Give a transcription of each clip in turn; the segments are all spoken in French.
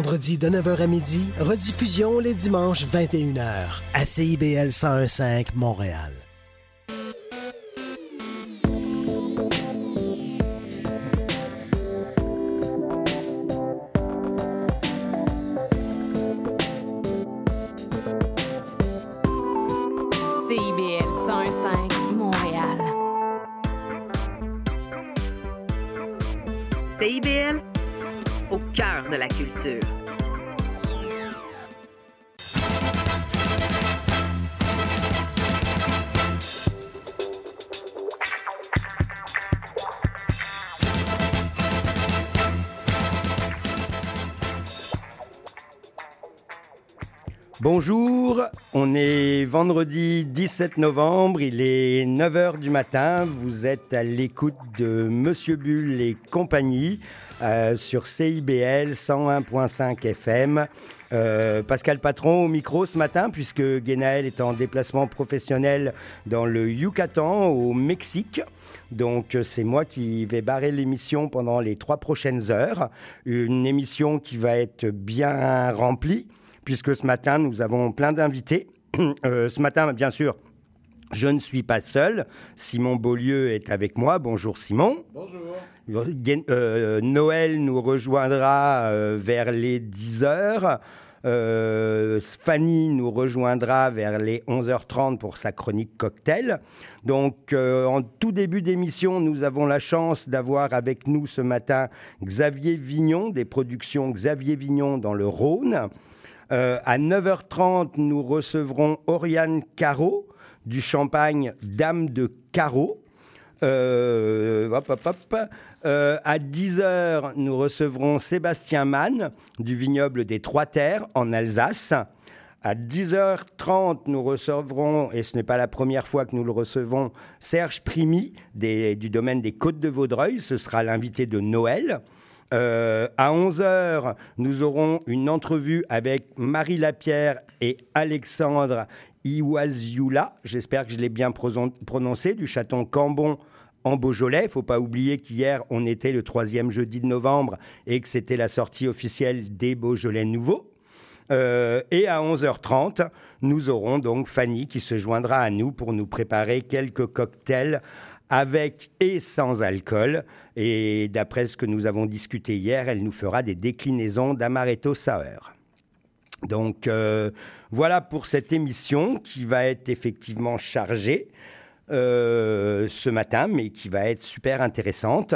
vendredi de 9h à midi, rediffusion les dimanches 21h à CIBL 1015 Montréal. Vendredi 17 novembre, il est 9h du matin, vous êtes à l'écoute de Monsieur Bull et compagnie euh, sur CIBL 101.5 FM. Euh, Pascal Patron au micro ce matin puisque Guénaël est en déplacement professionnel dans le Yucatan au Mexique. Donc c'est moi qui vais barrer l'émission pendant les trois prochaines heures. Une émission qui va être bien remplie puisque ce matin, nous avons plein d'invités. Euh, ce matin, bien sûr, je ne suis pas seul. Simon Beaulieu est avec moi. Bonjour Simon. Bonjour. Euh, Noël nous rejoindra euh, vers les 10 heures. Euh, Fanny nous rejoindra vers les 11h30 pour sa chronique cocktail. Donc, euh, en tout début d'émission, nous avons la chance d'avoir avec nous ce matin Xavier Vignon, des productions Xavier Vignon dans le Rhône. Euh, à 9h30, nous recevrons Oriane Caro du champagne Dame de Caro. Euh, hop, hop, hop. Euh, à 10h, nous recevrons Sébastien Mann du vignoble des Trois Terres en Alsace. À 10h30, nous recevrons, et ce n'est pas la première fois que nous le recevons, Serge Primy des- du domaine des Côtes de Vaudreuil. Ce sera l'invité de Noël. Euh, à 11h, nous aurons une entrevue avec Marie Lapierre et Alexandre Iwaziula. J'espère que je l'ai bien prononcé, du château Cambon en Beaujolais. Il ne faut pas oublier qu'hier, on était le troisième jeudi de novembre et que c'était la sortie officielle des Beaujolais nouveaux. Euh, et à 11h30, nous aurons donc Fanny qui se joindra à nous pour nous préparer quelques cocktails avec et sans alcool. Et d'après ce que nous avons discuté hier, elle nous fera des déclinaisons d'Amaretto Sour. Donc euh, voilà pour cette émission qui va être effectivement chargée euh, ce matin, mais qui va être super intéressante.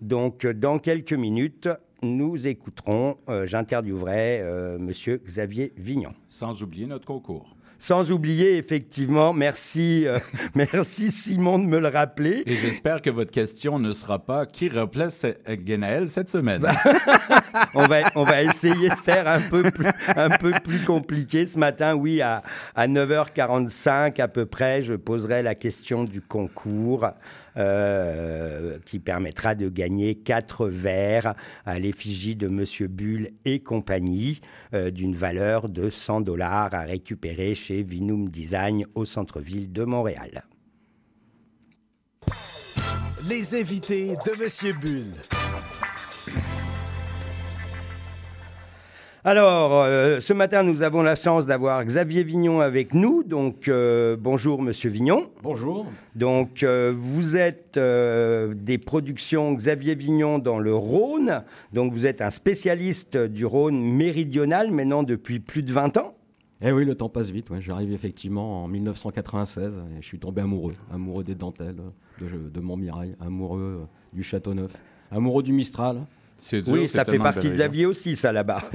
Donc dans quelques minutes, nous écouterons, euh, j'interviewerai euh, Monsieur Xavier Vignon. Sans oublier notre concours. Sans oublier, effectivement, merci, euh, merci Simon de me le rappeler. Et j'espère que votre question ne sera pas qui remplace Guénaël cette semaine. On, va, on va essayer de faire un peu plus, un peu plus compliqué ce matin. Oui, à, à 9h45 à peu près, je poserai la question du concours euh, qui permettra de gagner quatre verres à l'effigie de Monsieur Bull et compagnie euh, d'une valeur de 100 dollars à récupérer chez Vinum Design au centre-ville de Montréal. Les invités de Monsieur Bull. Alors, euh, ce matin, nous avons la chance d'avoir Xavier Vignon avec nous. Donc, euh, bonjour, Monsieur Vignon. Bonjour. Donc, euh, vous êtes euh, des productions Xavier Vignon dans le Rhône. Donc, vous êtes un spécialiste du Rhône méridional, maintenant depuis plus de 20 ans. Eh oui, le temps passe vite. ouais. J'arrive effectivement en 1996 et je suis tombé amoureux. Amoureux des dentelles de, de Montmirail, amoureux du Châteauneuf, amoureux du Mistral. Dur, Oui, ça fait partie de la vie aussi, ça, là-bas.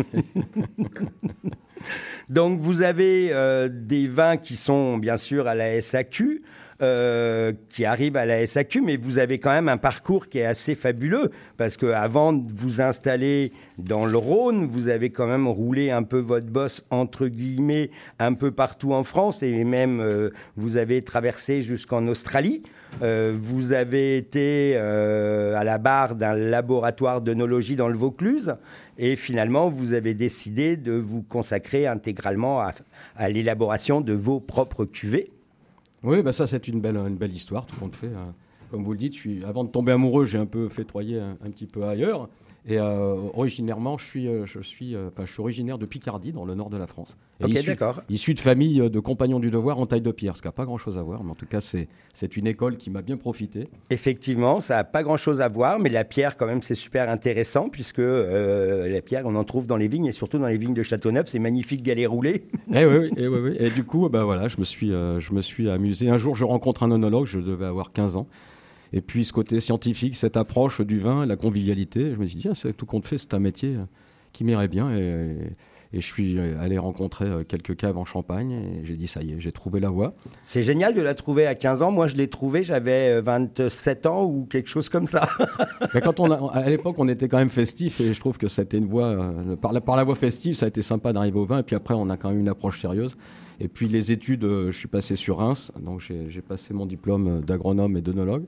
Donc, vous avez euh, des vins qui sont, bien sûr, à la SAQ, euh, qui arrivent à la SAQ, mais vous avez quand même un parcours qui est assez fabuleux, parce que avant de vous installer dans le Rhône, vous avez quand même roulé un peu votre bosse, entre guillemets, un peu partout en France, et même euh, vous avez traversé jusqu'en Australie. Euh, vous avez été euh, à la barre d'un laboratoire d'œnologie dans le Vaucluse et finalement vous avez décidé de vous consacrer intégralement à, l'élaboration de vos propres cuvées. Oui, bah ça c'est une belle, une belle histoire, tout compte fait. hein. Comme vous le dites, avant de tomber amoureux, j'ai un peu fétroyé un, un petit peu ailleurs. Et euh, originairement, je suis, euh, je, suis, euh, enfin, je suis originaire de Picardie, dans le nord de la France. Et Ok, d'accord. Issu de famille de compagnons du devoir en taille de pierre, ce qui n'a pas grand-chose à voir, mais en tout cas, c'est c'est une école qui m'a bien profité. Effectivement, ça n'a pas grand-chose à voir, mais la pierre, quand même, c'est super intéressant, puisque euh, la pierre, on en trouve dans les vignes, et surtout dans les vignes de Châteauneuf. C'est magnifique aller rouler. Et, oui, oui, et, oui, oui. et du coup, bah, voilà, je, me suis, euh, je me suis amusé. Un jour, je rencontre un onologue, je devais avoir 15 ans. Et puis, ce côté scientifique, cette approche du vin, la convivialité, je me suis dit, tiens, c'est tout compte fait, c'est un métier euh, qui m'irait bien. Et, et je suis allé rencontrer euh, quelques caves en Champagne, et j'ai dit, ça y est, j'ai trouvé la voie. C'est génial de la trouver à 15 ans. Moi, je l'ai trouvée, j'avais euh, 27 ans ou quelque chose comme ça. Mais quand on a, à l'époque, on était quand même festif, et je trouve que c'était une voie, euh, par, la, par la voie festive, ça a été sympa d'arriver au vin, et puis après, on a quand même une approche sérieuse. Et puis les études, euh, je suis passé sur Reims, donc j'ai passé mon diplôme euh, d'agronome et d'œnologue.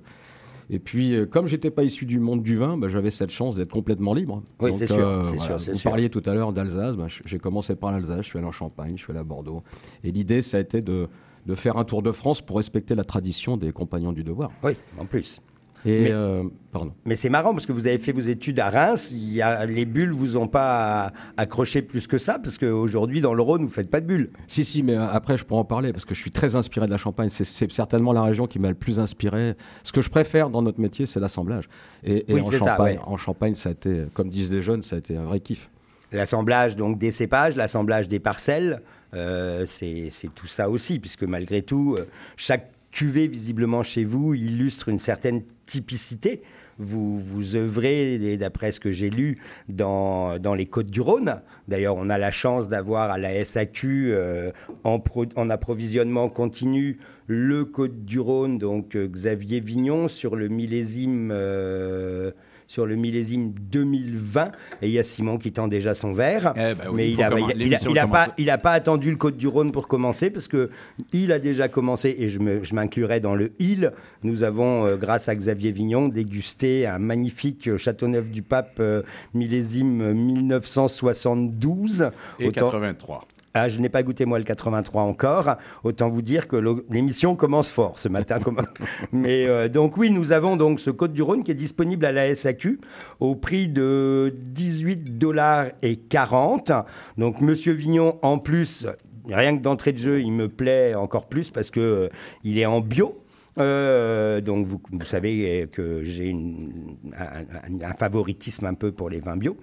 Et puis, euh, comme j'étais pas issu du monde du vin, bah, j'avais cette chance d'être complètement libre. Oui, c'est sûr, c'est Vous sûr. parliez tout à l'heure d'Alsace. bah, j'ai commencé par l'Alsace, je suis allé en Champagne, je suis allé à Bordeaux. Et l'idée, ça a été de, de faire un tour de France pour respecter la tradition des compagnons du devoir. oui, en plus. Et Mais- euh, pardon. Mais c'est marrant parce que vous avez fait vos études à Reims. Il y a, les bulles vous ont pas accroché plus que ça parce qu'aujourd'hui dans le Rhône vous faites pas de bulles. Si, si, mais euh, après, je pourrais en parler parce que je suis très inspiré de la Champagne. C'est- certainement la région qui m'a le plus inspiré. Ce que je préfère dans notre métier, c'est l'assemblage. Et, et Oui, en, ça, Champagne, ouais. en Champagne, ça a été, comme disent les jeunes, ça a été un vrai kiff. L'assemblage donc des cépages, l'assemblage des parcelles, euh, c'est tout ça aussi puisque malgré tout chaque cuvée visiblement chez vous illustre une certaine typicité. Vous, vous œuvrez, d'après ce que j'ai lu, dans, dans les Côtes du Rhône. D'ailleurs, on a la chance d'avoir à la SAQ, euh, en, pro- en approvisionnement continu, le Côte du Rhône, donc euh, Xavier Vignon, sur le millésime, euh, sur le millésime 2020. Et il y a Simon qui tend déjà son verre. Eh ben oui, mais il n'a pas, attendu le Côte du Rhône pour commencer parce que il a déjà commencé et je m'inclurai dans le il. Nous avons, euh, grâce à Xavier Vignon, dégusté un magnifique euh, Châteauneuf du Pape euh, millésime 1972. Et Autant- 83. Ah, je n'ai pas goûté moi le 83 encore. Autant vous dire que l'émission commence fort ce matin. Mais euh, donc oui, nous avons donc ce Côte du Rhône qui est disponible à la SAQ au prix de 18 dollars et 40. Donc Monsieur Vignon en plus, rien que d'entrée de jeu, il me plaît encore plus parce que euh, il est en bio. Euh, donc vous, savez que j'ai un, favoritisme un peu pour les vins bio.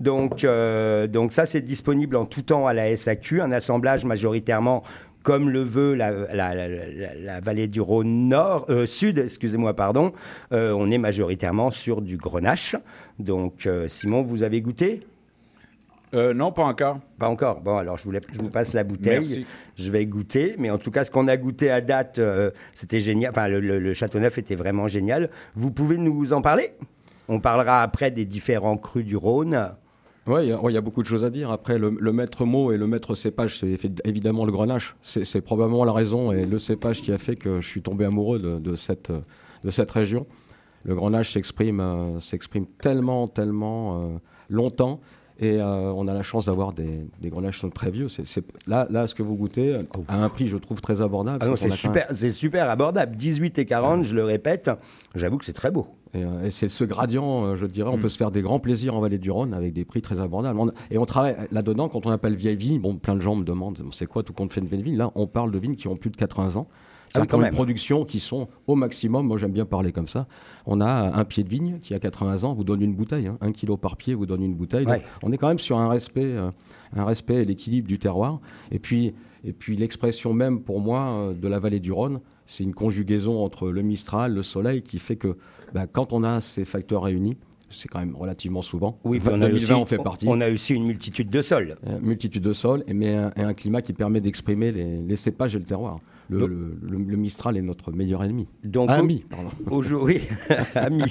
Donc, euh, donc ça c'est disponible en tout temps à la SAQ, un assemblage majoritairement comme le veut la, vallée du Rhône Nord, euh, Sud, excusez-moi, pardon. Euh, on est majoritairement sur du grenache. Donc euh, Simon, vous avez goûté? Euh, non, pas encore. pas encore. Bon, alors je vous, la- je vous passe la bouteille. Merci. Je vais goûter. Mais en tout cas, ce qu'on a goûté à date, euh, c'était génial. Enfin, le, le- le Châteauneuf était vraiment génial. Vous pouvez nous en parler? On parlera après des différents crus du Rhône. Oui, il y, a- il y a beaucoup de choses à dire. Après, le, le maître mot et le maître cépage, c'est évidemment le grenache. C'est c'est probablement la raison et le cépage qui a fait que je suis tombé amoureux de, de cette, de cette région. Le grenache s'exprime euh, s'exprime tellement, tellement euh, longtemps. Et euh, on a la chance d'avoir des, des grenaches qui sont très vieux. C'est- là, là, ce que vous goûtez, euh, à un prix, je trouve, très abordable. Ah c'est super, c'est super abordable. 18 et 40, je le répète. J'avoue que c'est très beau. Et, euh, et c'est ce gradient, je dirais, on peut se faire des grands plaisirs en vallée du Rhône avec des prix très abordables. On- et on travaille là-dedans, quand on appelle vieille vigne, bon, plein de gens me demandent, c'est quoi tout compte fait de vieille vigne? Là, on parle de vignes qui ont plus de 80 ans. Ah oui, quand même. une production qui sont au maximum, moi j'aime bien parler comme ça. On a un pied de vigne qui a 80 ans, vous donne une bouteille, hein. un kilo par pied vous donne une bouteille. Donc, on est quand même sur un respect, euh, un respect et l'équilibre du terroir. Et puis, et puis l'expression même pour moi euh, de la vallée du Rhône, c'est une conjugaison entre le Mistral, le soleil, qui fait que bah, quand on a ces facteurs réunis, c'est quand même relativement souvent. Oui, on a, 2020 aussi, en fait partie. on a aussi une multitude de sols. Euh, multitude de sols, et mais un, climat qui permet d'exprimer les, les cépages et le terroir. Le, Donc- le- le- le Mistral est notre meilleur ennemi. Donc, Ami, pardon. Aujourd'hui, ami.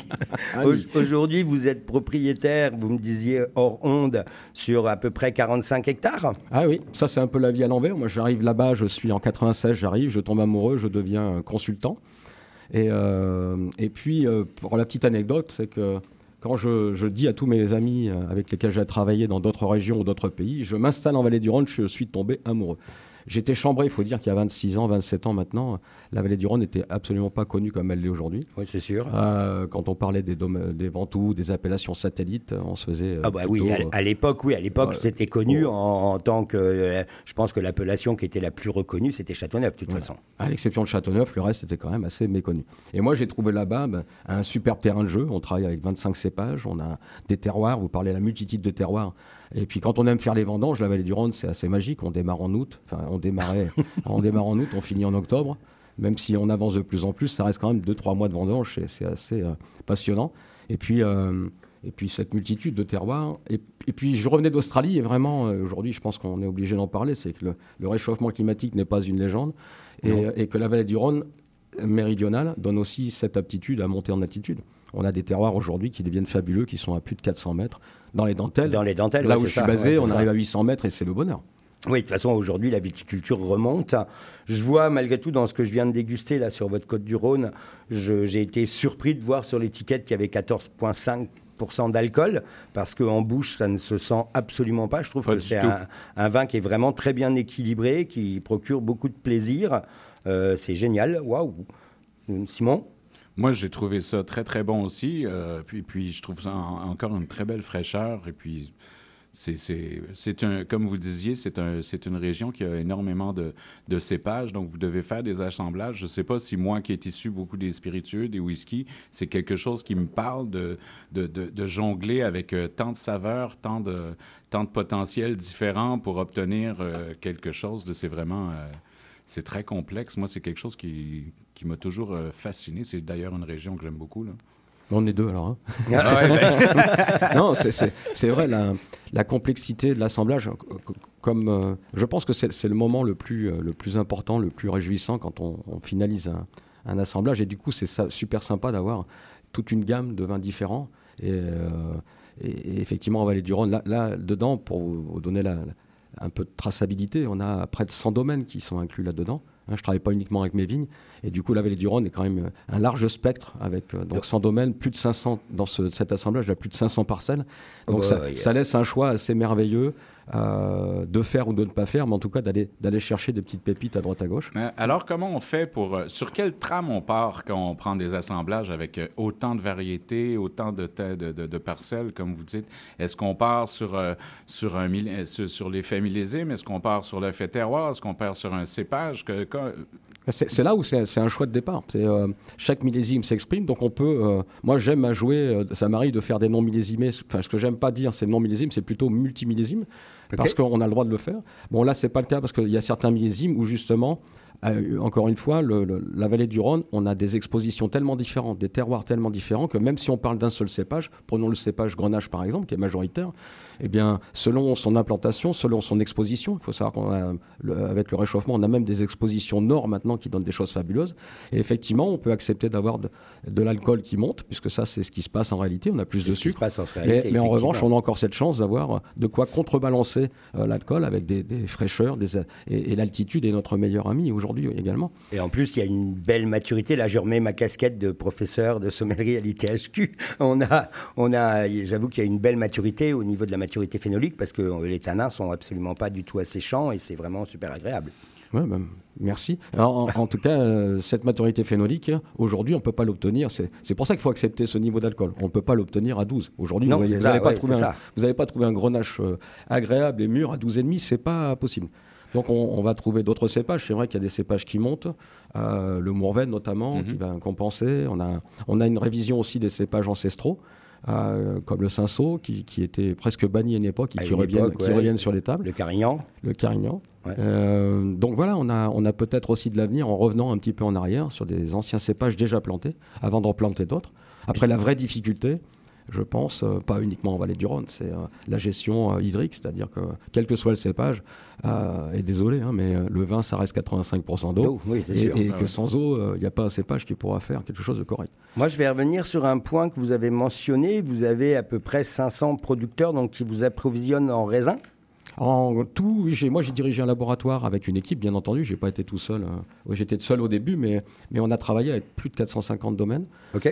Ami. Au- Aujourd'hui, vous êtes propriétaire, vous me disiez hors onde, sur à peu près 45 hectares. Ah oui, ça c'est un peu la vie à l'envers. Moi j'arrive là-bas, je suis en 96, j'arrive, je tombe amoureux, je deviens consultant. Et, euh, et puis euh, pour la petite anecdote, c'est que quand je, je dis à tous mes amis euh, avec lesquels j'ai travaillé dans d'autres régions ou d'autres pays, je m'installe en Vallée du Rhône, je suis tombé amoureux. J'étais chambré, il faut dire qu'il y a 26 ans, 27 ans maintenant, la vallée du Rhône n'était absolument pas connue comme elle l'est aujourd'hui. Oui, c'est sûr. Euh, quand on parlait des, des Ventous, des appellations satellites, on se faisait. euh, Ah bah oui, plutôt, à, à l'époque, oui, à l'époque, Ouais. c'était connu Oh. en, en tant que, euh, je pense que l'appellation qui était la plus reconnue, c'était Châteauneuf, de toute façon. À l'exception de Châteauneuf, le reste était quand même assez méconnu. Et moi, j'ai trouvé là-bas ben, un superbe terrain de jeu. On travaille avec 25 cépages, on a des terroirs, vous parlez de la multitude de terroirs. Et puis quand on aime faire les vendanges, la vallée du Rhône, c'est assez magique. On démarre en août, enfin on démarrait, on démarre en août, on finit en octobre. Même si on avance de plus en plus, ça reste quand même 2-3 mois de vendange, c'est- assez euh, passionnant. Et puis, euh, et puis cette multitude de terroirs. Et, et puis je revenais d'Australie et vraiment, euh, aujourd'hui, je pense qu'on est obligé d'en parler, c'est que le, le réchauffement climatique n'est pas une légende et, et que la vallée du Rhône méridionale donne aussi cette aptitude à monter en altitude. On a des terroirs aujourd'hui qui deviennent fabuleux, qui sont à plus de 400 mètres dans les dentelles. Dans les dentelles, Là ouais, où je suis basé, ouais, on ça. arrive à 800 mètres et c'est le bonheur. Oui, de toute façon, aujourd'hui, la viticulture remonte. Je vois, malgré tout, dans ce que je viens de déguster là sur votre côte du Rhône, j'ai été surpris de voir sur l'étiquette qu'il y avait 14,5% d'alcool, parce qu'en bouche, ça ne se sent absolument pas. Je trouve Pas que c'est un vin qui est vraiment très bien équilibré, qui procure beaucoup de plaisir. Euh, c'est génial. Waouh Simon? Moi, j'ai trouvé ça très, très bon aussi. euh, puis, je trouve ça en- encore une très belle fraîcheur. Et puis, c'est, un, comme vous disiez, c'est, un, une région qui a énormément de, cépages. Donc, vous devez faire des assemblages. Je ne sais pas si moi, qui est issu beaucoup des spiritueux, des whisky, c'est quelque chose qui me parle de, jongler avec euh, tant de saveurs, tant de, tant de potentiels différents pour obtenir euh, quelque chose. C'est vraiment... euh, c'est très complexe. Moi, c'est quelque chose qui, qui m'a toujours euh, fasciné. C'est d'ailleurs une région que j'aime beaucoup. Là. On est deux alors. hein. Ah ouais, ben, non, c'est- vrai, la, la complexité de l'assemblage, co- comme euh, je pense que c'est le moment le plus, euh, le plus important, le plus réjouissant quand on, on finalise un, un assemblage. Et du coup, c'est super sympa d'avoir toute une gamme de vins différents. Et, euh, et- et effectivement, en Vallée du Rhône, là, là, dedans, pour vous donner la- un peu de traçabilité, on a près de 100 domaines qui sont inclus là-dedans. Hein, je travaille pas uniquement avec mes vignes. Et du coup, la vallée du Rhône est quand même euh, un large spectre avec euh, donc 100 domaines, plus de 500 dans ce- cet assemblage, il y a plus de 500 parcelles. Donc Ouais, ça, ouais. ça laisse un choix assez merveilleux euh, de faire ou de ne pas faire, mais en tout cas d'aller d'aller chercher des petites pépites à droite à gauche. alors, comment on fait pour... euh, sur quelle trame on part quand on prend des assemblages avec euh, autant de variétés, autant de, de, de- de parcelles, comme vous dites? Est-ce qu'on part sur, euh, sur, un, sur, l'effet millésime? Est-ce qu'on part sur l'effet terroir? Est-ce qu'on part sur un cépage? Que, que- C'est c'est là où c'est c'est un choix de départ. C'est, euh, chaque millésime s'exprime, donc on peut. moi, j'aime à jouer. ça m'arrive de faire des non millésimés. Enfin, ce que j'aime pas dire, c'est non millésime, c'est plutôt multimillésime, parce qu'on a le droit de le faire. Bon, là, c'est pas le cas parce qu'il y a certains millésimes où justement, euh, encore une fois, la vallée du Rhône, on a des expositions tellement différentes, des terroirs tellement différents que même si on parle d'un seul cépage, prenons le cépage Grenache par exemple, qui est majoritaire, eh bien, selon son implantation, selon son exposition, il faut savoir qu'avec le réchauffement, on a même des expositions nord maintenant qui donnent des choses fabuleuses. Et effectivement, on peut accepter d'avoir de, de l'alcool qui monte, puisque ça, c'est ce qui se passe en réalité. On a plus de ce qui se sucre. passe en Mais, réalité, mais en revanche, on a encore cette chance d'avoir de quoi contrebalancer euh, l'alcool avec des, des fraîcheurs des, et, et l'altitude est notre meilleur ami aujourd'hui également. Et en plus, il y a une belle maturité. Là, je remets ma casquette de professeur de sommellerie à l'ITHQ. On a, on a, j'avoue qu'il y a une belle maturité au niveau de la maturité phénolique parce que les tanins sont absolument pas du tout asséchants et c'est vraiment super agréable. Ouais, ben, merci. Alors, en, en tout cas, euh, cette maturité phénolique, aujourd'hui, on ne peut pas l'obtenir. C'est c'est pour ça qu'il faut accepter ce niveau d'alcool. On ne peut pas l'obtenir à 12. Aujourd'hui, Non, vous n'allez pas, ouais, n'allez pas trouver un grenache euh, agréable et mûr à 12,5. Ce n'est pas possible. Donc, on, on va trouver d'autres cépages. C'est vrai qu'il y a des cépages qui montent, euh, le Mourvèdre notamment, qui va compenser. On a, on a une révision aussi des cépages ancestraux. Euh, comme le cinsault, qui, qui était presque banni à une époque et À qui, reviennent, époque, qui reviennent sur les tables Le carignan, le Carignan. Ouais. Euh, donc voilà, on a, on a peut-être aussi de l'avenir en revenant un petit peu en arrière sur des anciens cépages déjà plantés, avant d'en planter d'autres. Après, la vraie difficulté, je pense, euh, pas uniquement en vallée du Rhône, c'est euh, la gestion euh, hydrique, c'est-à-dire que quel que soit le cépage, et désolé, hein, mais le vin, ça reste 85% d'eau. Oui, et, sûr. et Ah que ouais. sans eau, il n'y a pas un cépage qui pourra faire quelque chose de correct. Moi, je vais revenir sur un point que vous avez mentionné. Vous avez à peu près 500 producteurs donc, qui vous approvisionnent en raisin. En tout, moi j'ai dirigé un laboratoire avec une équipe, bien entendu. J'ai pas été tout seul. oui, J'étais seul au début, mais, mais on a travaillé avec plus de 450 domaines.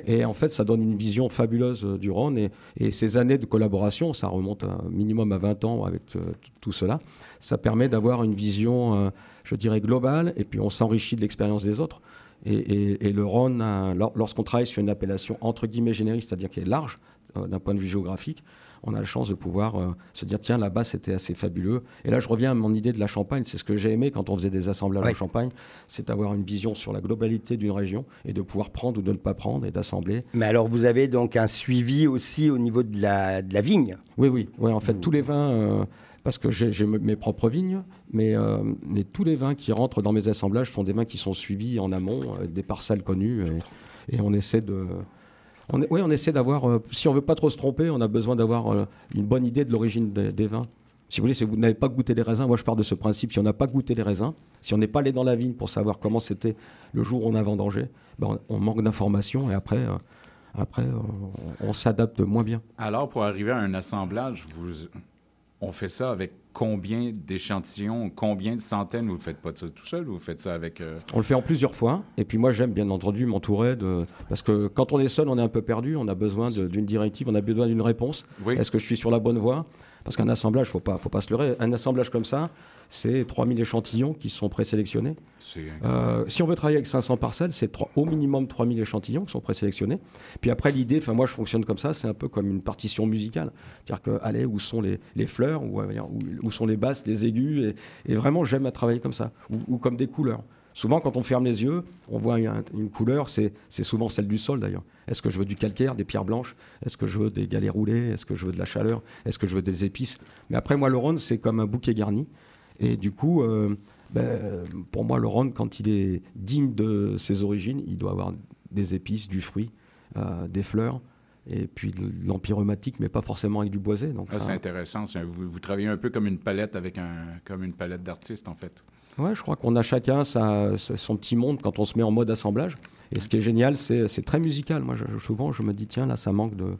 Et en fait, ça donne une vision fabuleuse euh, du Rhône. Et, et ces années de collaboration, ça remonte un minimum à 20 ans avec euh, tout cela. Ça permet d'avoir une vision, euh, je dirais, globale. Et puis on s'enrichit de l'expérience des autres. Et, et- et le Rhône, lor- lorsqu'on travaille sur une appellation entre guillemets générique, c'est-à-dire qui est large euh, d'un point de vue géographique, on a la chance de pouvoir euh, se dire tiens là-bas c'était assez fabuleux. Et là je reviens à mon idée de la Champagne, c'est ce que j'ai aimé quand on faisait des assemblages Ouais. en Champagne, c'est d'avoir une vision sur la globalité d'une région et de pouvoir prendre ou de ne pas prendre et d'assembler. Mais alors, vous avez donc un suivi aussi au niveau de la, de la vigne? Oui, oui, oui. En fait, tous les vins, euh, parce que j'ai j'ai mes propres vignes, mais, euh, mais tous les vins qui rentrent dans mes assemblages sont des vins qui sont suivis en amont, avec des parcelles connues, et, et on essaie de. On, oui, on essaie d'avoir. euh, si on veut pas trop se tromper, on a besoin d'avoir euh, une bonne idée de l'origine des, vins. Si vous voulez, si vous n'avez pas goûté les raisins, moi je pars de ce principe, si on n'a pas goûté les raisins, si on n'est pas allé dans la vigne pour savoir comment c'était le jour où on a vendangé, ben on, manque d'informations et après, euh, après on, s'adapte moins bien. Alors, pour arriver à un assemblage, on fait ça avec combien d'échantillons, combien de centaines Vous ne faites pas ça tout seul ou vous faites ça avec... euh, On le fait en plusieurs fois. Et puis moi, j'aime bien entendu m'entourer de. Parce que quand on est seul, on est un peu perdu. On a besoin d'une directive, on a besoin d'une réponse. Oui. Est-ce que je suis sur la bonne voie? Parce qu'un assemblage, faut pas, faut pas se leurrer. Un assemblage comme ça, c'est 3000 échantillons qui sont présélectionnés. Euh, si on veut travailler avec 500 parcelles, c'est au minimum 3000 échantillons qui sont présélectionnés. Puis après, l'idée, enfin moi je fonctionne comme ça, c'est un peu comme une partition musicale. C'est-à-dire que, allez, où sont les, les fleurs, où, où, sont les basses, les aigus, et, et vraiment j'aime à travailler comme ça, ou, ou comme des couleurs. Souvent, quand on ferme les yeux, on voit une, une couleur, c'est c'est souvent celle du sol d'ailleurs. Est-ce que je veux du calcaire, des pierres blanches? Est-ce que je veux des galets roulés? Est-ce que je veux de la chaleur? Est-ce que je veux des épices? Mais après, moi, le Rhône, c'est comme un bouquet garni. Et du coup, euh, ben, pour moi, le Rhône, quand il est digne de ses origines, il doit avoir des épices, du fruit, euh, des fleurs, et puis de l'empyromatique, mais pas forcément avec du boisé. Donc Ah, ça- c'est intéressant. vous, vous travaillez un peu comme une palette avec un, comme une palette d'artistes, en fait. Ouais, je crois qu'on a chacun sa- son petit monde quand on se met en mode assemblage. Et ce qui est génial, c'est c'est très musical. Moi, je- souvent, je me dis, tiens, là, ça manque de.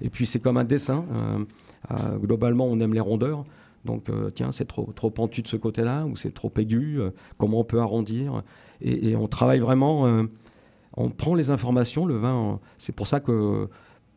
Et puis, c'est comme un dessin. Euh, euh, globalement, on aime les rondeurs. Donc, euh, tiens, c'est trop, trop pentu de ce côté-là, ou c'est trop aigu. euh, comment on peut arrondir et, et on travaille vraiment. euh, on prend les informations. Le vin, euh, c'est pour ça que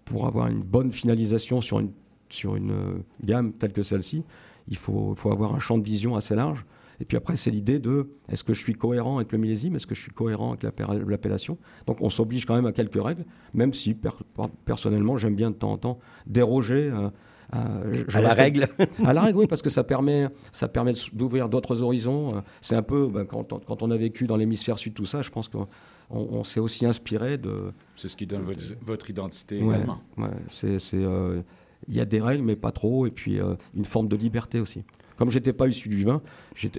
pour avoir une bonne finalisation sur une, sur une euh, gamme telle que celle-ci, il faut, faut avoir un champ de vision assez large. Et puis après, c'est l'idée de est-ce que je suis cohérent avec le millésime Est-ce que je suis cohérent avec l'appel- l'appellation? Donc on s'oblige quand même à quelques règles, même si per- per- personnellement, j'aime bien de temps en temps déroger. euh, à, je À la règle. à la règle, oui, parce que ça permet, ça permet d'ouvrir d'autres horizons. Euh, C'est un peu, ben, quand, on- quand on a vécu dans l'hémisphère sud, tout ça, je pense qu'on on, on s'est aussi inspiré de. C'est ce qui donne votre, votre identité Ouais, également. ouais, c'est, c'est, euh, il y a des règles, mais pas trop, et puis euh, une forme de liberté aussi. Comme j'étais pas issu du vin,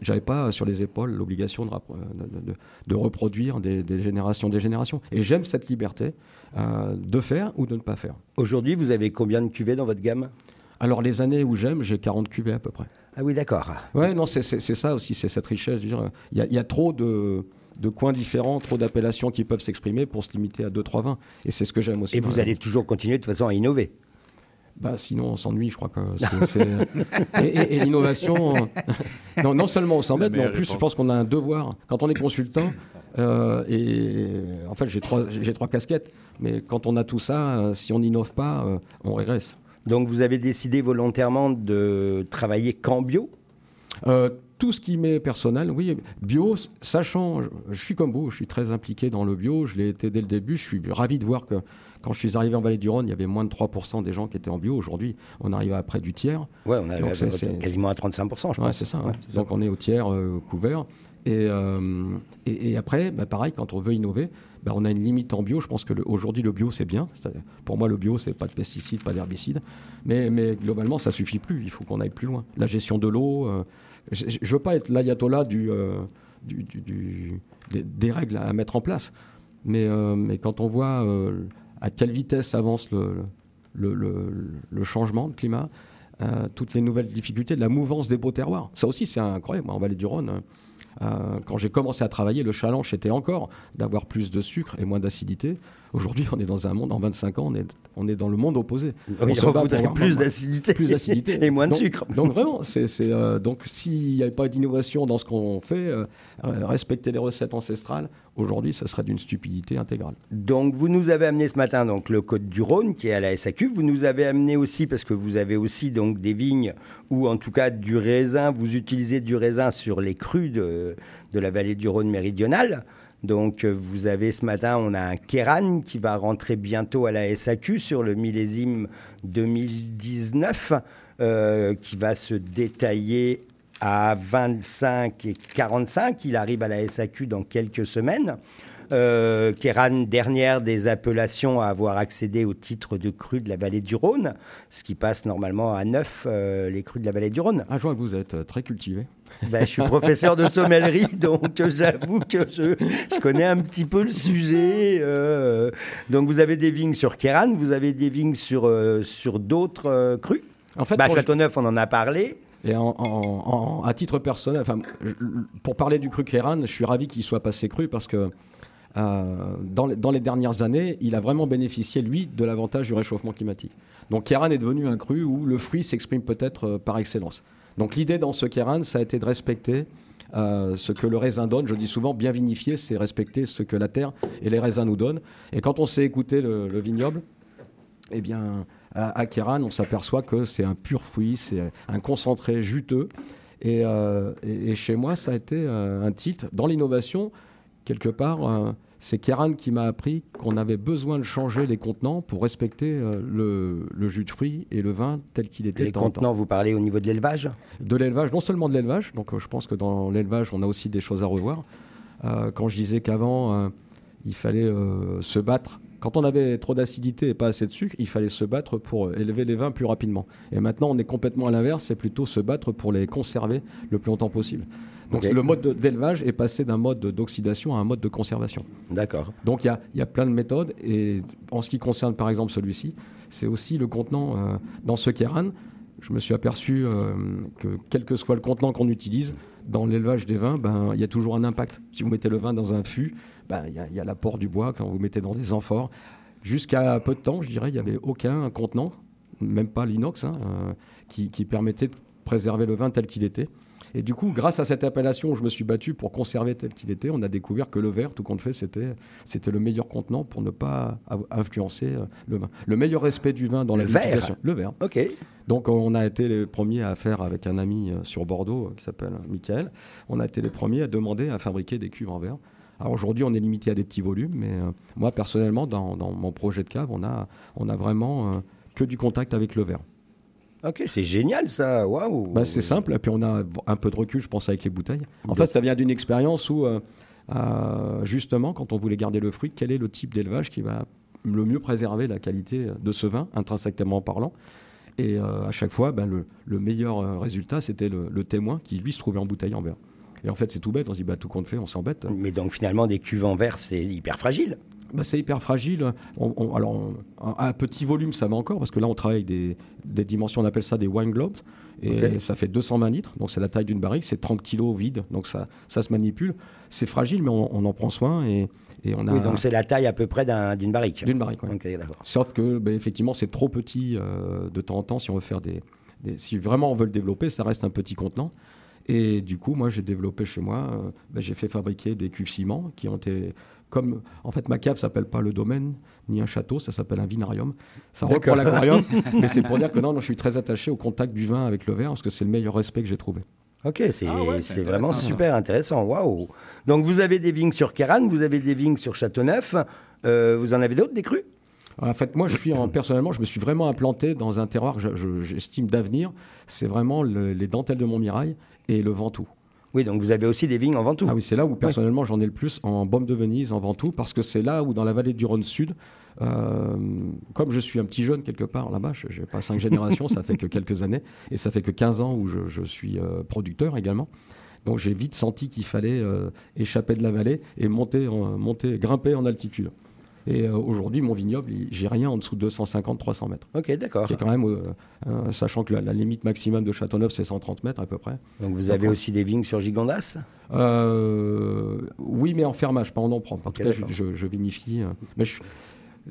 j'avais pas sur les épaules l'obligation de, de, de- de reproduire des, des générations, des générations. Et j'aime cette liberté euh, de faire ou de ne pas faire. Aujourd'hui, vous avez combien de cuvées dans votre gamme? Alors les années où j'aime, j'ai 40 cuvées à peu près. Ah oui, d'accord. Ouais, non, c'est ça aussi, c'est cette richesse. Il y, a- y a trop de, de coins différents, trop d'appellations qui peuvent s'exprimer pour se limiter à 2-3 vins. Et c'est ce que j'aime aussi. Et vous allez toujours continuer de toute façon à innover. Bah, sinon, on s'ennuie, je crois que c'est. c'est- Et, et- et l'innovation. euh, non, non seulement on s'embête, mais en plus, je pense qu'on a un devoir. Quand on est consultant, euh, et en fait, j'ai trois, j'ai trois casquettes, mais quand on a tout ça, euh, si on n'innove pas, euh, on régresse. Donc vous avez décidé volontairement de travailler qu'en bio Euh, tout ce qui m'est personnel, oui, bio, sachant, je, je suis comme vous, je suis très impliqué dans le bio, je l'ai été dès le début, je suis ravi de voir que quand je suis arrivé en Vallée du Rhône, il y avait moins de 3% des gens qui étaient en bio. Aujourd'hui, on arrive à près du tiers. Ouais, on euh, c'est- quasiment à 35%, je Ouais, pense. c'est ça. Ouais, ouais. ça. Donc on est au tiers euh, couvert. Et, euh, et, et après, bah, pareil, quand on veut innover, bah, on a une limite en bio. Je pense qu'aujourd'hui, le bio, c'est bien. Pour moi, le bio, c'est pas de pesticides, pas d'herbicides. Mais, globalement, ça suffit plus. Il faut qu'on aille plus loin. La gestion de l'eau. euh, je ne veux pas être l'ayatollah euh, des, règles à mettre en place. Mais, euh, quand on voit à quelle vitesse avance le, changement de climat, toutes les nouvelles difficultés, la mouvance des beaux terroirs. Ça aussi, c'est incroyable. En Vallée du Rhône, Euh, quand j'ai commencé à travailler, le challenge était encore d'avoir plus de sucre et moins d'acidité. Aujourd'hui, on est dans un monde, en 25 ans, on est, on est dans le monde opposé. Oui, on voudrait plus d'acidité. plus d'acidité et moins de Donc- sucre. Donc vraiment, c'est euh, donc s'il n'y avait pas d'innovation dans ce qu'on fait, euh, euh, respecter les recettes ancestrales, aujourd'hui, ça serait d'une stupidité intégrale. Donc, vous nous avez amené ce matin donc le Côte du Rhône qui est à la SAQ. Vous nous avez amené aussi parce que vous avez aussi donc des vignes ou en tout cas du raisin. Vous utilisez du raisin sur les crus de, de la vallée du Rhône méridionale. Donc, euh, vous avez ce matin, on a un Kéran qui va rentrer bientôt à la SAQ sur le millésime 2019, euh, qui va se détailler à 25 et 45. Il arrive à la SAQ dans quelques semaines. Euh, Kéran, dernière des appellations à avoir accédé au titre de cru de la vallée du Rhône, ce qui passe normalement à 9, les crus de la vallée du Rhône. Ah, je que vous êtes euh, très cultivé. Ben, je suis professeur de sommellerie, donc euh, j'avoue que je, je connais un petit peu le sujet. euh. donc vous avez des vignes sur Kéran, vous avez des vignes sur, euh, sur d'autres euh, crus. En fait, Bah, Châteauneuf, on en a parlé. Et en, en- en- à titre personnel, enfin, je- pour parler du cru Kéran, je suis ravi qu'il soit passé cru parce que euh, dans, les, dans les dernières années, il a vraiment bénéficié, lui, de l'avantage du réchauffement climatique. Donc Kéran est devenu un cru où le fruit s'exprime peut-être euh, par excellence. Donc l'idée dans ce Kéran, ça a été de respecter euh, ce que le raisin donne. Je dis souvent, bien vinifier, c'est respecter ce que la terre et les raisins nous donnent. Et quand on sait écouter le, le vignoble, eh bien, à, à Kéran, on s'aperçoit que c'est un pur fruit, c'est un concentré juteux. Et, euh, chez moi, ça a été euh, un titre. Dans l'innovation, quelque part, c'est Kéran qui m'a appris qu'on avait besoin de changer les contenants pour respecter euh, le, le jus de fruits et le vin tel qu'il était Les contenants, vous parlez au niveau de l'élevage? De l'élevage, non seulement de l'élevage, donc euh, je pense que dans l'élevage, on a aussi des choses à revoir. Euh, quand je disais qu'avant, il fallait se battre, quand on avait trop d'acidité et pas assez de sucre, il fallait se battre pour élever les vins plus rapidement. Et maintenant, on est complètement à l'inverse, c'est plutôt se battre pour les conserver le plus longtemps possible. Donc le mode de- d'élevage est passé d'un mode d'oxydation à un mode de conservation. D'accord. Donc il y a, y a plein de méthodes. Et en ce qui concerne par exemple celui-ci, c'est aussi le contenant euh, dans ce Kéran. Je me suis aperçu euh, que quel que soit le contenant qu'on utilise, dans l'élevage des vins, ben, il y a toujours un impact. Si vous mettez le vin dans un fût, ben, il y a- l'apport du bois. Quand vous mettez dans des amphores, jusqu'à peu de temps, je dirais, il n'y avait aucun contenant, même pas l'inox, hein, euh, qui, qui permettait de préserver le vin tel qu'il était. Et du coup, grâce à cette appellation, je me suis battu pour conserver tel qu'il était. On a découvert que le verre, tout compte fait, c'était, c'était le meilleur contenant pour ne pas influencer euh, le vin. Le meilleur respect du vin dans Le la vinification. Le verre. Ok. Donc on a été les premiers à faire avec un ami euh, sur Bordeaux euh, qui s'appelle Michael. On a été les premiers à demander à fabriquer des cuves en verre. Alors aujourd'hui, on est limité à des petits volumes, mais euh, moi personnellement, dans, dans mon projet de cave, on a, on a vraiment euh, que du contact avec le verre. Ok, c'est génial ça. Waouh. Bah, c'est simple, et puis on a un peu de recul, je pense, avec les bouteilles. En fait, ça vient d'une expérience où, euh, euh, justement, quand on voulait garder le fruit, quel est le type d'élevage qui va le mieux préserver la qualité de ce vin, intrinsèquement parlant? Et euh, à chaque fois, ben, le, le meilleur résultat, c'était le, le témoin qui, lui, se trouvait en bouteille en verre. Et en fait, c'est tout bête, on se dit, bah, tout compte fait, on s'embête. Mais donc finalement, des cuves en verre, c'est hyper fragile. Bah, c'est hyper fragile. On- on- alors, on- à petit volume, ça va encore, parce que là, on travaille des, des dimensions, on appelle ça des wine globes, et ça fait 220 litres, donc c'est la taille d'une barrique, c'est 30 kilos vide, donc ça, ça se manipule. C'est fragile, mais on, en prend soin, et, et on a Oui, donc c'est la taille à peu près d'un- d'une barrique. d'une barrique. ouais. Ok, d'accord. Sauf que, bah, effectivement, c'est trop petit euh, de temps en temps si on veut faire des, des- Si vraiment on veut le développer, ça reste un petit contenant. Et du coup, moi, j'ai développé chez moi, euh, bah, j'ai fait fabriquer des cuves ciment qui ont été. Comme, en fait, ma cave s'appelle pas le domaine ni un château, ça s'appelle un vinarium. Ça reprend l'aquarium, mais c'est pour dire que non, non, je suis très attaché au contact du vin avec le verre parce que c'est le meilleur respect que j'ai trouvé. Ok, c'est Ah ouais, vraiment super intéressant. Waouh. Donc vous avez des vignes sur Kéran, vous avez des vignes sur Châteauneuf. Euh, vous en avez d'autres, des crus? En fait, moi, je suis en- personnellement, je me suis vraiment implanté dans un terroir que je- je- j'estime d'avenir. C'est vraiment le- les dentelles de Montmirail et le Ventoux. Oui, donc vous avez aussi des vignes en Ventoux. Ah oui, c'est là où personnellement j'en ai le plus en Baume de Venise, en Ventoux, parce que c'est là où dans la vallée du Rhône Sud, euh, comme je suis un petit jeune quelque part là-bas, je n'ai pas cinq générations, ça fait que quelques années, et ça fait que 15 ans où je, suis euh, producteur également. Donc j'ai vite senti qu'il fallait euh, échapper de la vallée et monter, monter, grimper en altitude. Et euh, aujourd'hui, mon vignoble, j'ai rien en dessous de 250-300 mètres. Ok, d'accord. Quand même, euh, sachant que la, la limite maximum de Châteauneuf, c'est 130 mètres à peu près. Donc vous avez aussi des vignes sur Gigondas Euh, oui, mais en fermage, pas en emprunt. En tout cas, je, d'accord. je- je vinifie. Mais je-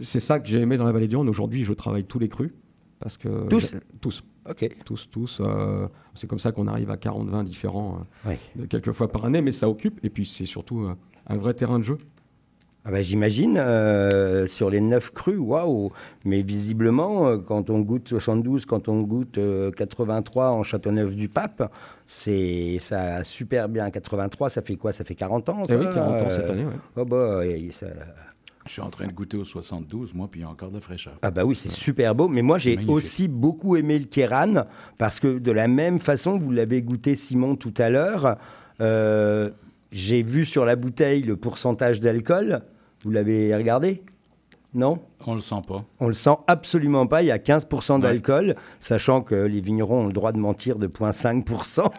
c'est ça que j'ai aimé dans la vallée du Rhône. Aujourd'hui, je travaille tous les crus. Parce que Tous Tous. Ok. Tous, tous. euh, c'est comme ça qu'on arrive à 40 vins différents, euh, Oui. quelques fois par année, mais ça occupe. Et puis, c'est surtout euh, un vrai terrain de jeu. Ah bah, J'imagine, euh, sur les 9 crus, waouh Mais visiblement, euh, quand on goûte 72, quand on goûte euh, 83 en Châteauneuf-du-Pape, c'est ça a super bien. 83, ça fait quoi? Ça fait 40 ans, Eh ça oui, 40 ans cette Euh, année. ouais. oh bah, ça- Je suis en train de goûter au 72, moi, puis il y a encore de la fraîcheur. Ah bah oui, c'est super beau. Mais moi, j'ai aussi beaucoup aimé le Kéran parce que de la même façon, vous l'avez goûté, Simon, tout à l'heure. euh, j'ai vu sur la bouteille le pourcentage d'alcool. Vous l'avez regardé? Non? On le sent pas. On le sent absolument pas. Il y a 15% d'alcool, sachant que les vignerons ont le droit de mentir de 0,5%.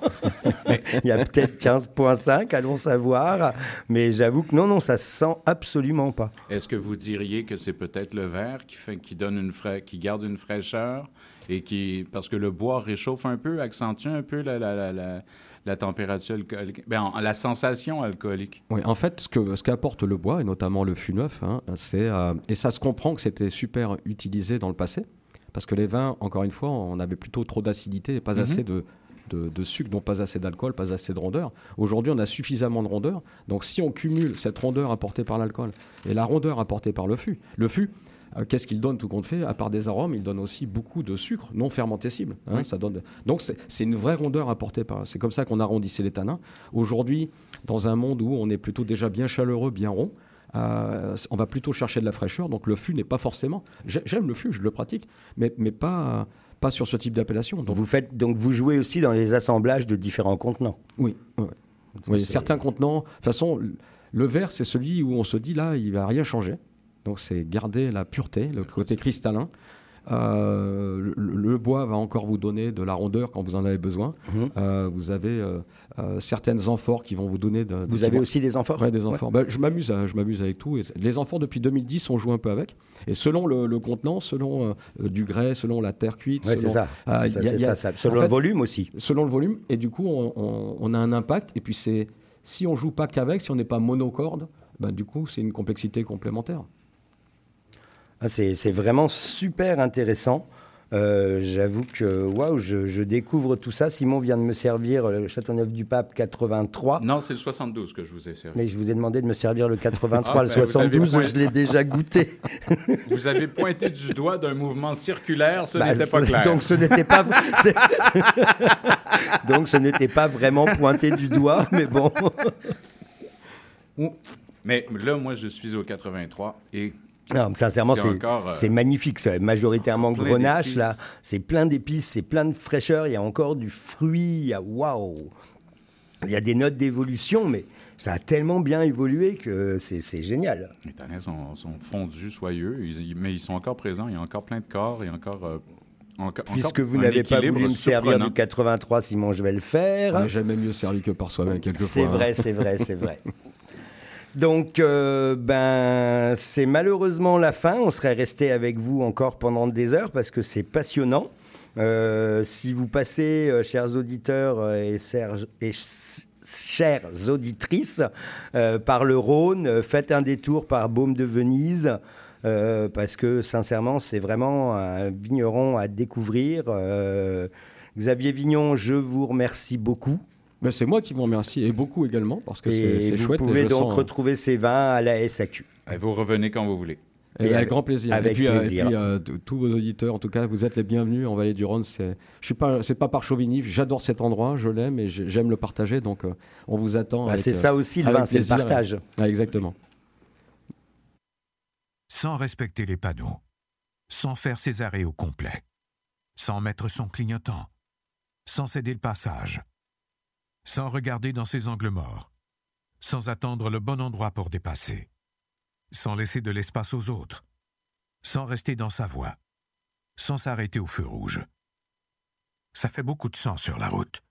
Il y a peut-être 15,5, allons savoir. Mais j'avoue que non, non, ça se sent absolument pas. Est-ce que vous diriez que c'est peut-être le verre qui, fait, qui, donne une fra- qui garde une fraîcheur et qui. Parce que le bois réchauffe un peu, accentue un peu la, la, la, la- la température alcoolique. Ben, la sensation alcoolique. Oui, en fait, ce que ce qu'apporte le bois, et notamment le fût neuf, hein, c'est euh, et ça se comprend que c'était super utilisé dans le passé, parce que les vins, encore une fois, on avait plutôt trop d'acidité et pas Mhm. assez de, de, de sucre, donc pas assez d'alcool, pas assez de rondeur. Aujourd'hui, on a suffisamment de rondeur. Donc, si on cumule cette rondeur apportée par l'alcool et la rondeur apportée par le fût, le fût, Qu'est-ce qu'il donne tout compte fait? À part des arômes, il donne aussi beaucoup de sucre non fermentescible. hein, Oui. ça donne... Donc c'est une vraie rondeur apportée par. C'est comme ça qu'on arrondissait les tanins. Aujourd'hui, dans un monde où on est plutôt déjà bien chaleureux, bien rond, euh, on va plutôt chercher de la fraîcheur. Donc le fût n'est pas forcément. j'ai- J'aime le fût, je le pratique, mais, mais pas, pas sur ce type d'appellation. Donc Vous faites donc vous jouez aussi dans les assemblages de différents contenants. oui, certains contenants. De toute façon, le verre, c'est celui où on se dit là, il va rien changer. Donc c'est garder la pureté, le côté cristallin. Euh, le, le bois va encore vous donner de la rondeur quand vous en avez besoin. Mhm. Euh, vous avez euh, certaines amphores qui vont vous donner. De, Vous qui avez aussi des amphores Ouais, des amphores. Bah, je m'amuse, je m'amuse avec tout. Et les amphores depuis 2010, on joue un peu avec. Et selon le, le contenant, selon du grès, selon la terre cuite, Ouais, selon, c'est ça. Ah, ça, a- ça, ça. Selon en le volume aussi. selon le volume. Et du coup, on, on- on a un impact. Et puis, c'est si on joue pas qu'avec, si on n'est pas monocorde, ben, du coup, c'est une complexité complémentaire. Ah, c'est vraiment super intéressant. Euh, J'avoue que waouh, je, je découvre tout ça. Simon vient de me servir le Châteauneuf-du-Pape 83. Non, c'est le 72 que je vous ai servi. Mais je vous ai demandé de me servir le 83, Ah, le ben, vous avez 72, point. je l'ai déjà goûté. Vous avez pointé du doigt d'un mouvement circulaire, ce Bah, n'était pas clair. Donc ce n'était pas, donc ce n'était pas vraiment pointé du doigt, mais bon. Mais là, moi, je suis au 83 et Non, mais sincèrement, C'est euh, c'est magnifique. C'est majoritairement grenache là. C'est plein d'épices, c'est plein de fraîcheur. Il y a encore du fruit. Il y a waouh. Il y a des notes d'évolution, mais ça a tellement bien évolué que c'est génial. les tanins sont, sont fondus, soyeux, ils- mais ils sont encore présents. Il y a encore plein de corps, il y a encore. euh, Puisque encore vous n'avez pas voulu me servir du 83, Simon, je vais le On faire. n'est jamais mieux servi que par soi-même, quelquefois. C'est hein. vrai, c'est vrai, c'est vrai. Donc, euh, ben, c'est malheureusement la fin. On serait resté avec vous encore pendant des heures parce que c'est passionnant. Euh, si vous passez, euh, chers auditeurs et, chères auditrices, par le Rhône, faites un détour par Baume de Venise. parce que sincèrement, c'est vraiment un vigneron à découvrir. Xavier Vignon, je vous remercie beaucoup. Mais c'est moi qui vous remercie, et beaucoup également, parce que c'est Et vous chouette. et pouvez donc sens, retrouver ces vins à la SAQ. Et vous revenez quand vous voulez. Eh Et ben, avec- avec grand plaisir. avec et puis, euh, plaisir. et puis, euh, t- tous vos auditeurs, en tout cas, vous êtes les bienvenus en Vallée du Rhône. C'est, je suis pas, c'est pas par chauvinisme. J'adore cet endroit, je l'aime et j'ai- j'aime le partager. Donc, euh, on vous attend. Bah, c'est euh, ça aussi le vin, c'est le plaisir. partage. ah, exactement. sans respecter les panneaux, sans faire ses arrêts au complet, sans mettre son clignotant, sans céder le passage, sans regarder dans ses angles morts, sans attendre le bon endroit pour dépasser, sans laisser de l'espace aux autres, sans rester dans sa voie, sans s'arrêter au feu rouge. Ça fait beaucoup de sang sur la route.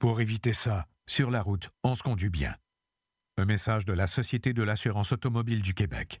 Pour éviter ça, sur la route, on se conduit bien. Un message de la Société de l'assurance automobile du Québec.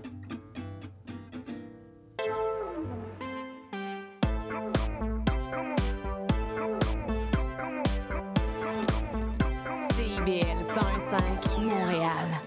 CIBL 105 Montréal.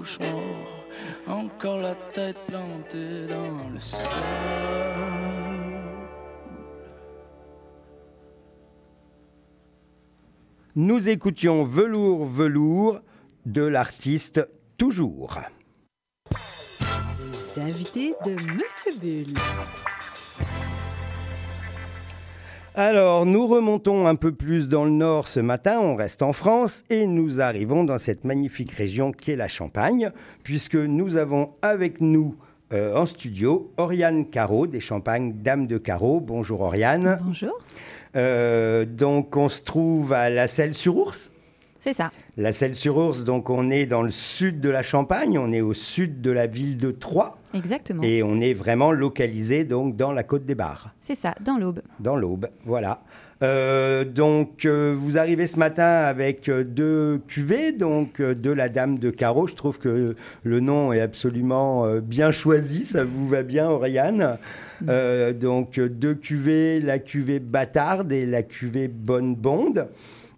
Cauchemar. Encore la tête plantée dans le sol. Nous écoutions Velours, Velours de l'artiste Toujours. Les invités de Monsieur Bull. Alors, nous remontons un peu plus dans le nord ce matin, on reste en France et nous arrivons dans cette magnifique région qui est la Champagne, puisque nous avons avec nous euh, en studio Oriane Caro des Champagnes Dame de Caro. Bonjour Oriane. Bonjour. Euh, donc, on se trouve à la Selle-sur-Ours C'est ça. La Selle-sur-Ours, donc on est dans le sud de la Champagne, on est au sud de la ville de Troyes. Exactement. Et on est vraiment localisé donc dans la côte des Bars. C'est ça, dans l'Aube. Dans l'Aube, voilà. Euh, donc, euh, vous arrivez ce matin avec euh, deux cuvées, donc euh, de la Dame de Carreau. Je trouve que le nom est absolument bien choisi, ça vous va bien, Oriane? Donc, deux cuvées, la cuvée Bâtarde et la cuvée Bonne Bonde.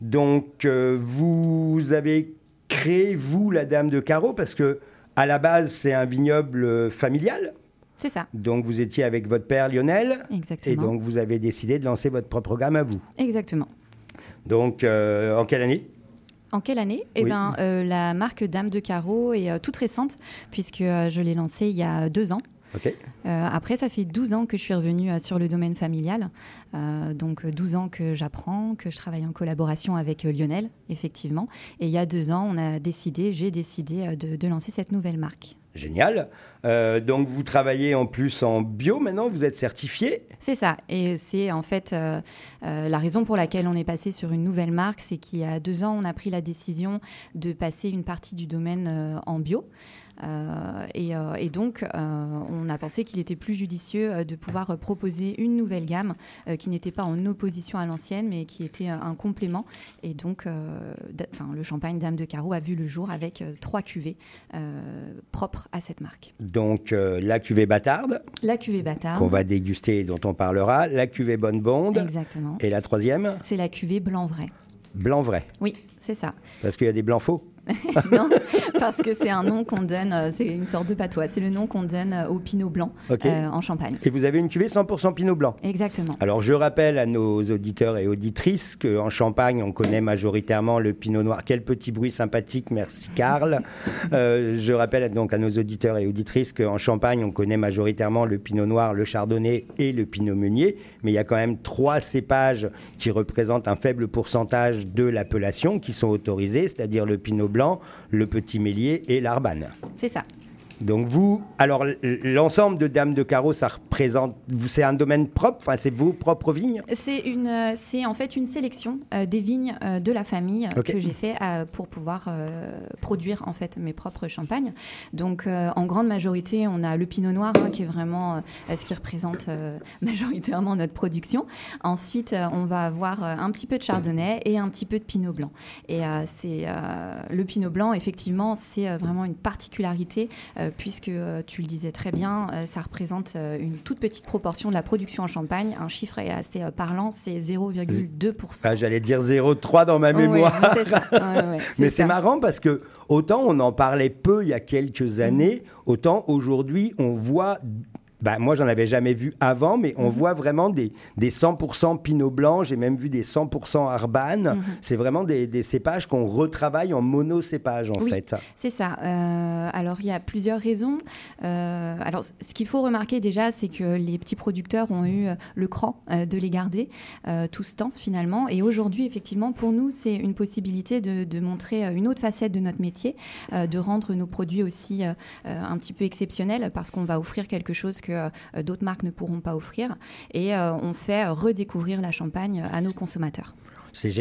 Donc, euh, vous avez créé, vous, la Dame de Carreau, parce que à la base, c'est un vignoble euh, familial. C'est ça. Donc, vous étiez avec votre père Lionel. Exactement. Et donc, vous avez décidé de lancer votre propre gamme à vous. Exactement. Donc, euh, en quelle année? En quelle année? Eh Oui. ben, euh, la marque Dame de Carreau est euh, toute récente, puisque euh, je l'ai lancée il y a deux ans. Euh, après, ça fait 12 ans que je suis revenue euh, sur le domaine familial. Euh, donc, euh, 12 ans que j'apprends, que je travaille en collaboration avec Lionel, effectivement. Et il y a deux ans, on a décidé, j'ai décidé de, de lancer cette nouvelle marque. Génial. Donc, vous travaillez en plus en bio maintenant, vous êtes certifié. C'est ça. Et c'est en fait la raison pour laquelle on est passé sur une nouvelle marque, c'est qu'il y a deux ans, on a pris la décision de passer une partie du domaine en bio. Euh, et, euh, et donc, euh, on a pensé qu'il était plus judicieux de pouvoir proposer une nouvelle gamme qui n'était pas en opposition à l'ancienne, mais qui était un complément. Et donc, le champagne Dame de Carreau a vu le jour avec trois cuvées propres à cette marque. Donc, la cuvée bâtarde, La cuvée Bâtard. qu'on va déguster et dont on parlera. La cuvée bonne bonde. Exactement. Et la troisième, C'est la cuvée blanc vrai. blanc vrai. Oui, c'est ça. Parce qu'il y a des blancs faux. non, parce que c'est un nom qu'on donne, euh, c'est une sorte de patois. C'est le nom qu'on donne euh, au pinot blanc euh, en Champagne. Et vous avez une cuvée 100% pinot blanc. Exactement. Alors, je rappelle à nos auditeurs et auditrices qu'en Champagne, on connaît majoritairement le pinot noir. Quel petit bruit sympathique, merci Karl. Euh, je rappelle donc à nos auditeurs et auditrices qu'en Champagne, on connaît majoritairement le pinot noir, le chardonnay et le pinot meunier. Mais il y a quand même trois cépages qui représentent un faible pourcentage de l'appellation qui sont autorisés, c'est-à-dire le pinot blanc, le petit mélier et l'arbane. C'est ça. Donc vous, alors l'ensemble de Dames de Carreau, ça représente, c'est un domaine propre, enfin c'est vos propres vignes? C'est une, c'est en fait une sélection euh, des vignes euh, de la famille que j'ai fait euh, pour pouvoir produire en fait mes propres champagnes. Donc en grande majorité, on a le Pinot Noir hein, qui est vraiment ce qui représente majoritairement notre production. Ensuite, on va avoir un petit peu de Chardonnay et un petit peu de Pinot Blanc. Et c'est le Pinot Blanc, effectivement, c'est vraiment une particularité puisque euh, tu le disais très bien, euh, ça représente euh, une toute petite proportion de la production en Champagne. Un chiffre est assez parlant, c'est 0,2%. Ah, J'allais dire 0,3 dans ma mémoire. ça. Ouais, Mais c'est marrant parce que autant on en parlait peu il y a quelques années, autant aujourd'hui on voit. Bah, moi, j'en avais jamais vu avant, mais on voit vraiment des, des 100% Pinot Blanc. J'ai même vu des 100% Arbane. Mhm. C'est vraiment des, des cépages qu'on retravaille en monocépage, en Oui, fait. C'est ça. Euh, alors, il y a plusieurs raisons. Euh, alors, ce qu'il faut remarquer déjà, c'est que les petits producteurs ont eu euh, le cran euh, de les garder tout ce temps, finalement. Et aujourd'hui, effectivement, pour nous, c'est une possibilité de, de montrer une autre facette de notre métier, de rendre nos produits aussi un petit peu exceptionnels, parce qu'on va offrir quelque chose que euh, d'autres marques ne pourront pas offrir. Et euh, on fait redécouvrir la Champagne à nos consommateurs.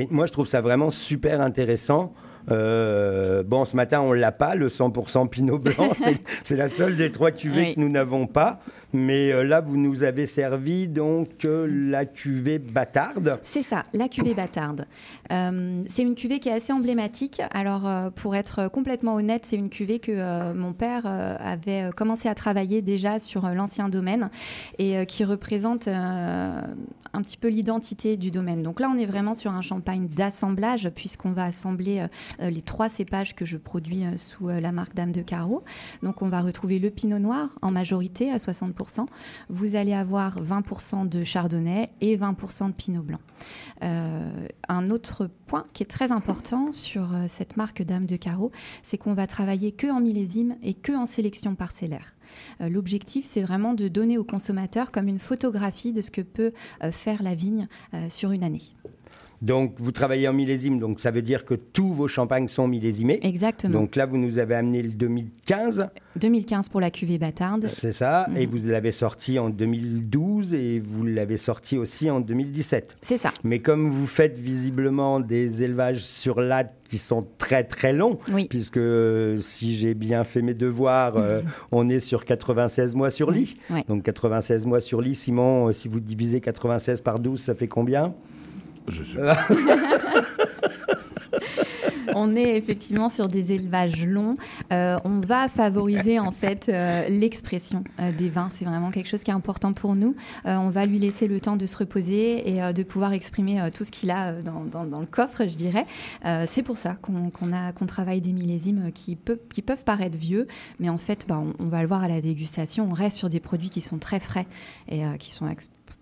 Moi, je trouve ça vraiment super intéressant. Euh, bon, ce matin, on l'a pas, le 100% Pinot Blanc. C'est- la seule des trois cuvées Oui. que nous n'avons pas. Mais euh, là, vous nous avez servi donc euh, la cuvée bâtarde. C'est ça, la cuvée bâtarde. C'est une cuvée qui est assez emblématique. Alors, pour être complètement honnête, c'est une cuvée que mon père avait commencé à travailler déjà sur l'ancien domaine et qui représente un petit peu l'identité du domaine. Donc là, on est vraiment sur un champagne d'assemblage puisqu'on va assembler les trois cépages que je produis euh, sous euh, la marque Dame de Carreau. Donc, on va retrouver le pinot noir en majorité à 60%. Vous allez avoir 20% de chardonnay et 20% de pinot blanc. Euh, un autre point qui est très important sur euh, cette marque Dame de Carreau, c'est qu'on va travailler que en millésime et que en sélection parcellaire. Euh, L'objectif, c'est vraiment de donner au consommateur comme une photographie de ce que peut euh, faire la vigne euh, sur une année. Donc, vous travaillez en millésime, donc ça veut dire que tous vos champagnes sont millésimés. Exactement. Donc là, vous nous avez amené le 2015. 2015 pour la cuvée bâtarde. C'est ça. Et vous l'avez sorti en 2012 et vous l'avez sorti aussi en 2017. C'est ça. Mais comme vous faites visiblement des élevages sur latte qui sont très très longs, puisque euh, si j'ai bien fait mes devoirs, euh, on est sur 96 mois sur lit. Donc 96 mois sur lit, Simon, euh, si vous divisez 96 par 12, ça fait combien? Je sais on est effectivement sur des élevages longs. Euh, on va favoriser en fait euh, l'expression euh, des vins. C'est vraiment quelque chose qui est important pour nous. On va lui laisser le temps de se reposer et de pouvoir exprimer tout ce qu'il a dans, le coffre, je dirais. C'est pour ça qu'on travaille des millésimes qui, peuvent paraître vieux, mais en fait, bah, on, va le voir à la dégustation. On reste sur des produits qui sont très frais et qui sont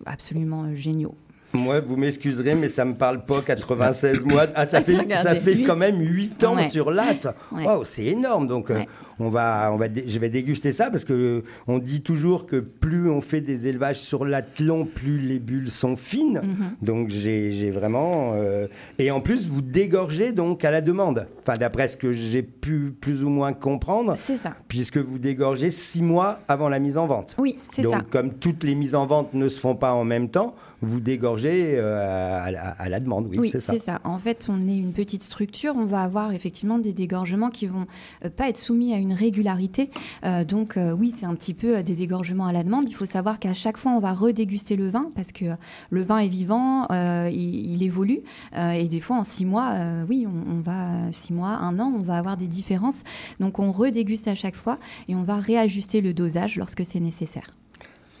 absolument géniaux. Moi, vous m'excuserez, mais ça me parle pas 96 mois. Ah, ça fait, ça quand même 8 ans Ouais. sur latte. Ouais. C'est énorme. Donc, euh, on va, on va, dé- je vais déguster ça parce que on dit toujours que plus on fait des élevages sur latte long, plus les bulles sont fines. Mhm. Donc, j'ai vraiment. euh, Et en plus, vous dégorgez donc à la demande. Enfin, d'après ce que j'ai pu plus ou moins comprendre. C'est ça. Puisque vous dégorgez 6 mois avant la mise en vente. Oui, c'est Donc, ça. comme toutes les mises en vente ne se font pas en même temps, vous dégorgez euh, à, la, à la demande. Oui, Oui, c'est ça. En fait, on est une petite structure. On va avoir effectivement des dégorgements qui vont euh, pas être soumis à une régularité. Euh, donc, euh, oui, c'est un petit peu des dégorgements à la demande. Il faut savoir qu'à chaque fois, on va redéguster le vin parce que le vin est vivant, euh, il, il évolue. Euh, et des fois, en six mois, euh, oui, on, on va six mois, un an, on va avoir des différences. Donc, on redéguste à chaque fois et on va réajuster le dosage lorsque c'est nécessaire.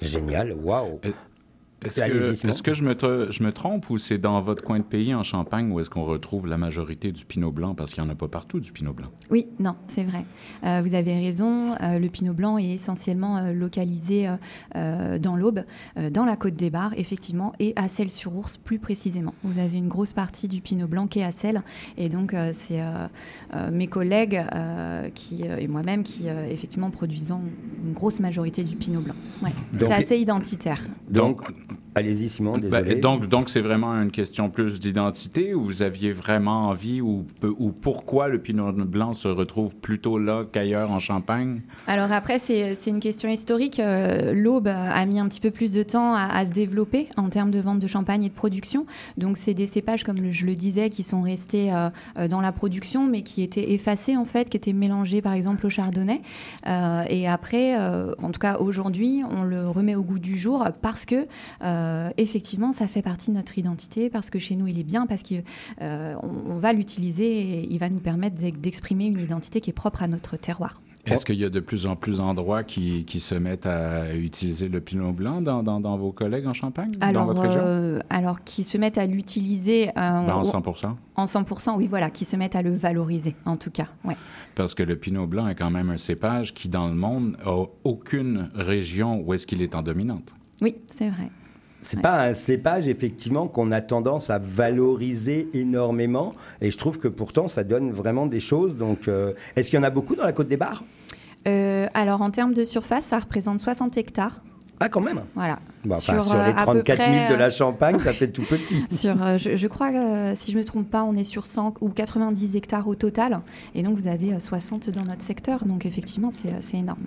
Génial, waouh. Est-ce que, je, me tr- je me trompe ou c'est dans votre coin de pays en Champagne où est-ce qu'on retrouve la majorité du pinot blanc? Parce qu'il n'y en a pas partout du pinot blanc? Oui, non, c'est vrai. Euh, vous avez raison. euh, le pinot blanc est essentiellement euh, localisé dans l'Aube, dans la côte des Bars, effectivement, et à Celles-sur-Ours plus précisément. Vous avez une grosse partie du pinot blanc qui est à Celles, et donc c'est mes collègues qui, et moi-même qui, effectivement, produisons une grosse majorité du pinot blanc. Ouais. C'est assez identitaire. Donc, allez-y, Simon, désolé. Ben, donc, donc c'est vraiment une question plus d'identité ou vous aviez vraiment envie ou, ou pourquoi le pinot blanc se retrouve plutôt là qu'ailleurs en Champagne? Alors après, c'est c'est une question historique. Euh, L'Aube a mis un petit peu plus de temps à, à se développer en termes de vente de champagne et de production. Donc c'est des cépages, comme je le disais, qui sont restés euh, euh, dans la production, mais qui étaient effacés en fait, qui étaient mélangés par exemple au chardonnay. Et après, en tout cas aujourd'hui, on le remet au goût du jour parce que euh, effectivement, ça fait partie de notre identité, parce que chez nous il est bien, parce qu'on on va l'utiliser et il va nous permettre d'ex- d'exprimer une identité qui est propre à notre terroir. Est-ce qu'il y a de plus en plus d'endroits qui, qui se mettent à utiliser le pinot blanc dans, dans- dans vos collègues en Champagne, dans Alors, votre région? euh, alors qui se mettent à l'utiliser euh, Ben, en on- 100 en 100%, oui, voilà, qui se mettent à le valoriser, en tout cas. Ouais. Parce que le pinot blanc est quand même un cépage qui, dans le monde, a aucune région où est-ce qu'il est en dominante. Oui, c'est vrai. C'est pas un cépage, effectivement, qu'on a tendance à valoriser énormément. Et je trouve que pourtant, ça donne vraiment des choses. Donc, euh, est-ce qu'il y en a beaucoup dans la Côte des Bars? Euh, alors, en termes de surface, ça représente 60 hectares. Ah, quand même? Voilà. Bon, enfin, sur, les à peu 34 000 près, de la euh, Champagne, ça fait tout petit. Sur, je, je crois, que, si je ne me trompe pas, on est sur 100 ou 90 hectares au total. Et donc, vous avez euh, 60 dans notre secteur. Donc, effectivement, c'est énorme.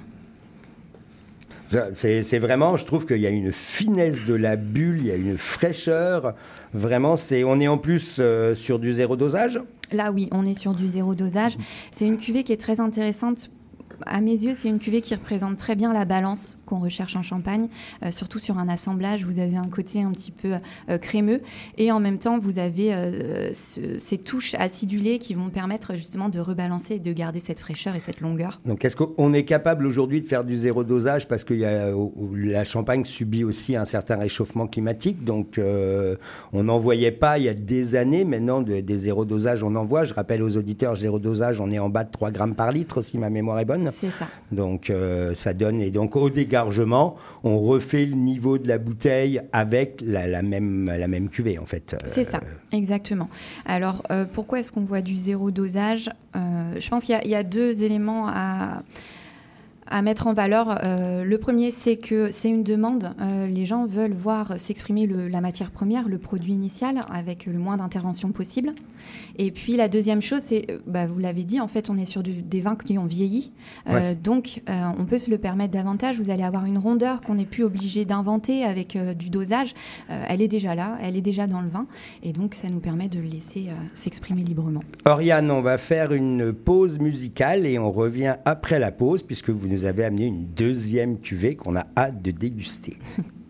C'est vraiment, je trouve qu'il y a une finesse de la bulle, il y a une fraîcheur. Vraiment, c'est, on est en plus euh, sur du zéro dosage. Là, oui, on est sur du zéro dosage. C'est une cuvée qui est très intéressante. À mes yeux, c'est une cuvée qui représente très bien la balance qu'on recherche en champagne, euh, surtout sur un assemblage. Vous avez un côté un petit peu euh, crémeux et en même temps, vous avez euh, ce- ces touches acidulées qui vont permettre justement de rebalancer et de garder cette fraîcheur et cette longueur. Donc, est-ce qu'on est capable aujourd'hui de faire du zéro dosage? Parce que y a, la Champagne subit aussi un certain réchauffement climatique. Donc, on n'en voyait pas il y a des années. Maintenant, de- des zéro dosage, on en voit. Je rappelle aux auditeurs, zéro dosage, on est en bas de 3 grammes par litre, si ma mémoire est bonne. C'est ça. Donc, euh, ça donne. Et donc, au dégorgement, on refait le niveau de la bouteille avec la, la même, la même cuvée, en fait. Euh, C'est ça, exactement. Alors, euh, pourquoi est-ce qu'on voit du zéro dosage? Je pense qu'il y, a- il y a deux éléments à, à mettre en valeur. Euh, le premier, c'est que c'est une demande. Euh, les gens veulent voir s'exprimer la matière première, le produit initial, avec le moins d'intervention possible. Et puis la deuxième chose, c'est, euh, bah, vous l'avez dit, en fait, on est sur du- des vins qui ont vieilli. Euh, Ouais. donc, euh, on peut se le permettre davantage. Vous allez avoir une rondeur qu'on n'est plus obligé d'inventer avec euh, du dosage. Elle est déjà là, elle est déjà dans le vin. Et donc, ça nous permet de le laisser s'exprimer librement. Oriane, on va faire une pause musicale et on revient après la pause puisque vous nous avez amené une deuxième cuvée qu'on a hâte de déguster.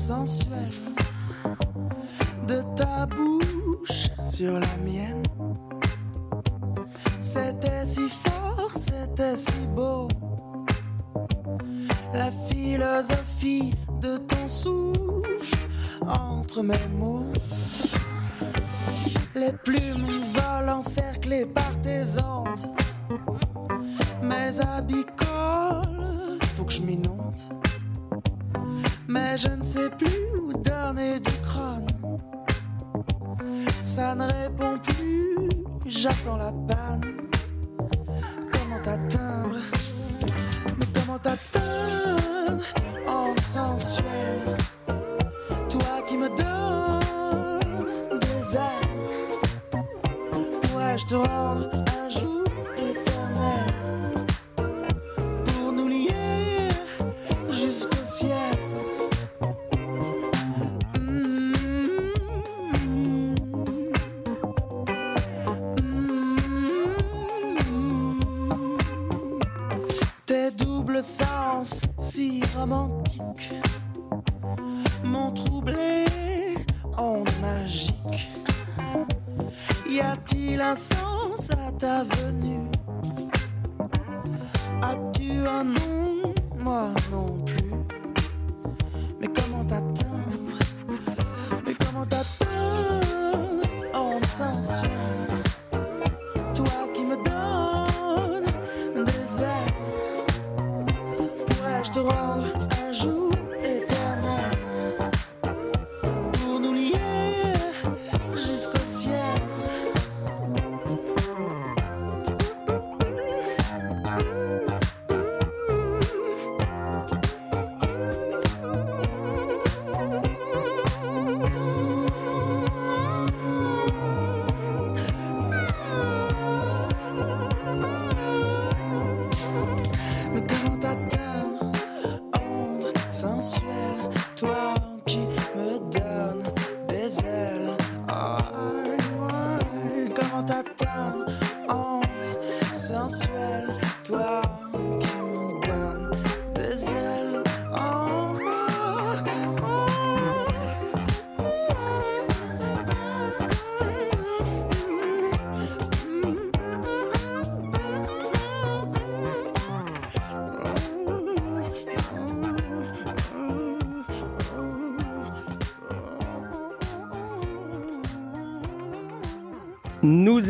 sensuelle de ta bouche sur la mienne. C'était si fort, c'était si beau. La philosophie de ton souffle entre mes mots. Les plumes volent encerclées par tes ondes. Mes habits collent, faut que je m'inonde. Mais je ne sais plus où donner du crâne. Ça ne répond plus, j'attends la panne. Comment t'atteindre? Mais comment t'atteindre? En sensuel Toi qui me donnes des ailes, pourrais-je te rendre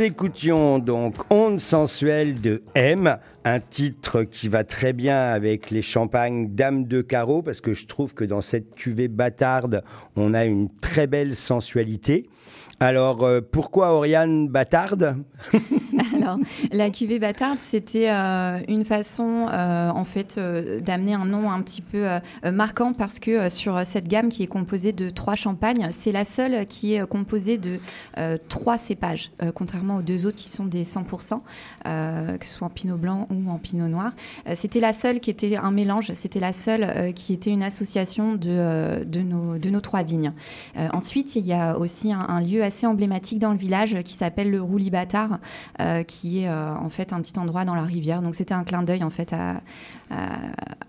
Écoutions donc Onde sensuelle de M, un titre qui va très bien avec les champagnes Dame de Carreau, parce que je trouve que dans cette cuvée bâtarde, on a une très belle sensualité. Alors, euh, pourquoi Oriane bâtarde? La cuvée bâtarde, c'était euh, une façon, euh, en fait, euh, d'amener un nom un petit peu marquant parce que sur cette gamme qui est composée de trois champagnes, c'est la seule qui est composée de trois cépages, contrairement aux deux autres qui sont des 100%, euh, que ce soit en pinot blanc ou en pinot noir. C'était la seule qui était un mélange, c'était la seule qui était une association de, nos, trois vignes. Ensuite, il y a aussi un, lieu assez emblématique dans le village qui s'appelle le Roulis Bâtard, euh, qui est euh, en fait un petit endroit dans la rivière. Donc c'était un clin d'œil en fait à,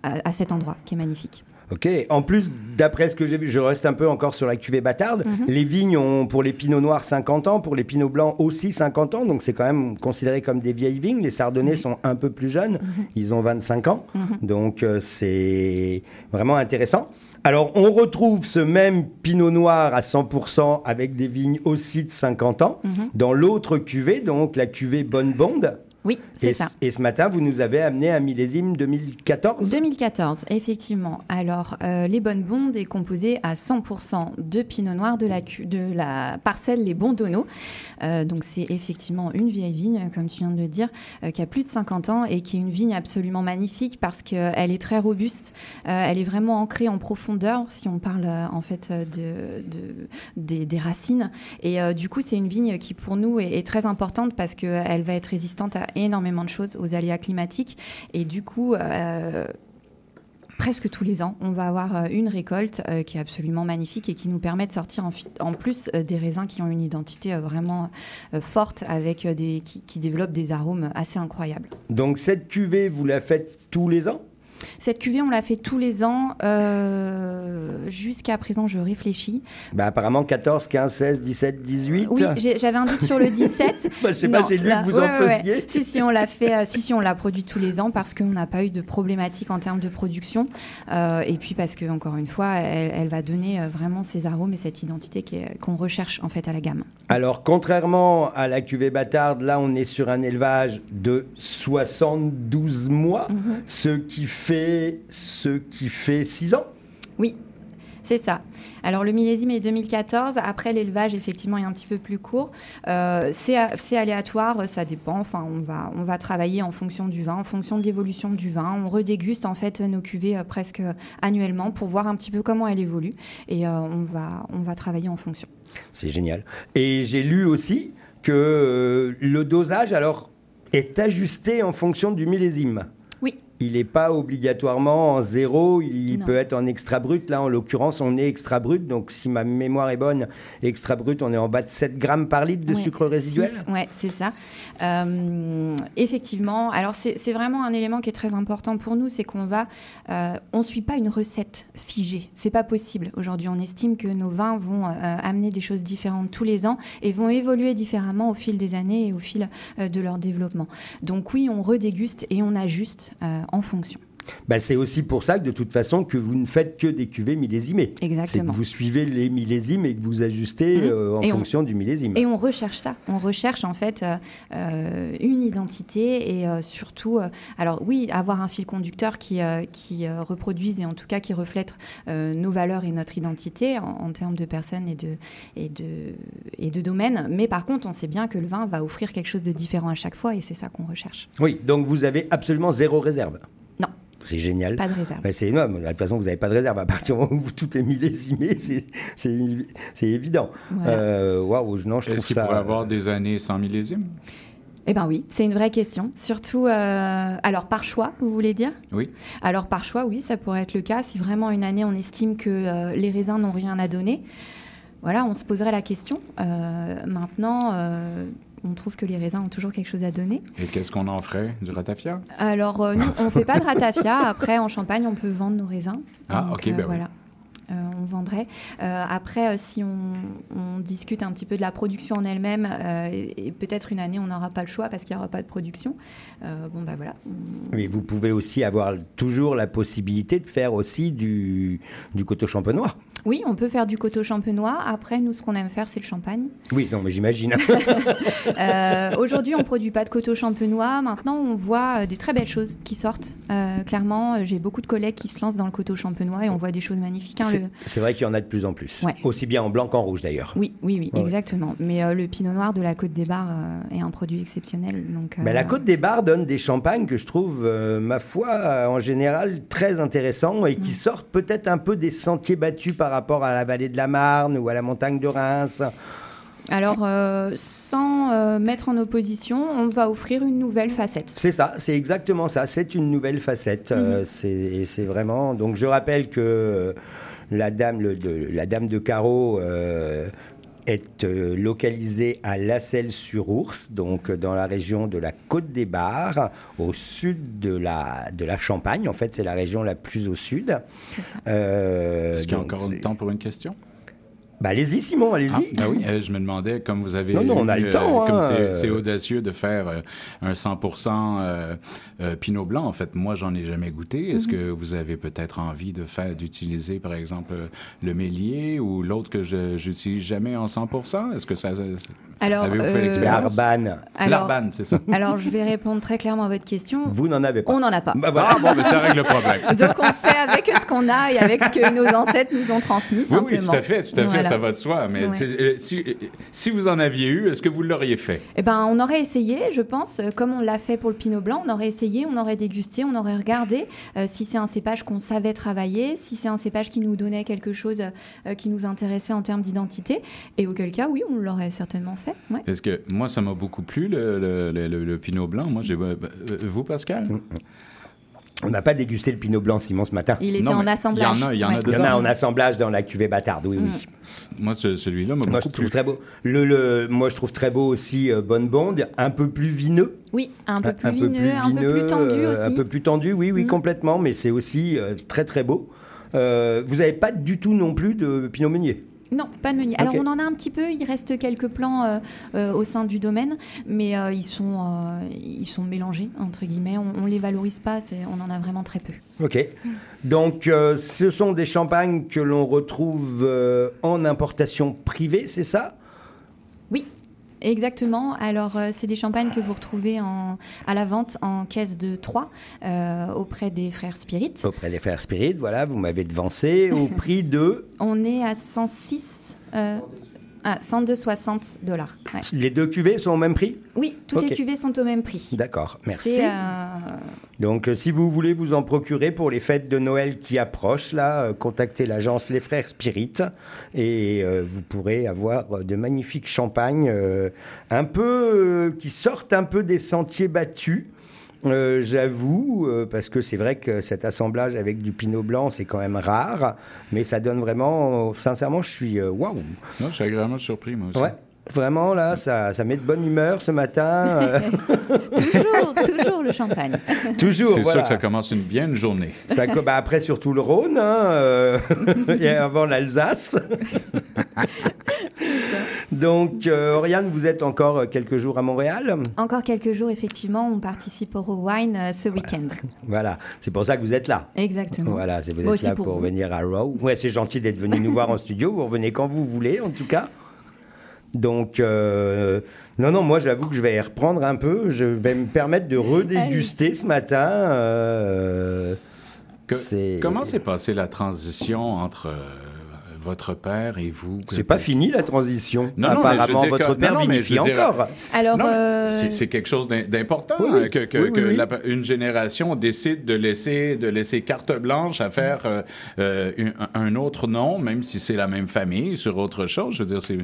à, cet endroit qui est magnifique. Ok, en plus, d'après ce que j'ai vu, je reste un peu encore sur la cuvée bâtarde. Mhm. Les vignes ont pour les pinots noirs 50 ans, pour les pinots blancs aussi 50 ans, donc c'est quand même considéré comme des vieilles vignes. Les chardonnays sont un peu plus jeunes, ils ont 25 ans, Mhm. donc euh, c'est vraiment intéressant. Alors, on retrouve ce même pinot noir à 100% avec des vignes aussi de 50 ans Mhm. dans l'autre cuvée, donc la cuvée Bonne Bonde. Oui, c'est ça. Et ce matin, vous nous avez amené un millésime 2014 2014, effectivement. Alors, euh, les Bonnes Bondes est composé à 100% de Pinot Noir de la, cu- de la parcelle Les Bons Donneaux. Euh, donc, c'est effectivement une vieille vigne, comme tu viens de le dire, euh, qui a plus de 50 ans et qui est une vigne absolument magnifique parce qu'elle est très robuste. Elle est vraiment ancrée en profondeur, si on parle en fait de, de- des, des racines. Et du coup, c'est une vigne qui, pour nous, est, est très importante parce qu'elle va être résistante à énormément de choses, aux aléas climatiques. Et du coup, euh, presque tous les ans, on va avoir euh, une récolte euh, qui est absolument magnifique et qui nous permet de sortir en, plus des raisins qui ont une identité vraiment forte, avec des, qui, qui développent des arômes assez incroyables. Donc cette cuvée, vous la faites tous les ans? Cette cuvée, on l'a fait tous les ans. euh, Jusqu'à présent, je réfléchis. bah, Apparemment 14, 15, 16, 17, 18 Oui, j'avais un doute sur le 17. Bah, je sais pas, j'ai lu que vous en ouais, faisiez. Si, si, on l'a fait. euh, si, si, on l'a produit tous les ans parce qu'on n'a pas eu de problématique en termes de production. Euh, et puis parce que, encore une fois, elle, elle va donner vraiment ces arômes et cette identité qu'on recherche en fait à la gamme. Alors, contrairement à la cuvée bâtarde, là, on est sur un élevage de 72 mois, Mhm. ce qui fait ce qui fait 6 ans. Oui, c'est ça. Alors le millésime est 2014. Après l'élevage, effectivement, est un petit peu plus court. Euh, c'est aléatoire, ça dépend. Enfin, on va, on va travailler en fonction du vin, en fonction de l'évolution du vin. On redéguste en fait nos cuvées euh, presque annuellement pour voir un petit peu comment elle évolue et euh, on va, on va travailler en fonction. C'est génial. Et j'ai lu aussi que le dosage, alors, est ajusté en fonction du millésime. Oui. Il n'est pas obligatoirement en zéro, il Non. peut être en extra brut. Là, en l'occurrence, on est extra brut. Donc, si ma mémoire est bonne, extra brut, on est en bas de 7 grammes par litre de Ouais, sucre résiduel. ouais, c'est ça. Euh, effectivement, alors c'est vraiment un élément qui est très important pour nous, c'est qu'on va, euh, on suit pas une recette figée. C'est pas possible. Aujourd'hui, on estime que nos vins vont euh, amener des choses différentes tous les ans et vont évoluer différemment au fil des années et au fil de leur développement. Donc oui, on redéguste et on ajuste en fonction. Bah, c'est aussi pour ça que de toute façon que vous ne faites que des cuvées millésimées. C'est que Exactement. vous suivez les millésimes et que vous ajustez Mhm. euh, en Et on- fonction du millésime. Et on recherche ça. On recherche en fait euh, euh, une identité et euh, surtout, alors oui, avoir un fil conducteur qui, qui reproduise et en tout cas qui reflète nos valeurs et notre identité en, en termes de personnes et de, et, de, et de domaines. Mais par contre, on sait bien que le vin va offrir quelque chose de différent à chaque fois et c'est ça qu'on recherche. Oui, donc vous avez absolument zéro réserve. C'est génial. Pas de réserve. Bah, c'est énorme. De toute façon, vous n'avez pas de réserve. À partir du moment où tout est millésimé, c'est, c'est, c'est évident. Voilà. Euh, Waouh, non, je Est-ce trouve qu'il ça. pourrait avoir des années sans millésime? Eh bien oui, c'est une vraie question. Surtout, euh, alors par choix, vous voulez dire? Oui. Alors par choix, oui, ça pourrait être le cas. Si vraiment une année, on estime que euh, les raisins n'ont rien à donner, voilà, on se poserait la question. Euh, maintenant, euh, on trouve que les raisins ont toujours quelque chose à donner. Et qu'est-ce qu'on en ferait? Du ratafia? Alors, euh, nous, on ne fait pas de ratafia. Après, en Champagne, on peut vendre nos raisins. Ah, Donc, ok, ben oui. voilà. Euh, on vendrait. Euh, après, euh, si on, on discute un petit peu de la production en elle-même, euh, et, et peut-être une année, on n'aura pas le choix parce qu'il n'y aura pas de production. Euh, bon, bah voilà. Mais vous pouvez aussi avoir toujours la possibilité de faire aussi du, du coteau champenois. Oui, on peut faire du coteau champenois. Après, nous, ce qu'on aime faire, c'est le champagne. Oui, non, mais j'imagine. Euh, Aujourd'hui, on ne produit pas de coteau champenois. Maintenant, on voit euh, des très belles choses qui sortent. Euh, clairement, j'ai beaucoup de collègues qui se lancent dans le coteau champenois et on voit des choses magnifiques. hein, c'est, le- vrai qu'il y en a de plus en plus. Ouais. Aussi bien en blanc qu'en rouge d'ailleurs. Oui, oui, oui, Ouais, exactement. Mais euh, le pinot noir de la Côte des Bars est un produit exceptionnel. Donc, la Côte des Bars donne des champagnes que je trouve, ma foi, en général très intéressants et qui sortent peut-être un peu des sentiers battus par rapport à la vallée de la Marne ou à la montagne de Reims. Alors, euh, sans euh, mettre en opposition, on va offrir une nouvelle facette. C'est ça, c'est exactement ça. C'est une nouvelle facette. Euh, c'est, et c'est vraiment. Donc, je rappelle que la dame, le- de, la dame de carreau. Est euh, localisée à Lasselles-sur-Ours, donc euh, dans la région de la Côte des Bars, au sud de la, de la Champagne. En fait, c'est la région la plus au sud. Euh, Est-ce qu'il y a encore le temps pour une question? Bah, allez-y, Simon, allez-y. Ah, ben oui, euh, je me demandais, comme vous avez. Non, non, on a eu, le temps, euh, Comme hein, c'est- euh. c'est audacieux de faire euh, un 100% euh, euh, Pinot Blanc. En fait, moi, j'en ai jamais goûté. Est-ce Mhm. que vous avez peut-être envie de faire, d'utiliser, par exemple, euh, le Mélier ou l'autre que je j'utilise jamais en 100 Est-ce que ça. ça- Alors, Avez-vous fait l'expérience? L'Arbane. Alors- L'Arbane, c'est ça. Alors, je vais répondre très clairement à votre question. Vous n'en avez pas. On n'en a pas. Bah, voilà. Ah, bon, mais ça règle le problème. Donc, on fait avec ce qu'on a et avec ce que nos ancêtres nous ont transmis, Oui, simplement. oui, tout à fait, tout à fait, Voilà. Ça va de soi. Mais Ouais. euh, si, euh, si vous en aviez eu, est-ce que vous l'auriez fait? Eh ben, on aurait essayé, je pense, euh, comme on l'a fait pour le Pinot Blanc, on aurait essayé, on aurait dégusté, on aurait regardé euh, si c'est un cépage qu'on savait travailler, si c'est un cépage qui nous donnait quelque chose euh, qui nous intéressait en termes d'identité, et auquel cas, oui, on l'aurait certainement fait. ouais. Parce que moi, ça m'a beaucoup plu, le, le, le- le- le Pinot Blanc. Moi, j'ai. vous, Pascal? On n'a pas dégusté le Pinot Blanc, Simon, ce matin. Il était Non, en assemblage. il y en a- il y en a ouais. Il y en a en assemblage dans la cuvée bâtarde, oui, oui. Moi, ce- celui-là m'a Moi, beaucoup je trouve très beau. Le, le- moi, je trouve très beau aussi euh, Bonne Bonde, un peu plus vineux. Oui, un peu plus un vineux, un peu plus tendu euh, aussi. Un peu plus tendu, oui, oui, Mhm. complètement, mais c'est aussi euh, très, très beau. Euh, vous n'avez pas du tout non plus de Pinot Meunier? Non, pas de meunier. Alors on en a un petit peu, il reste quelques plants euh, euh, au sein du domaine, mais euh, ils, sont, ils sont mélangés, entre guillemets. On ne les valorise pas, on en a vraiment très peu. Ok. Donc, ce sont des champagnes que l'on retrouve en importation privée, c'est ça? Exactement. Alors euh, c'est des champagnes que vous retrouvez en, à la vente en caisse de 3 auprès des frères Spirit. Auprès des frères Spirit, voilà, vous m'avez devancé au prix de. On est à 106... Euh, ah, 102,60 dollars. ouais. Les deux cuvées sont au même prix? Oui, toutes les cuvées sont au même prix. D'accord, merci. Euh, Donc, euh, si vous voulez vous en procurer pour les fêtes de Noël qui approchent, là, euh, contactez l'agence Les Frères Spirit et euh, vous pourrez avoir de magnifiques champagnes un peu qui sortent un peu des sentiers battus. Euh, J'avoue, euh, parce que c'est vrai que cet assemblage avec du pinot blanc, c'est quand même rare, mais ça donne vraiment, sincèrement, je suis euh, waouh. Non, je suis agréablement surpris, moi aussi. Ouais, vraiment là, ça, ça met de bonne humeur ce matin. euh, toujours, toujours le champagne. toujours. C'est voilà. sûr que ça commence une bien une journée. Ça, bah, après, surtout le Rhône, hein, euh, et avant l'Alsace. Donc, euh, Oriane, vous êtes encore quelques jours à Montréal? Encore quelques jours, effectivement, on participe au Wine euh, ce week-end. Voilà, c'est pour ça que vous êtes là. Exactement. Voilà, c'est vous êtes aussi là pour pour, vous. venir à Raw. Ouais, c'est gentil d'être venu nous voir en studio. Vous revenez quand vous voulez, en tout cas. Donc, euh, non, non, moi, j'avoue que je vais reprendre un peu. Je vais me permettre de redéguster ce matin. euh, Que- Comment s'est passée la transition entre euh, votre père et vous? C'est pas fini la transition. Non, non, mais je veux Apparemment, dire votre que- père non, non, vinifie dire- encore. Alors, Non, euh, c'est- quelque chose d'im- d'important Oui, oui. euh, que, que- Oui, oui, que oui. la- une génération décide de laisser, de laisser carte blanche à faire euh, euh, un, un autre nom, même si c'est la même famille, sur autre chose. Je veux dire, c'est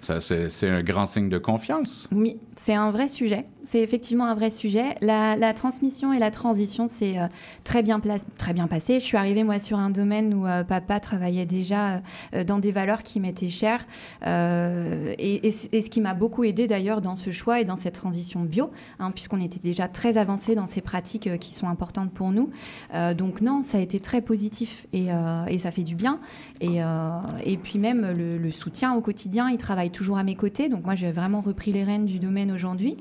ça, c'est un grand signe de confiance. Oui, c'est un vrai sujet. C'est effectivement un vrai sujet. La, la transmission et la transition, c'est euh, très, bien très bien passé. Je suis arrivée, moi, sur un domaine où euh, papa travaillait déjà euh, dans des valeurs qui m'étaient chères. Euh, et, ce qui m'a beaucoup aidé d'ailleurs dans ce choix et dans cette transition bio, hein, puisqu'on était déjà très avancé dans ces pratiques euh, qui sont importantes pour nous. Euh, donc non, ça a été très positif et, euh, ça fait du bien. Et, euh, puis même le, soutien au quotidien, il travaille toujours à mes côtés. Donc moi, j'ai vraiment repris les rênes du domaine aujourd'hui.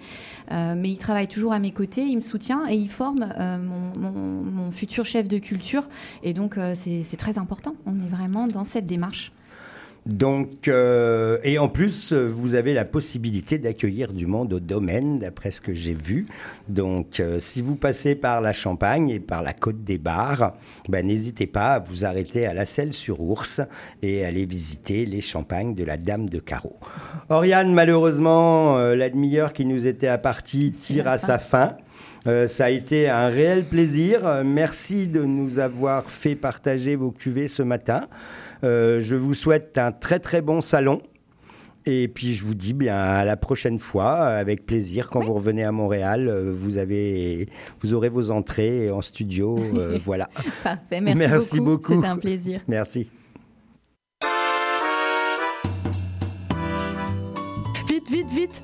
Euh, mais il travaille toujours à mes côtés, il me soutient et il forme euh, mon, futur chef de culture. Et donc euh, c'est très important. On est vraiment dans cette démarche. Donc, euh, et en plus, vous avez la possibilité d'accueillir du monde au domaine, d'après ce que j'ai vu. Donc, euh, si vous passez par la Champagne et par la Côte des Bars, ben, n'hésitez pas à vous arrêter à la Selle-sur-Ours et aller visiter les champagnes de la Dame de Carreau. Oriane, malheureusement, euh, la demi-heure qui nous était à partie tire à sa fin. Euh, ça a été un réel plaisir. Euh, merci de nous avoir fait partager vos cuvées ce matin. Euh, je vous souhaite un très très bon salon. Et puis je vous dis bien à la prochaine fois, avec plaisir. Quand vous revenez à Montréal, euh, vous, avez, vous aurez vos entrées en studio. euh, voilà. Parfait, merci, Merci beaucoup. beaucoup. C'était un plaisir. Merci. Vite, vite, vite,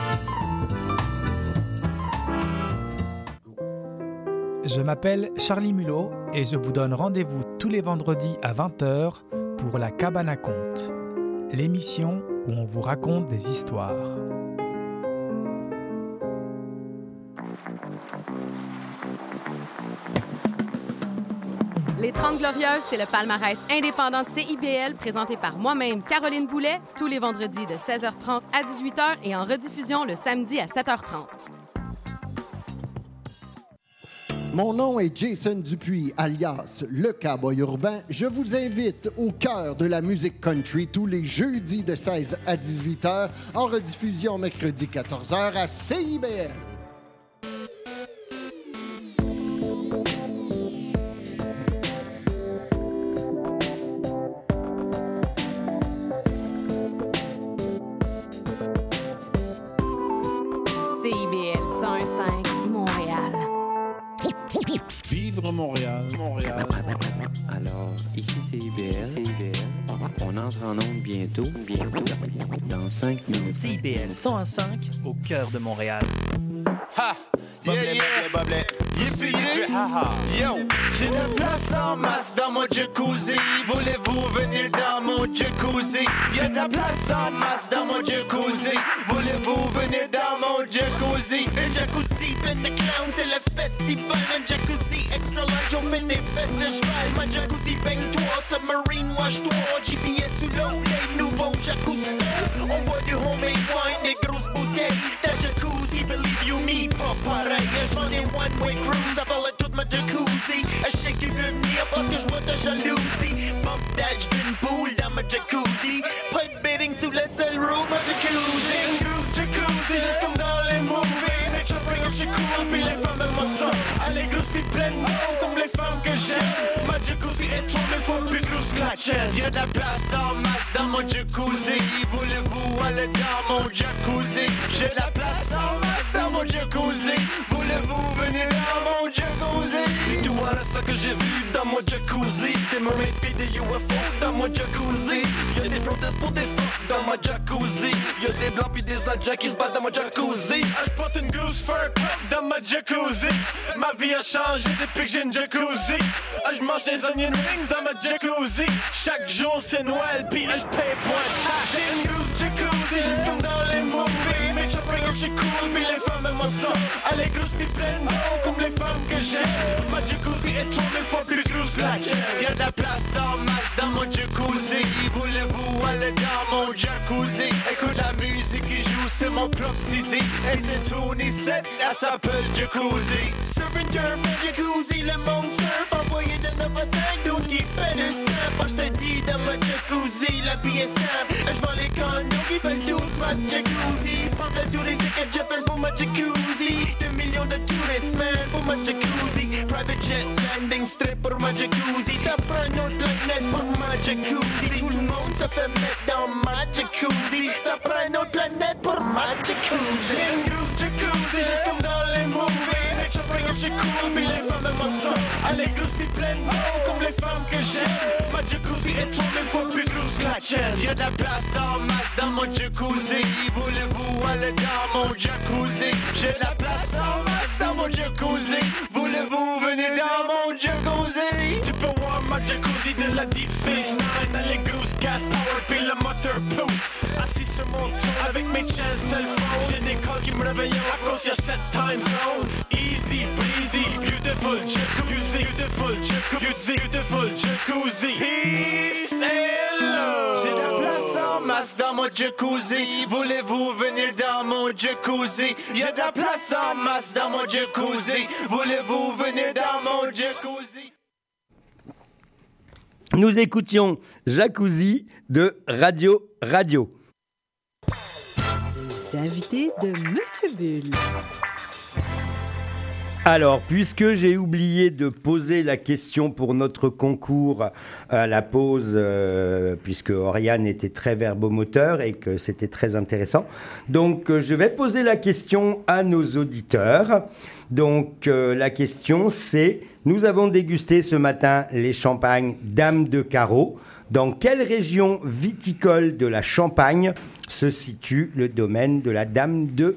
Je m'appelle Charlie Mulot et je vous donne rendez-vous tous les vendredis à 20h pour La Cabane à Contes, l'émission où on vous raconte des histoires. Les 30 Glorieuses, c'est le palmarès indépendant de CIBL présenté par moi-même, Caroline Boulet, tous les vendredis de 16h30 à 18h et en rediffusion le samedi à 7h30. Mon nom est Jason Dupuis, alias Le Cowboy Urbain. Je vous invite au cœur de la musique country tous les jeudis de 16 à 18 h en rediffusion mercredi 14 h à CIBL. CIBL ici c'est IBL. CIBL. On entre en onde bientôt, bientôt, dans 5 minutes. CIBL 105 au cœur de Montréal. Ha! Yeah, yeah. Yippee. Yo, j'ai de place en masse dans mon jacuzzi. Voulez-vous venir dans mon jacuzzi? Y'a de la place en masse dans mon jacuzzi. Voulez-vous venir dans mon jacuzzi? Un jacuzzi plein de clowns, c'est le festival. Un jacuzzi extra large, on fait des fesses de cheval. Ma jacuzzi baigne-toi, submarine wash-toi. GPS sous l'eau, les nouveaux jacuzzi. On boit du homemade wine, des grosses bouteilles. Jacuzzi, believe you me, pareil. J'en ai one-way cruise, avaler toute ma jacuzzi. À chaque veut venir parce que je vois ta jalousie. Bump that, j'fais une boule dans ma jacuzzi. Pas de bidding sous la seule rule, ma jacuzzi. Une grosse jacuzzi, juste comme dans les movies. Je cool, puis les femmes ça. Elle est grosse puis pleine d'eau, comme les femmes que j'aime. Ma jacuzzi est trop mille fois plus que tienne. Y'a de la place en masse dans mon jacuzzi. Voulez-vous aller dans mon jacuzzi? J'ai de la place en masse dans mon jacuzzi. Voulez-vous venir dans mon jacuzzi? C'est tout voilà ça que j'ai vu dans mon jacuzzi Des mermaids pis des UFO dans mon jacuzzi Y'a des protestes pour des fuck dans mon jacuzzi Y'a des blancs pis des indiens qui se battent dans mon jacuzzi Ah, j'porte une goose fur dans ma jacuzzi. Ma vie a changé depuis que j'ai une jacuzzi. Ah, j'mange des onion rings dans ma jacuzzi. Chaque jour c'est Noël, pis ah, j'paye point. J'ai une jacuzzi, juste comme dans les movies. Mais j'apprends que j'suis cool, pis les femmes aiment ça. Elle est grosse pis pleine d'eau, comme les femmes que j'aime. Ma jacuzzi est trop mille fois plus grosse que la tienne. Y'a de la place en masse dans mon jacuzzi. Voulez-vous aller dans mon jacuzzi? Écoute la musique qui joue, c'est mon propre CD. Et c'est Tony 7, elle s'appelle Jacuzzi. Surfing turf, jacuzzi, le monde surf. Envoyé de 9 à 5, d'autres qui fait du snap. Moi j'te dis dans ma jacuzzi, la vie est simple. J'vends les condos qui veulent toute ma jacuzzi. Prends le touristique et Jeff pour ma jacuzzi. 2 millions de touristes, man, pour ma jacuzzi. Private jet landing strip pour ma jacuzzi. Ça prend une autre planète pour ma jacuzzi. Tout le monde se fait mettre dans ma jacuzzi. Ça prend une autre planète pour ma jacuzzi. J'ai une grosse jacuzzi, juste comme dans les movies. Bring je suis cool, pis les femmes aiment ça. Elle est grosse pis pleine comme les femmes que j'aime. Ma jacuzzi tienne. Y'a de la place en masse dans mon jacuzzi. Voulez-vous aller dans mon jacuzzi? J'ai de la place en masse dans mon jacuzzi. Voulez-vous venir dans mon jacuzzi? Tu peux voir ma jacuzzi de la Deep Space Nine. Elle est grosse, gas power, pis le moteur pousse. Assis sur mon tour avec mes chaînes cell phone. J'ai des calls qui me réveillent à cause y'a cette time zone. Easy breezy, beautiful jacuzzi, beautiful jacuzzi, beautiful jacuzzi. Peace and love. J'ai de la place en masse dans mon jacuzzi. Voulez-vous venir dans mon jacuzzi? Y'a de la place en masse dans mon jacuzzi. Voulez-vous venir dans mon jacuzzi? Nous écoutions Jacuzzi de Radio Radio. les invités de Monsieur Bull. Alors, puisque j'ai oublié de poser la question pour notre concours à la pause, euh, puisque Oriane était très verbomoteur et que c'était très intéressant, donc euh, je vais poser la question à nos auditeurs. Donc, euh, la question c'est, nous avons dégusté ce matin les champagnes Dame de Carreau. Dans quelle région viticole de la Champagne se situe le domaine de la Dame de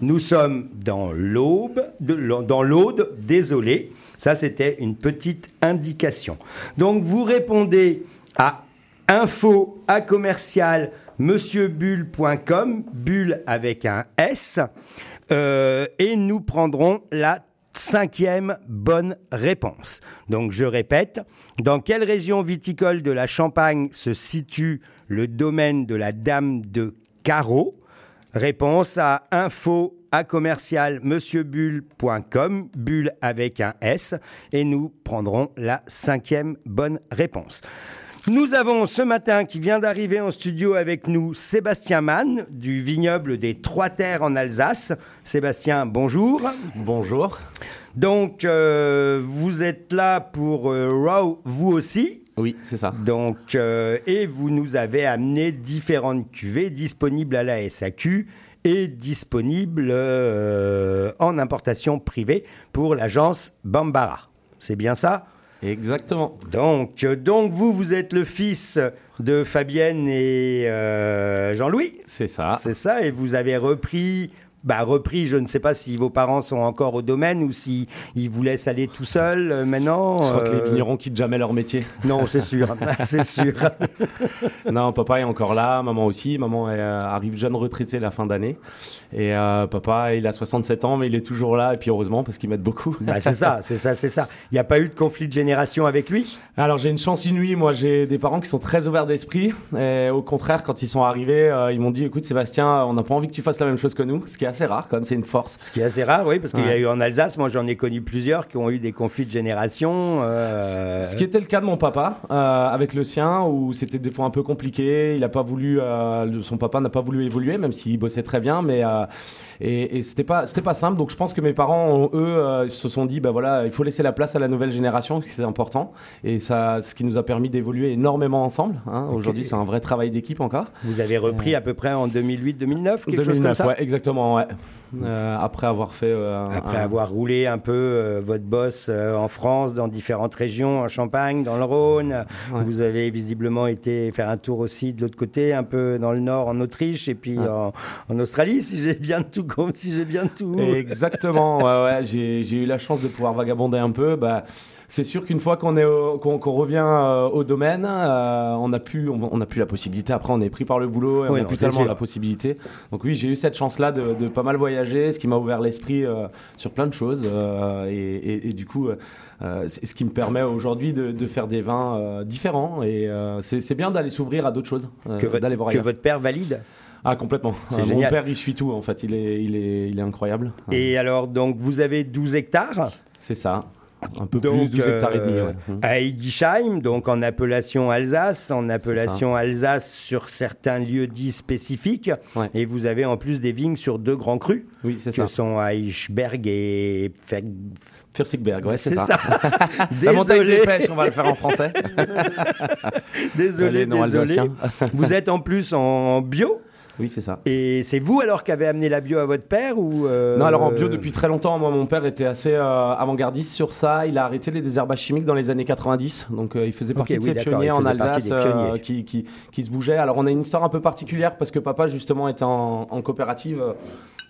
Nous sommes dans l'Aube, dans l'Aude, désolé. Ça, c'était une petite indication. Donc, vous répondez à info à commercial monsieurbulle.com, bulle avec un S, euh, et nous prendrons la cinquième bonne réponse. Donc je répète, dans quelle région viticole de la Champagne se situe le domaine de la Dame de Carreau? Réponse à info à commercial monsieurbulle.com, bulle avec un S, et nous prendrons la cinquième bonne réponse. Nous avons ce matin qui vient d'arriver en studio avec nous Sébastien Mann du vignoble des Trois Terres en Alsace. Sébastien, bonjour. Bonjour. Donc, euh, vous êtes là pour euh, Raw, vous aussi Oui, c'est ça. Donc, euh, et vous nous avez amené différentes cuvées disponibles à la SAQ et disponibles euh, en importation privée pour l'agence Bambara. C'est bien ça? Exactement. Donc, euh, donc vous, vous êtes le fils de Fabienne et euh, Jean-Louis? C'est ça. C'est ça, et vous avez repris. Bah, repris, je ne sais pas si vos parents sont encore au domaine ou si ils vous laissent aller tout seul euh, maintenant. Je crois que les euh, vignerons quittent jamais leur métier. Non, c'est sûr, c'est sûr. non, papa est encore là, maman aussi. Maman est, euh, arrive jeune retraité la fin d'année. Et papa, il a 67 ans, mais il est toujours là. Et puis heureusement, parce qu'il m'aide beaucoup. Bah, c'est ça, c'est ça, c'est ça. Il n'y a pas eu de conflit de génération avec lui? Alors j'ai une chance inouïe, moi j'ai des parents qui sont très ouverts d'esprit. Et au contraire, quand ils sont arrivés, euh, ils m'ont dit écoute Sébastien, on n'a pas envie que tu fasses la même chose que nous, ce qui est assez rare quand même, c'est une force. Ce qui est assez rare, oui, parce qu'il y a eu en Alsace, moi j'en ai connu plusieurs qui ont eu des conflits de génération. euh, Ce qui était le cas de mon papa euh, avec le sien, où c'était des fois un peu compliqué. Il a pas voulu, euh, son papa n'a pas voulu évoluer, même s'il bossait très bien, mais et, et c'était pas, c'était pas simple. Donc je pense que mes parents, ont, eux, se sont dit, bah voilà, il faut laisser la place à la nouvelle génération, c'est important. Et ça, ce qui nous a permis d'évoluer énormément ensemble. hein. Aujourd'hui, c'est un vrai travail d'équipe encore. Vous avez repris à peu près en 2008-2009, quelque chose comme 2009, ça? ouais, exactement, ouais. Euh, après avoir fait, euh, Après un- avoir roulé un peu euh, votre boss en France, dans différentes régions, en Champagne, dans le Rhône, vous avez visiblement été faire un tour aussi de l'autre côté, un peu dans le nord, en Autriche, et puis en, en Australie, si j'ai bien tout, com- si j'ai bien tout. Exactement, ouais, j'ai eu la chance de pouvoir vagabonder un peu. Bah, c'est sûr qu'une fois qu'on, revient euh, au domaine, euh, on n'a plus, on, on a plus la possibilité. Après, on est pris par le boulot et on n'a plus tellement sûr. la possibilité. Donc oui, j'ai eu cette chance-là de, de pas mal voyager, ce qui m'a ouvert l'esprit euh, sur plein de choses. et, et- et du coup, c'est ce qui me permet aujourd'hui de, de faire des vins différents. Et c'est, bien d'aller s'ouvrir à d'autres choses, Que votre- d'aller voir que votre père valide? Ah, complètement. C'est Euh, Mon génial. père, il suit tout, en fait. Il est, il est, il est incroyable. Et alors, donc, vous avez 12 hectares? C'est ça. Un peu donc, plus, 12 hectares et demi. euh, ouais. À Hildesheim, donc en appellation Alsace, en appellation Alsace sur certains lieux dits spécifiques. Et vous avez en plus des vignes sur deux grands crus. Oui, c'est que ça. sont Eichberg et Fursigberg, ouais, c'est ça. ça. La montagne Désolé. des pêches, on va le faire en français. désolé, noms désolé. vous êtes en plus en bio Oui, c'est ça. Et c'est vous alors qui avez amené la bio à votre père ou euh, Non, alors en bio depuis très longtemps. Moi, mon père était assez euh, avant-gardiste sur ça. Il a arrêté les désherbages chimiques dans les années 90. Donc, euh, il faisait partie de oui, ces d'accord, pionniers en Alsace pionniers. qui, qui, qui se bougeaient. Alors, on a une histoire un peu particulière parce que papa, justement, était en, en coopérative.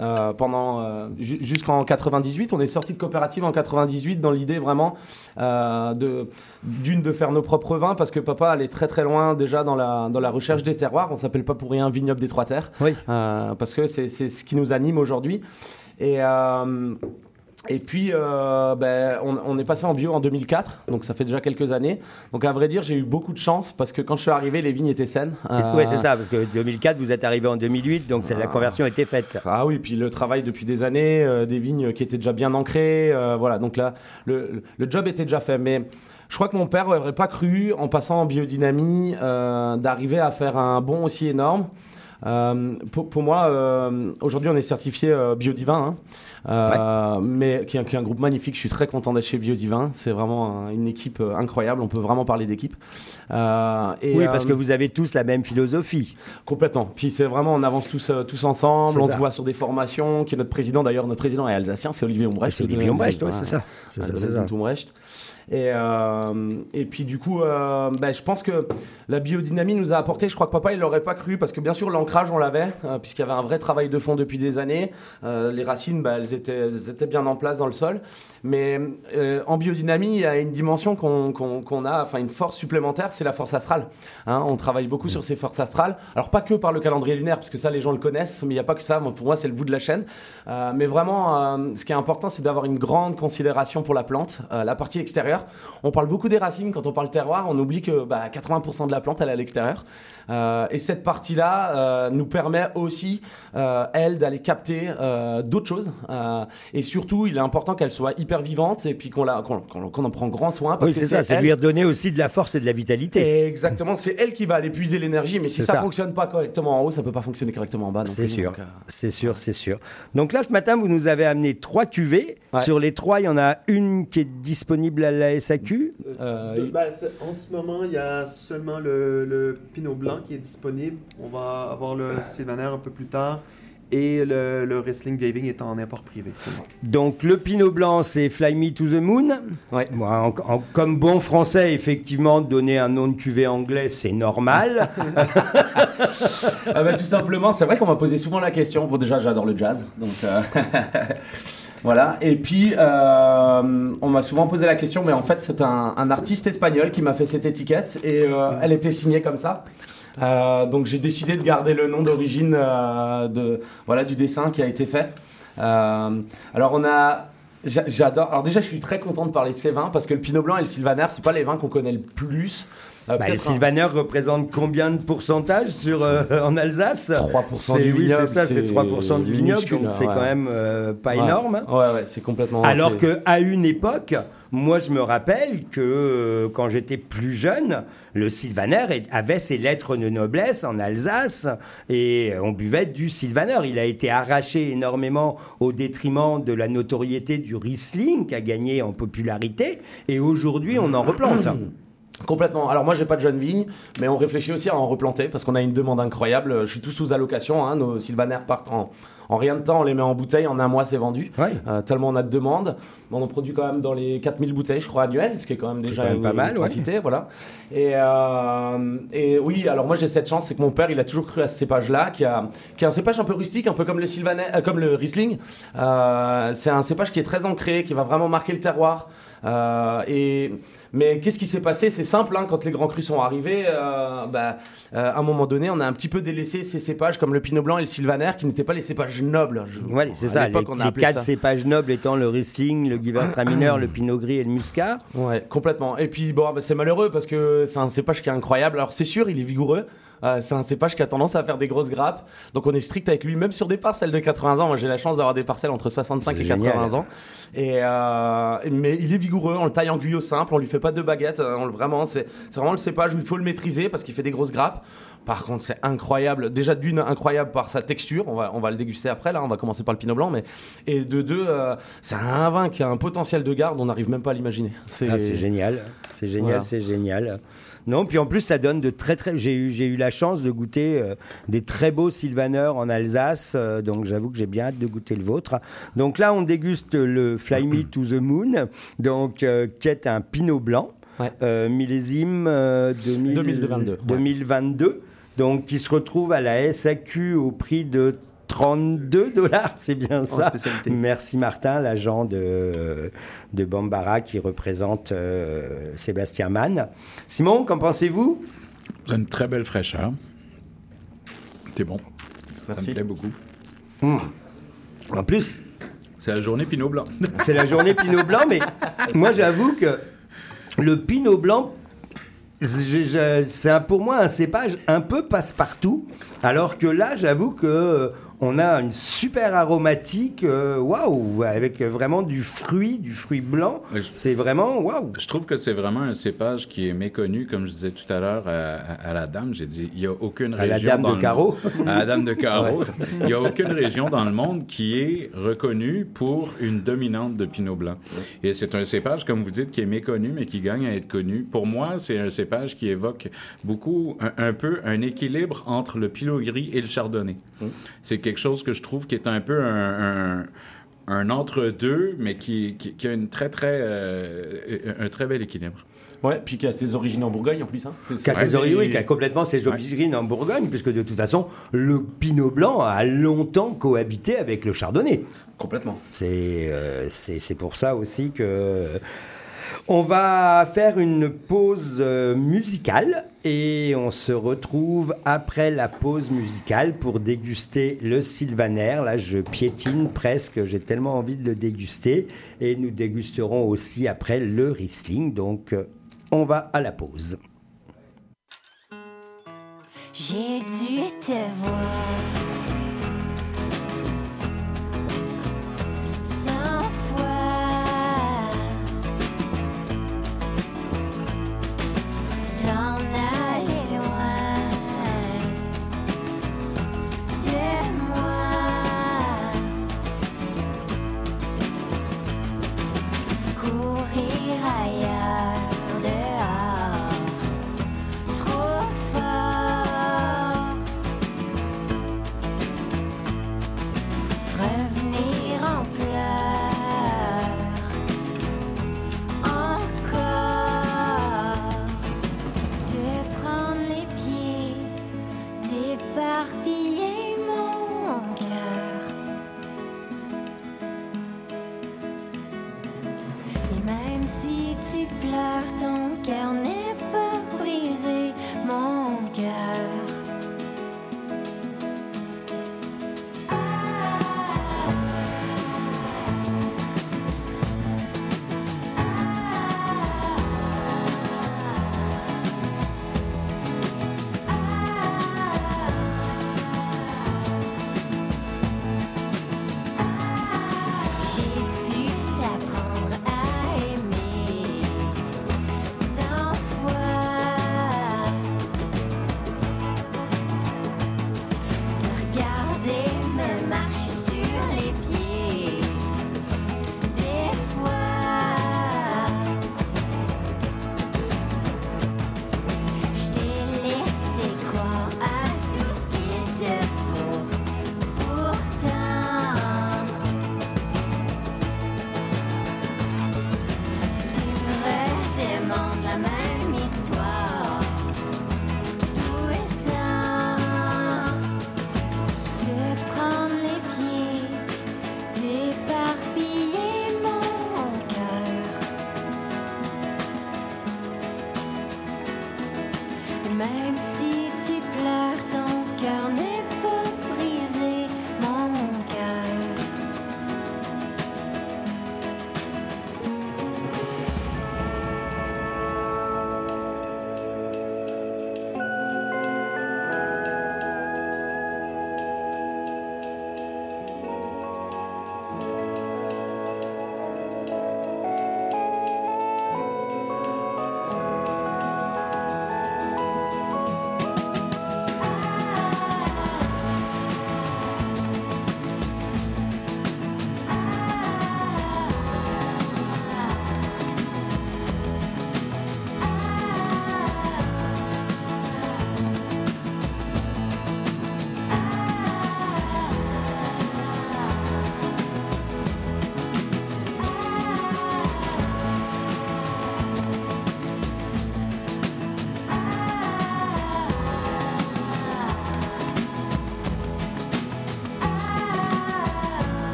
Euh, pendant euh, ju- jusqu'en 98, on est sorti de coopérative en 98 dans l'idée vraiment euh, de d'une de faire nos propres vins parce que papa allait très très loin déjà dans la dans la recherche des terroirs. On s'appelle pas pour rien vignoble des trois terres Euh, parce que c'est c'est ce qui nous anime aujourd'hui. Et et puis, euh, ben, on, on est passé en bio en 2004, donc ça fait déjà quelques années. Donc, à vrai dire, j'ai eu beaucoup de chance parce que quand je suis arrivé, les vignes étaient saines. Euh, Oui, c'est ça, parce que 2004, vous êtes arrivé en 2008, donc la conversion a été faite. Ah oui, puis le travail depuis des années, euh, des vignes qui étaient déjà bien ancrées, euh, voilà. Donc là, le, le job était déjà fait. Mais je crois que mon père n'aurait pas cru, en passant en biodynamie, euh, d'arriver à faire un bond aussi énorme. Euh, pour, pour moi, euh, aujourd'hui, on est certifié euh, Biodivin, hein. Mais qui est, un- qui est un groupe magnifique. Je suis très content d'être chez Biodivin. C'est vraiment un- une équipe incroyable. On peut vraiment parler d'équipe. Oui, parce que vous avez tous la même philosophie. Complètement. Puis c'est vraiment, on avance tous, tous ensemble, on ça. se voit sur des formations, qui est notre président d'ailleurs, notre président est alsacien, c'est Olivier Umbrecht. C'est Olivier Umbrecht, ouais, c'est ça. C'est ça, c'est ça. Et, euh, et puis du coup, euh, ben, je pense que la biodynamie nous a apporté, je crois que papa il l'aurait pas cru, parce que bien sûr l'ancrage on l'avait, euh, puisqu'il y avait un vrai travail de fond depuis des années. Les racines, ben, elles, étaient, elles étaient bien en place dans le sol. Mais en biodynamie, il y a une dimension qu'on qu'on a, enfin une force supplémentaire, c'est la force astrale. Hein, on travaille beaucoup sur ces forces astrales. Alors pas que par le calendrier lunaire, parce que ça les gens le connaissent, mais il n'y a pas que ça. Pour moi, c'est le bout de la chaîne. Mais vraiment, ce qui est important, c'est d'avoir une grande considération pour la plante, la partie extérieure. On parle beaucoup des racines quand on parle terroir. On oublie que bah, 80% de la plante, elle est à l'extérieur. Euh, et cette partie-là euh, nous permet aussi, euh, elle, d'aller capter d'autres choses. Et surtout, il est important qu'elle soit hyper vivante et puis qu'on en prend grand soin. Parce Oui, que c'est ça, c'est lui redonner aussi de la force et de la vitalité. Exactement, c'est elle qui va aller puiser l'énergie, mais si ça, ça. fonctionne pas correctement en haut, ça peut pas fonctionner correctement en bas. C'est sûr, c'est sûr, c'est sûr. Donc là, ce matin, vous nous avez amené trois cuvées. Ouais. Sur les trois, il y en a une qui est disponible à la SAQ. Euh, Ben, en ce moment, il y a seulement le, le Pinot Blanc qui est disponible. On va avoir le Sylvaner un peu plus tard. Et le, le Riesling Gaving est en import privé seulement. Donc le Pinot Blanc, c'est Fly Me to the Moon. Moi, en- en- comme bon français, effectivement, donner un nom de cuvée anglais, c'est normal. Ah bah, tout simplement, c'est vrai qu'on m'a posé souvent la question. Bon, déjà, j'adore le jazz, donc euh, voilà. Et puis, euh, on m'a souvent posé la question, mais en fait, c'est un, un artiste espagnol qui m'a fait cette étiquette et euh, elle était signée comme ça. Euh, donc, j'ai décidé de garder le nom d'origine de voilà du dessin qui a été fait. Alors, on a J'a- J'adore. Alors déjà, je suis très content de parler de ces vins parce que le Pinot Blanc et le Sylvaner, c'est pas les vins qu'on connaît le plus. Euh, Bah, le peut-être un- Sylvaner représente combien de pourcentage sur, euh, en Alsace 3% C'est- du Oui, c'est ça, c'est c'est 3% du vignoble, donc c'est ouais. quand même euh, pas Ouais. énorme. Ouais, ouais, c'est complètement. Alors qu'à une époque, moi je me rappelle que euh, quand j'étais plus jeune, le Sylvaner avait ses lettres de noblesse en Alsace et on buvait du Sylvaner. Il a été arraché énormément au détriment de la notoriété du Riesling qui a gagné en popularité et aujourd'hui on en replante. Complètement. Alors moi j'ai pas de jeunes vignes, mais on réfléchit aussi à en replanter parce qu'on a une demande incroyable. Je suis tout sous allocation. hein. Nos sylvanaires partent en, en rien de temps. On les met en bouteille. En un mois c'est vendu. Euh, tellement on a de demandes. On en produit quand même dans les 4000 bouteilles, je crois, annuelles, ce qui est quand même déjà quand même une, pas mal, une ouais. quantité. Voilà. Et, euh, et oui, alors moi j'ai cette chance, c'est que mon père il a toujours cru à ce cépage-là, qui, a, qui est un cépage un peu rustique, un peu comme le sylvaner, euh, comme le Riesling. Euh, c'est un cépage qui est très ancré, qui va vraiment marquer le terroir. Euh, et mais qu'est-ce qui s'est passé? C'est simple, hein, quand les grands crus sont arrivés, euh, bah, euh, à un moment donné, on a un petit peu délaissé ces cépages comme le Pinot Blanc et le Sylvaner, qui n'étaient pas les cépages nobles. Je- Ouais, c'est ça. Les, on a les quatre ça. cépages nobles étant le Riesling, le Gewürztraminer, le Pinot Gris et le Muscat. Ouais, complètement. Et puis bon, bah, c'est malheureux parce que c'est un cépage qui est incroyable. Alors c'est sûr, il est vigoureux. Euh, c'est un cépage qui a tendance à faire des grosses grappes. Donc on est strict avec lui, même sur des parcelles de 80 ans. Moi j'ai la chance d'avoir des parcelles entre 65 et C'est 80 génial. ans. Et euh, mais il est vigoureux. On le taille en guyot simple. On lui fait pas de baguette. On le, vraiment, c'est vraiment le cépage où il faut le maîtriser parce qu'il fait des grosses grappes. Par contre, c'est incroyable. Déjà d'une incroyable par sa texture. On va on va le déguster après. Là, on va commencer par le Pinot Blanc, mais et de deux, euh, c'est un vin qui a un potentiel de garde. On n'arrive même pas à l'imaginer. Ah, c'est génial, c'est génial, Voilà. c'est génial. Non, puis en plus ça donne de très très. J'ai eu j'ai eu la chance de goûter euh, des très beaux Sylvaner en Alsace, euh, donc j'avoue que j'ai bien hâte de goûter le vôtre. Donc là, on déguste le Fly Me to the Moon, donc euh, qui est un Pinot blanc, euh, millésime euh, 2000 2022, ouais. 2022, donc qui se retrouve à la SAQ au prix de 32 dollars, c'est bien ça. spécialité. Merci Martin, l'agent de, de Bambara qui représente euh, Sébastien Mann. Simon, qu'en pensez-vous? C'est une très belle fraîcheur. C'est bon. Ça Merci. me plaît beaucoup. En plus, C'est la journée Pinot Blanc. c'est la journée Pinot Blanc, mais moi j'avoue que le Pinot Blanc, je- je- c'est un- pour moi un cépage un peu passe-partout, alors que là j'avoue que on a une super aromatique, euh, waouh, avec vraiment du fruit, du fruit blanc. C'est vraiment waouh. Je trouve que c'est vraiment un cépage qui est méconnu, comme je disais tout à l'heure à, la dame. J'ai dit, il n'y a aucune À la région. dame dans de le carreau. monde- À la dame de carreau. Ouais. Il n'y a aucune région dans le monde qui est reconnue pour une dominante de Pinot Blanc. Et c'est un cépage, comme vous dites, qui est méconnu, mais qui gagne à être connu. Pour moi, c'est un cépage qui évoque beaucoup, un, un peu, un équilibre entre le Pinot Gris et le Chardonnay. C'est quelque chose que je trouve qui est un peu un, un- un entre-deux, mais qui, qui, qui a une très, très, euh, un très bel équilibre. Ouais, puis qui a ses origines en Bourgogne en plus. Hein. C'est- Qui a ses origines, oui, qui a complètement ses origines en Bourgogne, puisque de toute façon, le Pinot Blanc a longtemps cohabité avec le Chardonnay. Complètement. C'est euh, c'est c'est pour ça aussi que. On va faire une pause euh, musicale et on se retrouve après la pause musicale pour déguster le Sylvaner. Là, je piétine presque, j'ai tellement envie de le déguster. Et nous dégusterons aussi après le Riesling. Donc, euh, on va à la pause.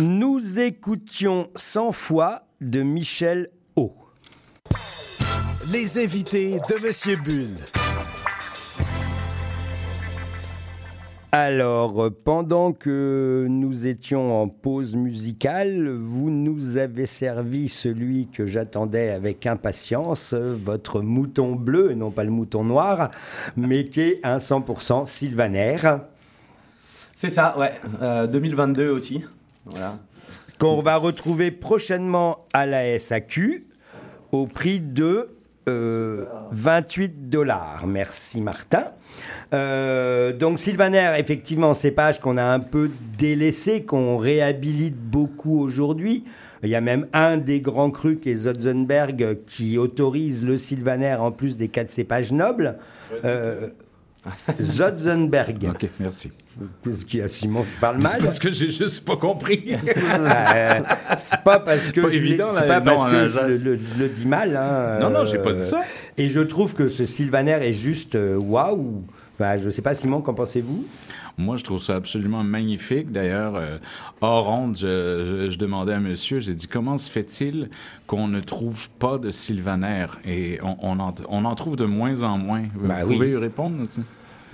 Nous écoutions 100 fois de Michel O. Les invités de Monsieur Bull. Alors, euh, pendant que nous étions en pause musicale, vous nous avez servi celui que j'attendais avec impatience, euh, votre mouton bleu, et non pas le mouton noir, mais qui est un 100% sylvanaire. C'est ça, ouais. Euh, 2022 aussi. Voilà. qu'on va retrouver prochainement à la SAQ au prix de euh, 28 dollars. Merci Martin. Euh, donc Sylvaner, effectivement, cépage qu'on a un peu délaissé, qu'on réhabilite beaucoup aujourd'hui. Il y a même un des grands crus qui est Zotzenberg qui autorise le Sylvaner en plus des quatre cépages nobles. Euh, Zotzenberg. Ok, merci. Qu'est-ce qu'il y a, Simon Tu parles mal? Parce que j'ai juste pas compris. Euh, c'est pas parce que Pas je évident, là, pas parce non, que je le, je le dis mal. hein, Non, non, j'ai euh, pas dit ça. Et je trouve que ce Sylvaner est juste euh, waouh. Bah, je sais pas, Simon, qu'en pensez-vous? Moi, je trouve ça absolument magnifique. D'ailleurs, euh, hors honte, je, je- je demandais à monsieur, j'ai dit, comment se fait-il qu'on ne trouve pas de sylvanaire? Et on, on en, on en trouve de moins en moins. Vous Bah pouvez oui. y répondre aussi?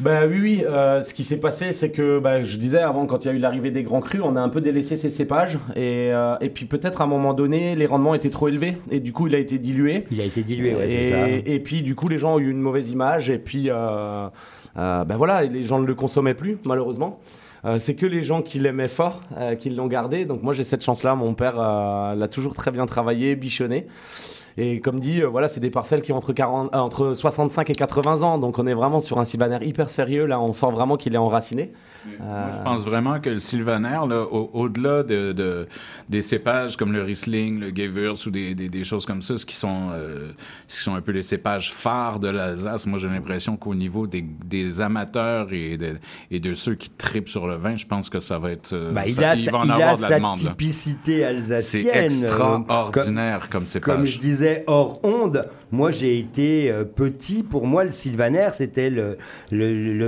Ben oui, oui. euh, ce qui s'est passé, c'est que bah, je disais avant, quand il y a eu l'arrivée des grands crus, on a un peu délaissé ces cépages. Et, euh, et puis peut-être à un moment donné, les rendements étaient trop élevés. Et du coup, il a été dilué. Il a été dilué, ouais, c'est ça. Et puis du coup, les gens ont eu une mauvaise image. Et puis, euh, euh, ben voilà, les gens ne le consommaient plus, malheureusement. Euh, c'est que les gens qui l'aimaient fort, euh, qui l'ont gardé. Donc moi, j'ai cette chance-là. Mon père euh, l'a toujours très bien travaillé, bichonné. Et comme dit, euh, voilà, c'est des parcelles qui ont entre, 40, euh, entre 65 et 80 ans. Donc on est vraiment sur un sylvaner hyper sérieux. Là, on sent vraiment qu'il est enraciné. Moi, je pense vraiment que le sylvaner, là, au- au-delà de, de- des cépages comme le Riesling, le Gewürz ou des, des- des choses comme ça, ce qui sont, euh, ce qui sont un peu les cépages phares de l'Alsace, moi j'ai l'impression qu'au niveau des, des amateurs et de, et de ceux qui tripent sur le vin, je pense que ça va être... euh, Bah, il ça- a, il sa, va en il avoir a de la sa demande. typicité alsacienne. C'est euh, extraordinaire comme Comme cépage. je disais hors onde, moi j'ai été euh, petit. Pour moi, le Sylvaner, c'était le,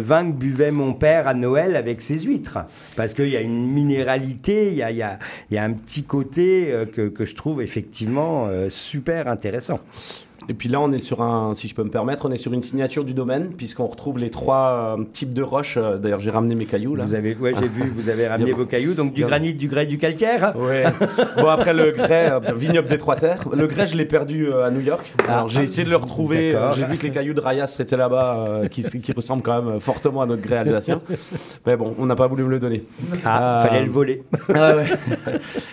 vin que buvait mon père à Noël avec ses huîtres. Parce qu'il y a une minéralité, il y a, un petit côté euh, que, que je trouve effectivement euh, super intéressant. Et puis là, on est sur un, si je peux me permettre, on est sur une signature du domaine, puisqu'on retrouve les trois euh, types de roches. Euh, D'ailleurs, j'ai ramené mes cailloux là. Vous avez, ouais, j'ai vu, vous avez ramené vos cailloux, donc du granit, du grès, du calcaire. Ouais. Bon après le grès, euh, vignoble des trois terres. Le grès, je l'ai perdu euh, à New York. Alors j'ai essayé de le retrouver. J'ai vu que les cailloux de Rayas étaient là-bas, qui, qui ressemblent quand même fortement à notre grès alsacien. Mais bon, on n'a pas voulu me le donner. Ah, fallait le voler. Ah ouais.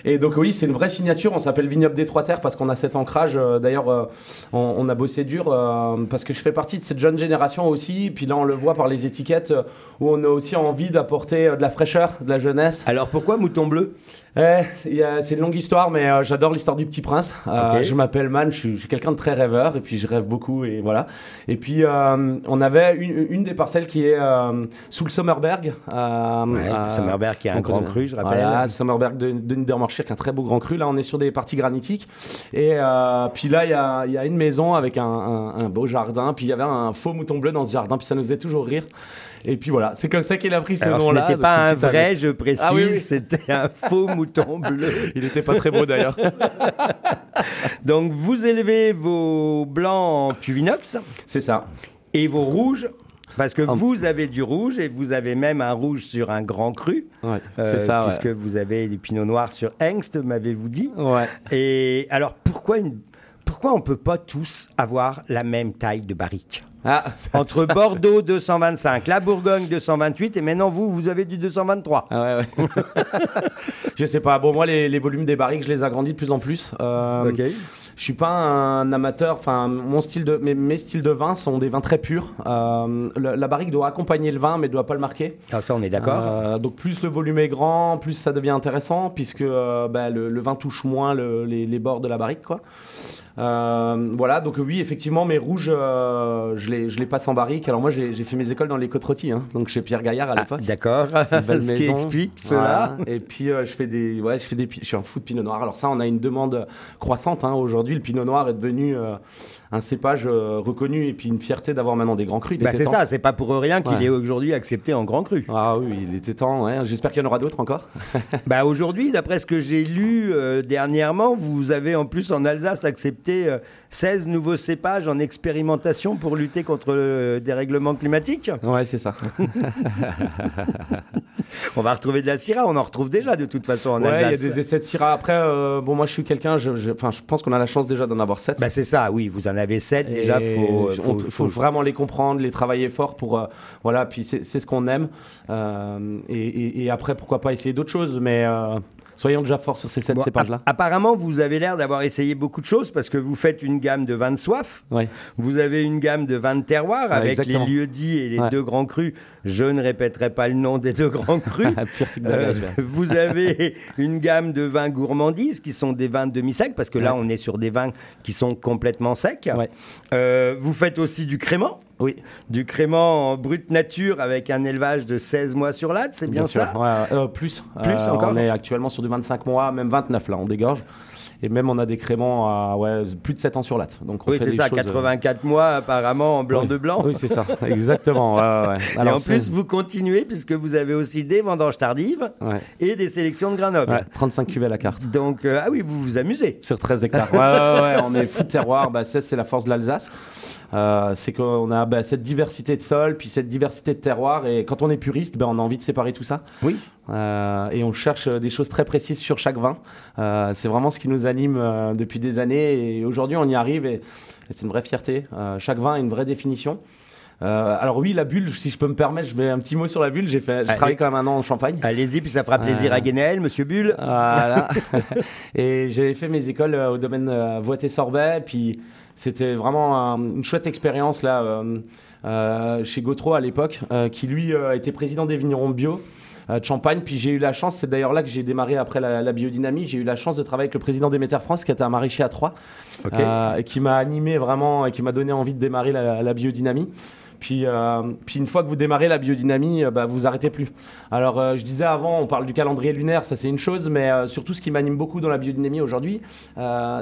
Et donc oui, c'est une vraie signature. On s'appelle Vignoble des Trois Terres parce qu'on a cet ancrage. D'ailleurs, euh, on, a bossé dur euh, parce que je fais partie de cette jeune génération aussi. Puis là, on le voit par les étiquettes euh, où on a aussi envie d'apporter euh, de la fraîcheur, de la jeunesse. Alors pourquoi Mouton Bleu? Eh, C'est une longue histoire, mais euh, j'adore l'histoire du Petit Prince. Euh. Je m'appelle Man, je suis, suis quelqu'un de très rêveur et puis je rêve beaucoup et voilà. Et puis euh, on avait une, une des parcelles qui est euh, sous le Sommerberg. euh, Ouais, euh, Sommerberg qui est un grand cru, je rappelle. Voilà, Sommerberg de, de Niedermorschir, qui est un très beau grand cru. Là, on est sur des parties granitiques. Et euh, puis là, il y a, y a une maison avec un, un- un beau jardin. Puis il y avait un faux mouton bleu dans ce jardin. Puis ça nous faisait toujours rire. Et puis voilà, c'est comme ça qu'il a pris ce Alors, ce nom-là. n'était pas un vrai, année. je précise, Ah oui, oui. c'était un faux mouton bleu. Il n'était pas très beau d'ailleurs. Donc, vous élevez vos blancs en cuvinox. C'est ça. Et vos rouges. Parce que vous avez du rouge et vous avez même un rouge sur un grand cru. Ouais, Euh, c'est ça. ouais. Puisque vous avez du pinot noir sur Hengst, m'avez-vous dit. Ouais. Et alors, pourquoi, une... pourquoi on ne peut pas tous avoir la même taille de barrique Ah, ça- Entre ça, Bordeaux 225, la Bourgogne 228 et maintenant vous, vous avez du 223. Ah ouais, ouais. je sais pas. Bon, moi, les, les volumes des barriques, je les agrandis de plus en plus. Euh, Ok. Je suis pas un amateur. Enfin, mon style de, mes, mes styles de vin sont des vins très purs. Euh, le- la barrique doit accompagner le vin, mais doit pas le marquer. Ah, ça, on est d'accord. Euh, donc plus le volume est grand, plus ça devient intéressant, puisque euh, bah, le, le vin touche moins le- les, les bords de la barrique, quoi. Euh, voilà, donc oui, effectivement, mes rouges, euh, je, les, je les passe en barrique. Alors moi, j'ai j'ai fait mes écoles dans les côtes rôties, hein, donc chez Pierre Gaillard à l'époque. D'accord. Ce qui explique cela. Et puis euh, je fais des, ouais, je fais des, je suis un fou de pinot noir. Alors ça, on a une demande croissante hein, aujourd'hui. aujourd'hui, le Pinot Noir est devenu euh, un cépage euh, reconnu et puis une fierté d'avoir maintenant des grands crus. Bah, c'est ça, c'est pas pour rien qu'il Ouais. est aujourd'hui accepté en grand cru. Ah oui, il était temps. ouais. J'espère qu'il y en aura d'autres encore. Bah aujourd'hui, d'après ce que j'ai lu euh, dernièrement, vous avez en plus en Alsace accepté euh, 16 nouveaux cépages en expérimentation pour lutter contre le dérèglement climatique. Ouais, c'est ça. on va retrouver de la Syrah, on en retrouve déjà de toute façon en Ouais, il y a Alsace. des essais de Syrah. Après, euh, bon, moi, je suis quelqu'un. je- je- pense qu'on a la chance déjà d'en avoir 7. Bah c'est ça, oui, vous en avez 7 déjà, faut, on- faut, vraiment les comprendre, les travailler fort pour euh, voilà. Puis c'est c'est ce qu'on aime. Euh, et, et- et après, pourquoi pas essayer d'autres choses, mais euh, soyons déjà forts sur ces sept Bon, cépages là. app- Apparemment, vous avez l'air d'avoir essayé beaucoup de choses parce que vous faites une gamme de vins de soif. Ouais. Vous avez une gamme de vins de terroir Ouais, avec exactement. les lieux dits et les Ouais. deux grands crus. Je ne répéterai pas le nom des deux grands crus. Bagage, Euh, vous avez une gamme de vins gourmandises qui sont des vins demi-secs parce que là, on est sur des vins qui sont complètement secs. Euh, vous faites aussi du crément. Oui. Du crément en brute nature avec un élevage de 16 mois sur latte, c'est bien, ça? Ouais, euh, plus. Plus Euh, encore On est actuellement sur du 25 mois, même 29 là, on dégorge. Et même on a des créments à ouais, plus de 7 ans sur latte. Donc on Oui, c'est ça, choses, euh, 84 mois apparemment en blanc Oui. de blanc. Oui, c'est ça, exactement. ouais, ouais. et Alors, en plus, vous continuez puisque vous avez aussi des vendanges tardives et des sélections de Grenoble. Ouais, 35 cuvées à la carte. Donc, euh, ah oui, vous vous amusez. Sur 13 hectares. Ouais, on est fou de terroir. Bah, c'est la force de l'Alsace. Euh, c'est qu'on a bah, cette diversité de sol, puis cette diversité de terroir. Et quand on est puriste, bah, on a envie de séparer tout ça. Oui. Euh, et on cherche euh, des choses très précises sur chaque vin. Euh, c'est vraiment ce qui nous anime euh, depuis des années. Et aujourd'hui, on y arrive et, et c'est une vraie fierté. Chaque vin a une vraie définition. Alors oui, la bulle, si je peux me permettre, je mets un petit mot sur la bulle. J'ai fait, j'ai Allez. travaillé quand même un an en Champagne. Allez-y, puis ça fera plaisir à Guénel, monsieur Bulle. Voilà. et j'ai fait mes écoles au domaine euh, Voitet-Sorbet. Puis c'était vraiment un- une chouette expérience là euh, euh, chez Gautreau à l'époque, euh, qui lui était président des vignerons bio. de Champagne, puis j'ai eu la chance, c'est d'ailleurs là que j'ai démarré après la, la biodynamie, j'ai eu la chance de travailler avec le président d'Emeter France, qui était un maraîcher à Troyes, euh, qui m'a animé vraiment, et qui m'a donné envie de démarrer la, la biodynamie. Puis, euh, puis une fois que vous démarrez la biodynamie, euh, bah, vous arrêtez plus. Alors euh, je disais avant, on parle du calendrier lunaire, ça c'est une chose, mais surtout ce qui m'anime beaucoup dans la biodynamie aujourd'hui,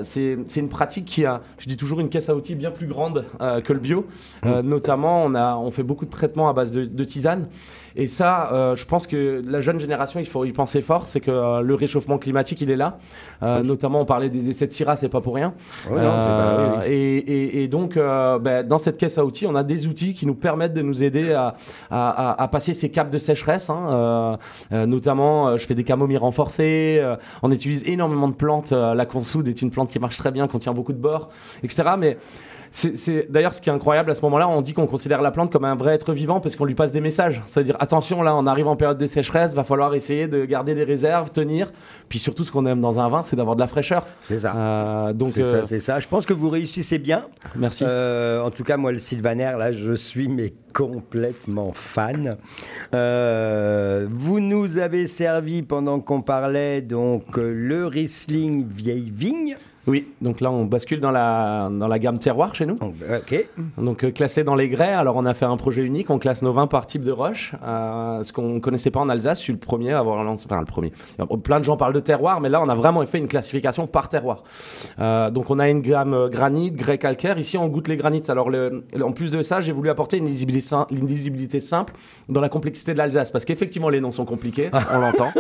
c'est une pratique qui a, je dis toujours, une caisse à outils bien plus grande que le bio. Euh, notamment, on, a, on fait beaucoup de traitements à base de, de tisane. Et ça, euh, je pense que la jeune génération, il faut y penser fort, c'est que euh, le réchauffement climatique, il est là. Euh, Notamment, on parlait des essais de Syrah, c'est pas pour rien. Oh non, pas- oui, oui. Et, et- et donc, euh, ben, dans cette caisse à outils, on a des outils qui nous permettent de nous aider à, à- à- à passer ces caps de sécheresse. hein. Euh, euh, notamment, euh, je fais des camomilles renforcées. euh, on utilise énormément de plantes. euh, la consoude est une plante qui marche très bien, contient beaucoup de bore, etc. Mais c'est d'ailleurs ce qui est incroyable à ce moment-là, on dit qu'on considère la plante comme un vrai être vivant parce qu'on lui passe des messages. C'est-à-dire attention, là, on arrive en période de sécheresse, va falloir essayer de garder des réserves, tenir. Puis surtout, ce qu'on aime dans un vin, c'est d'avoir de la fraîcheur. C'est ça. Euh, donc, c'est euh, ça, c'est ça. Je pense que vous réussissez bien. Merci. Euh, en tout cas, moi, le sylvaner, là, je suis mais complètement fan. Euh, vous nous avez servi pendant qu'on parlait donc le Riesling vieille vigne. Oui, donc là on bascule dans la, dans la gamme terroir chez nous. Ok. Donc euh, classé dans les grès, alors on a fait un projet unique, on classe nos vins par type de roche, euh, ce qu'on ne connaissait pas en Alsace, je suis le premier à avoir lancé, enfin le premier. Plein de gens parlent de terroir, mais là on a vraiment fait une classification par terroir. Euh, donc on a une gamme euh, granit, grès calcaire, ici on goûte les granites. Alors le- en plus de ça, j'ai voulu apporter une lisibilité, sim- une lisibilité simple dans la complexité de l'Alsace, parce qu'effectivement les noms sont compliqués, on l'entend.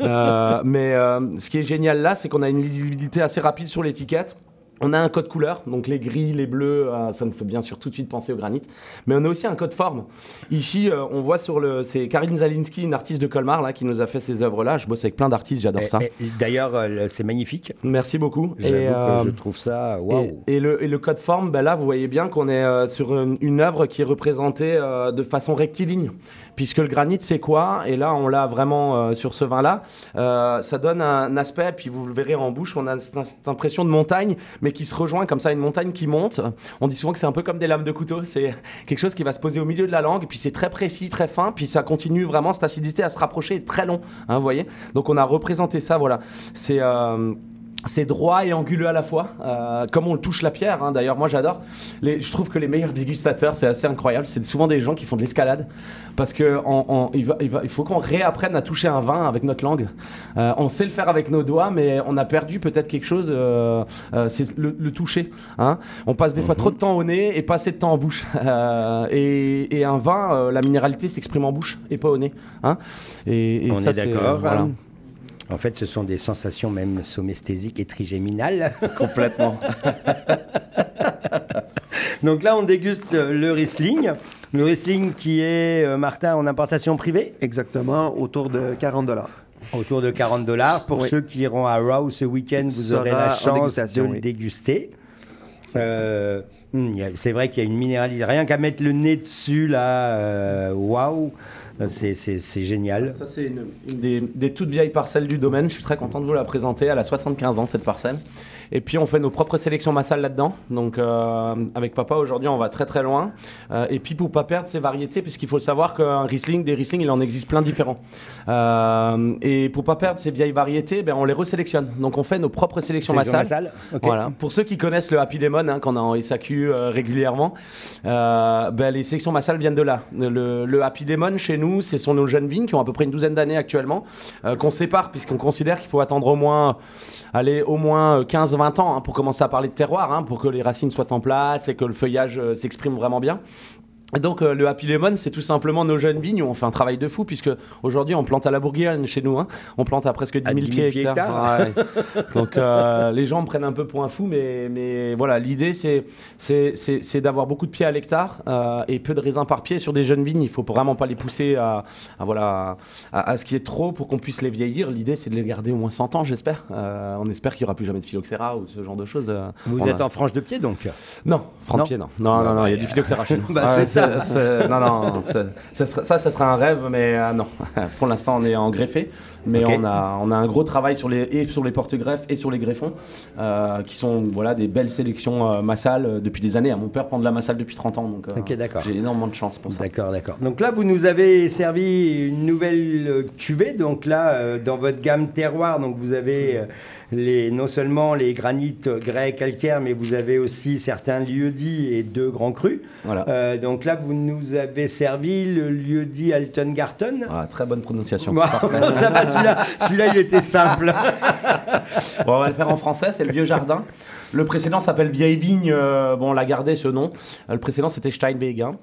Mais ce qui est génial là, c'est qu'on a une lisibilité assez rapide sur l'étiquette. On a un code couleur, donc les gris, les bleus, euh, ça me fait bien sûr tout de suite penser au granit. Mais on a aussi un code forme. Ici, euh, on voit sur le, c'est Karine Zalinski, une artiste de Colmar là, qui nous a fait ces œuvres-là. Je bosse avec plein d'artistes, j'adore ça. D'ailleurs, euh, c'est magnifique. Merci beaucoup. J'avoue que euh, je trouve ça waouh. et, et le, et le code forme, ben là, vous voyez bien qu'on est sur une, une œuvre qui est représentée de façon rectiligne. Puisque le granit, c'est quoi? Et là, on l'a vraiment euh, sur ce vin-là. Euh, ça donne un aspect, puis vous le verrez en bouche, on a cette, impression de montagne, mais qui se rejoint comme ça, une montagne qui monte. On dit souvent que c'est un peu comme des lames de couteau. C'est quelque chose qui va se poser au milieu de la langue, puis c'est très précis, très fin, puis ça continue vraiment, cette acidité à se rapprocher, très long. Hein, vous voyez? Donc on a représenté ça, voilà. C'est... euh, c'est droit et anguleux à la fois, euh, comme on touche la pierre. hein. D'ailleurs, moi j'adore. Les- Je trouve que les meilleurs dégustateurs, c'est assez incroyable. C'est souvent des gens qui font de l'escalade parce que on- on- il, va- il va- il faut qu'on réapprenne à toucher un vin avec notre langue. Euh, on sait le faire avec nos doigts, mais on a perdu peut-être quelque chose. euh, euh, c'est le, le toucher. hein. On passe des fois trop de temps au nez et pas assez de temps en bouche. Euh, et, et un vin, euh, la minéralité s'exprime en bouche et pas au nez. hein. Et, et On ça, est c'est- d'accord. voilà. En fait, ce sont des sensations même somesthésiques et trigéminales. Complètement. Donc là, on déguste euh, le Riesling. Le Riesling qui est, euh, Martin, en importation privée? Exactement, autour de 40 dollars. Autour de 40 dollars. Pour Oui. ceux qui iront à Raw ce week-end, vous aurez la chance de le déguster. Euh, a- c'est vrai qu'il y a une minéralité. Rien qu'à mettre le nez dessus, là, waouh, c'est c'est- c'est génial. Ça, c'est une, une des, des toutes vieilles parcelles du domaine. Je suis très content de vous la présenter. Elle a 75 ans, cette parcelle. Et puis, on fait nos propres sélections massales là-dedans. Donc, euh, avec papa, aujourd'hui, on va très très loin. Euh, et puis, pour pas perdre ses variétés, puisqu'il faut savoir qu'un Riesling, des Riesling, il en existe plein différents. Euh, et pour pas perdre ces vieilles variétés, ben, on les resélectionne. Donc, on fait nos propres sélections Sélection massales. Voilà. Pour ceux qui connaissent le Happy Lemon, hein, qu'on a en SAQ régulièrement, ben, les sélections massales viennent de là. Le, le Happy Lemon, chez nous, ce sont nos jeunes vignes qui ont à peu près une douzaine d'années actuellement, qu'on sépare puisqu'on considère qu'il faut attendre au moins, aller au moins 15-20 ans hein, pour commencer à parler de terroir, hein, pour que les racines soient en place et que le feuillage euh, s'exprime vraiment bien. Donc euh, le Happy Lemon, c'est tout simplement nos jeunes vignes où on fait un travail de fou puisque aujourd'hui on plante à la bourguigne chez nous, hein. on plante à presque 10 000, 10 000 pieds hectares. Ouais. Donc euh, les gens me prennent un peu pour un fou, mais, mais voilà, l'idée c'est, c'est, c'est, c'est d'avoir beaucoup de pieds à l'hectare euh, et peu de raisins par pied sur des jeunes vignes. Il faut vraiment pas les pousser à, à, voilà, à, à ce qui est trop pour qu'on puisse les vieillir. L'idée c'est de les garder au moins 100 ans, j'espère. Euh, on espère qu'il n'y aura plus jamais de phylloxéra ou ce genre de choses. euh. Vous On êtes a- en frange de pied donc? Non, franc de pied, non. Non, non, non, il y a du phylloxéra chez nous. Bah, Ouais, c'est ça. Non, non, ça, ça, ça serait un rêve, mais euh, non. Pour l'instant, on est en greffé, mais on, a, on a un gros travail sur les, et sur les porte-greffes et sur les greffons, euh, qui sont voilà, des belles sélections euh, massales depuis des années. Mon père prend de la massale depuis 30 ans, donc j'ai énormément de chance pour ça. D'accord, d'accord. Donc là, vous nous avez servi une nouvelle cuvée. Donc là, dans votre gamme terroir, donc vous avez les, non seulement les granites grès calcaires, mais vous avez aussi certains lieux-dits et deux grands crus. Voilà. Euh, donc là, vous nous avez servi le lieu-dit Alton Garton. Ah, très bonne prononciation. Ça va, celui-là, celui-là, il était simple. Bon, on va le faire en français, c'est le vieux jardin. Le précédent s'appelle Vieille Vigne, euh, bon, on l'a gardé ce nom. Euh, le précédent c'était Steinweg, hein.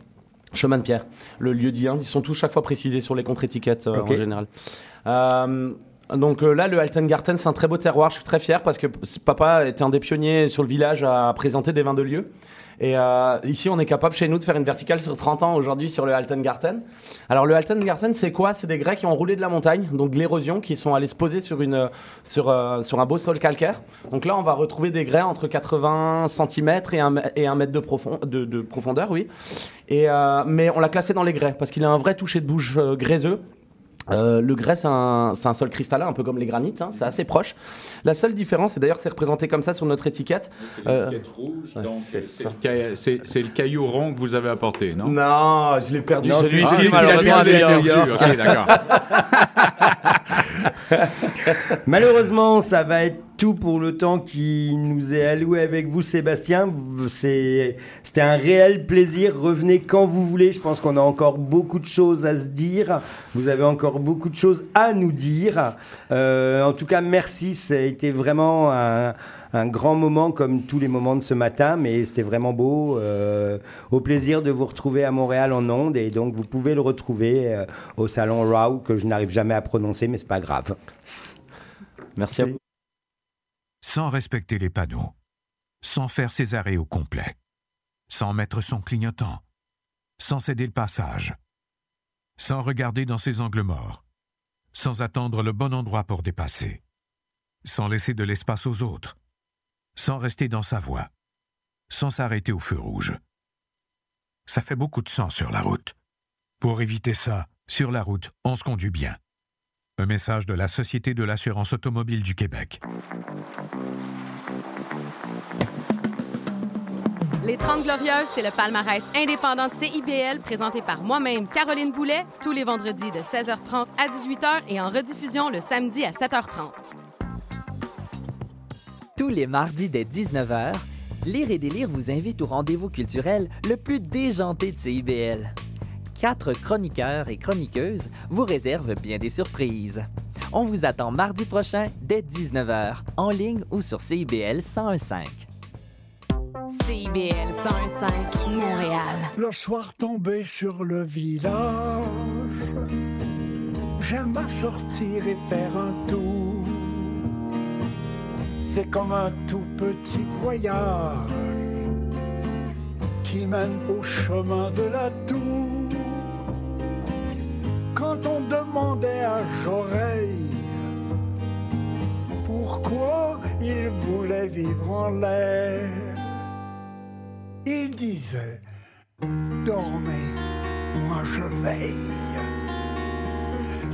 chemin de pierre. Le lieu dit, hein. ils sont tous chaque fois précisés sur les contre-étiquettes euh, en général. Euh, donc euh, là, le Altengarten, c'est un très beau terroir. Je suis très fier parce que papa était un des pionniers sur le village à présenter des vins de lieu. Et euh, ici, on est capable chez nous de faire une verticale sur 30 ans aujourd'hui sur le Altengarten. Alors le Altengarten, c'est quoi? C'est des grès qui ont roulé de la montagne, donc de l'érosion, qui sont allés se poser sur, une, sur, euh, sur un beau sol calcaire. Donc là, on va retrouver des grès entre 80 cm et 1, et 1 mètre de profondeur, oui. Et, euh, mais on l'a classé dans les grès parce qu'il a un vrai toucher de bouche euh, gréseux. Euh, le grès, c'est un, c'est un sol cristallin, un peu comme les granites, hein, c'est assez proche. La seule différence, et d'ailleurs c'est représenté comme ça sur notre étiquette. euh, rouge, ouais, donc c'est c'est ça. le, caille- c'est- le caillou rond que vous avez apporté, non? Non, je l'ai perdu celui-ci, c'est- ah, malheureusement, c'est à New New York. York. Ok, d'accord. Malheureusement, ça va être tout pour le temps qui nous est alloué avec vous, Sébastien. C'est- C'était un réel plaisir. Revenez quand vous voulez. Je pense qu'on a encore beaucoup de choses à se dire. Vous avez encore beaucoup de choses à nous dire. Euh, en tout cas, merci. Ça a été vraiment un, un grand moment, comme tous les moments de ce matin, mais c'était vraiment beau. Euh, au plaisir de vous retrouver à Montréal en ondes. Et donc, vous pouvez le retrouver euh, au salon RAW, que je n'arrive jamais à prononcer, mais c'est pas grave. Merci à vous. Sans respecter les panneaux, sans faire ses arrêts au complet, sans mettre son clignotant, sans céder le passage, sans regarder dans ses angles morts, sans attendre le bon endroit pour dépasser, sans laisser de l'espace aux autres, sans rester dans sa voie, sans s'arrêter au feu rouge. Ça fait beaucoup de sang sur la route. Pour éviter ça, sur la route, on se conduit bien. Un message de la Société de l'assurance automobile du Québec. Les 30 Glorieuses, c'est le palmarès indépendant de CIBL présenté par moi-même, Caroline Boulet, tous les vendredis de 16h30 à 18h et en rediffusion le samedi à 7h30. Tous les mardis dès 19h, Lire et Délire vous invite au rendez-vous culturel le plus déjanté de CIBL. Quatre chroniqueurs et chroniqueuses vous réservent bien des surprises. On vous attend mardi prochain dès 19h, en ligne ou sur CIBL 1015. CIBL 101.5 Montréal. Le soir tombé sur le village, j'aime à sortir et faire un tour. C'est comme un tout petit voyage qui mène au chemin de la tour. Quand on demandait à Joreille pourquoi il voulait vivre en l'air, il disait Dormez, moi je veille.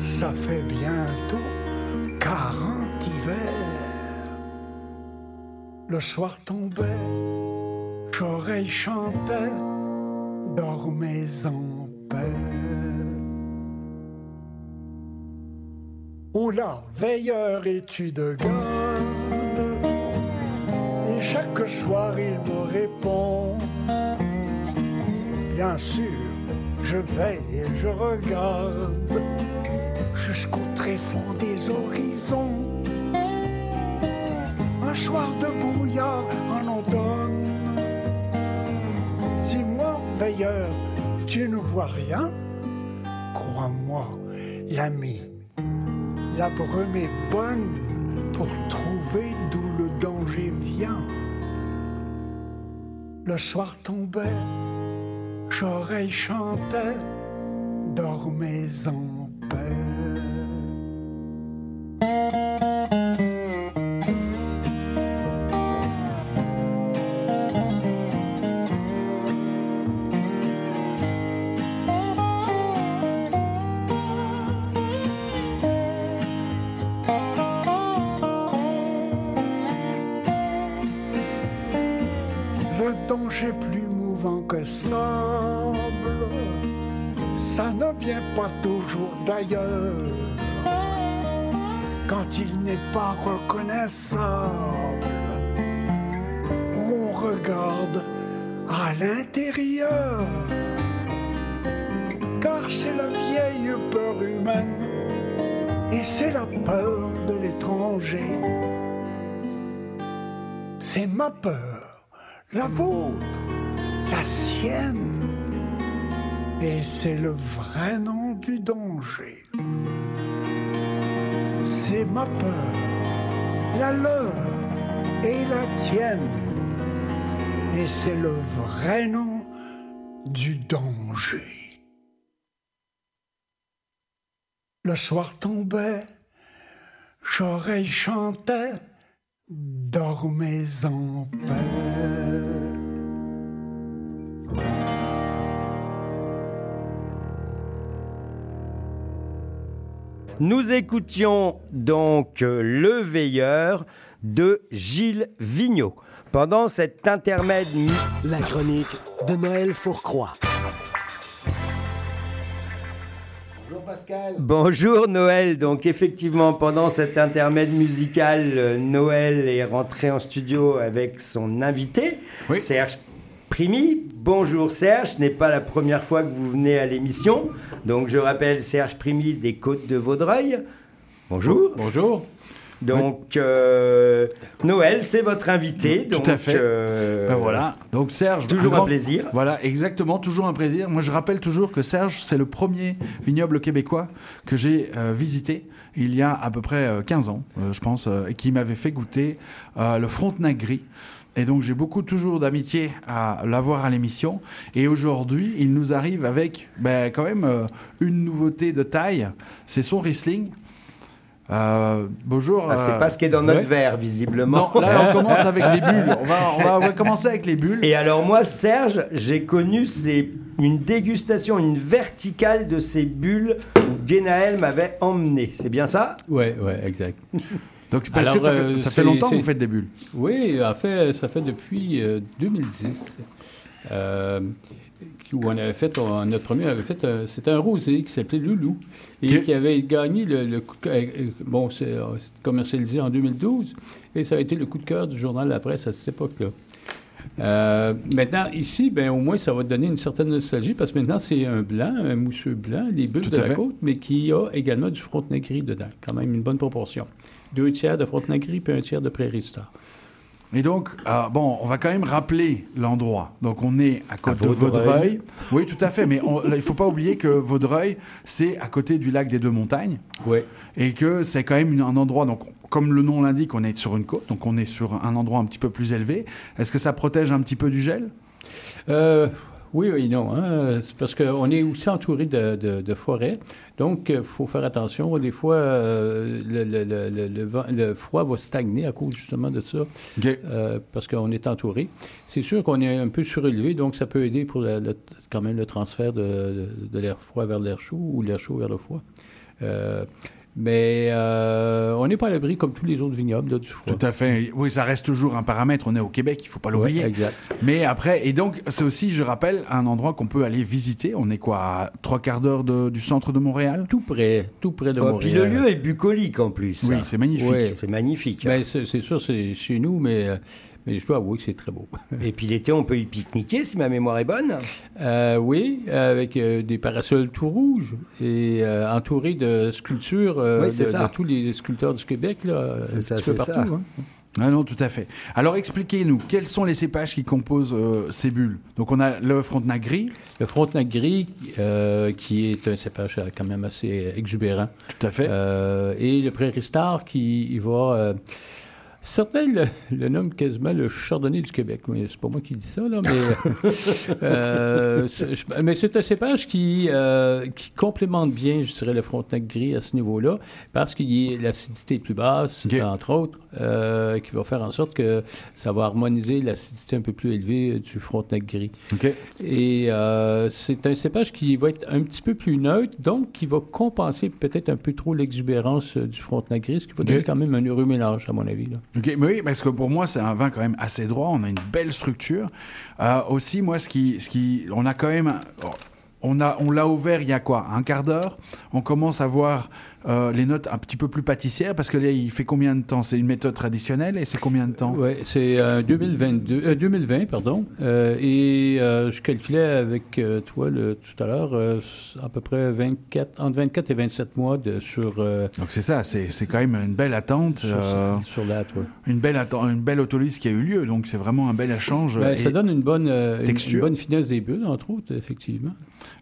Ça fait bientôt 40 hivers. Le soir tombait, j'oreille chantait, dormez en paix. Oh là, veilleur es-tu de Et chaque soir il me répond Bien sûr, je veille et je regarde jusqu'au tréfonds des horizons. Un soir de brouillard en automne. Dis-moi, veilleur, tu ne vois rien Crois-moi, l'ami, la brume est bonne pour trouver d'où le danger vient. Le soir tombait, j'oreille chantait, dormez en paix. C'est le vrai nom du danger. C'est ma peur, la leur et la tienne. Et c'est le vrai nom du danger. Le soir tombait, j'oreille chantait, dormez en paix. Nous écoutions donc euh, Le Veilleur de Gilles Vigneault. Pendant cet intermède... La chronique de Noël Fourcroy. Bonjour Pascal. Bonjour Noël. Donc effectivement, pendant cet intermède musical, euh, Noël est rentré en studio avec son invité, Serge Primi. Bonjour Serge, ce n'est pas la première fois que vous venez à l'émission. Donc je rappelle Serge Primi des Côtes de Vaudreuil. Bonjour. Bonjour. Donc euh, Noël, c'est votre invité. Tout donc, à fait. euh, Ben voilà. Donc Serge, toujours un grand- plaisir. Voilà, exactement, toujours un plaisir. Moi, je rappelle toujours que Serge, c'est le premier vignoble québécois que j'ai euh, visité il y a à peu près euh, 15 ans, je pense, et qui m'avait fait goûter le Frontenac gris. Et donc j'ai beaucoup toujours d'amitié à l'avoir à l'émission. Et aujourd'hui, il nous arrive avec ben, quand même euh, une nouveauté de taille. C'est son Riesling. Euh, bonjour. Ah, c'est euh, pas ce qui est dans notre ouais. verre, visiblement. Non, là, on commence avec des bulles. On va, on va- on va commencer avec les bulles. Et alors moi, Serge, j'ai connu ces- une dégustation, une verticale de ces bulles où Genaël m'avait emmené. C'est bien ça? Ouais, ouais, exact. Donc, parce que ça fait- ça fait longtemps que vous faites des bulles. Oui, en fait, ça fait depuis euh, 2010. Euh, où on avait fait, on- notre premier avait fait, euh, c'était un rosé qui s'appelait Loulou et qui avait gagné le, le coup de- euh, euh, bon, c'est euh, commercialisé en 2012 et ça a été le coup de cœur du journal La Presse à cette époque-là. Euh, maintenant, ici, ben, au moins, ça va donner une certaine nostalgie parce que maintenant, c'est un blanc, un mousseux blanc, les bulles Tout de la fait. côte, mais qui a également du frontenac gris dedans. Quand même une bonne proportion. Deux tiers de frontenac gris puis un tiers de prairie star. Et donc, euh, bon, on va quand même rappeler l'endroit. Donc, on est à côté À de Vaudreuil. Oui, tout à fait. Mais on- il ne faut pas oublier que Vaudreuil, c'est à côté du lac des Deux Montagnes. Oui. Et que c'est quand même un endroit, donc, comme le nom l'indique, on est sur une côte. Donc, on est sur un endroit un petit peu plus élevé. Est-ce que ça protège un petit peu du gel? Euh, oui, oui, non. hein. C'est parce qu'on est aussi entouré de, de- de forêts. Donc, il faut faire attention. Des fois, euh, le, le- le- le- le vent- le froid va stagner à cause justement de ça, euh, parce qu'on est entouré. C'est sûr qu'on est un peu surélevé, donc ça peut aider pour quand même le transfert de, de- de l'air froid vers l'air chaud ou l'air chaud vers le froid. Euh, mais euh, on n'est pas à l'abri comme tous les autres vignobles là, du froid. Tout à fait. Oui, ça reste toujours un paramètre. On est au Québec, il faut pas l'oublier. Ouais, exact. Mais après, et donc, c'est aussi, je rappelle, un endroit qu'on peut aller visiter. On est quoi, à trois quarts d'heure de- du centre de Montréal? Tout près, tout près de Oh, puis Montréal. le lieu est bucolique en plus. Oui, c'est magnifique. Ouais. C'est magnifique. Ben, c'est c'est sûr, c'est chez nous, mais, euh, mais je dois avouer que c'est très beau. Et puis l'été, on peut y pique-niquer si ma mémoire est bonne. Euh, oui, avec euh, des parasols tout rouges et euh, entouré de sculptures euh, Oui, de, c'est ça. de tous les sculpteurs du Québec, là, C'est un ça, petit peu c'est partout. ça. hein. Ah non, tout à fait. Alors expliquez-nous, quels sont les cépages qui composent euh, ces bulles? Donc on a le Frontenac gris. Le Frontenac gris, euh, qui est un cépage quand même assez exubérant. Tout à fait. et le Prairie Star, qui il va... euh, Certains le, le nomment quasiment le chardonnay du Québec. C'est pas moi qui dis ça, là, mais, euh, c'est- je- mais c'est un cépage qui, euh, qui complémente bien, je dirais, le Frontenac gris à ce niveau-là, parce qu'il y a l'acidité plus basse, entre autres, euh, qui va faire en sorte que ça va harmoniser l'acidité un peu plus élevée du Frontenac gris. Et euh, c'est un cépage qui va être un petit peu plus neutre, donc qui va compenser peut-être un peu trop l'exubérance euh, du Frontenac gris, ce qui va donner quand même un heureux mélange, à mon avis. Là. Ok, mais oui, parce que pour moi, c'est un vin quand même assez droit. On a une belle structure. Euh, aussi, moi, ce qui, ce qui, on a quand même, on a, on l'a ouvert il y a quoi, un quart d'heure. On commence à voir euh, les notes un petit peu plus pâtissières parce que là, il fait combien de temps? C'est une méthode traditionnelle et c'est combien de temps? Oui, c'est euh, 2022, euh, 2020, pardon. Euh, et je calculais avec toi le, tout à l'heure à peu près 24, entre 24 et 27 mois de, sur... Donc c'est ça, c'est c'est quand même une belle attente. Sur- sur la, toi. Une belle, atten- une belle autolyse qui a eu lieu. Donc c'est vraiment un bel échange. Ben, et- ça donne une bonne, une- texture. une bonne finesse des bulles, entre autres, effectivement.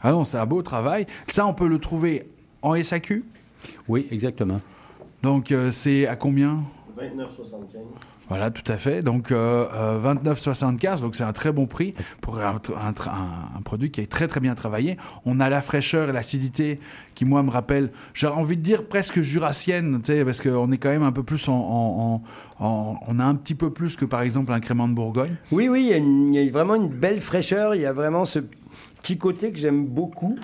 Ah non, c'est un beau travail. Ça, on peut le trouver en SAQ Oui, exactement. Donc euh, c'est à combien 29,75. Voilà, tout à fait. Donc euh, euh, 29,75, donc c'est un très bon prix pour un, un- un- un produit qui est très très bien travaillé. On a la fraîcheur et l'acidité qui, moi, me rappellent, j'ai envie de dire presque jurassienne, tu sais, parce qu'on est quand même un peu plus en, en- en- en- On a un petit peu plus que par exemple un crément de Bourgogne. Oui, oui, il y, y a vraiment une belle fraîcheur. Il y a vraiment ce petit côté que j'aime beaucoup.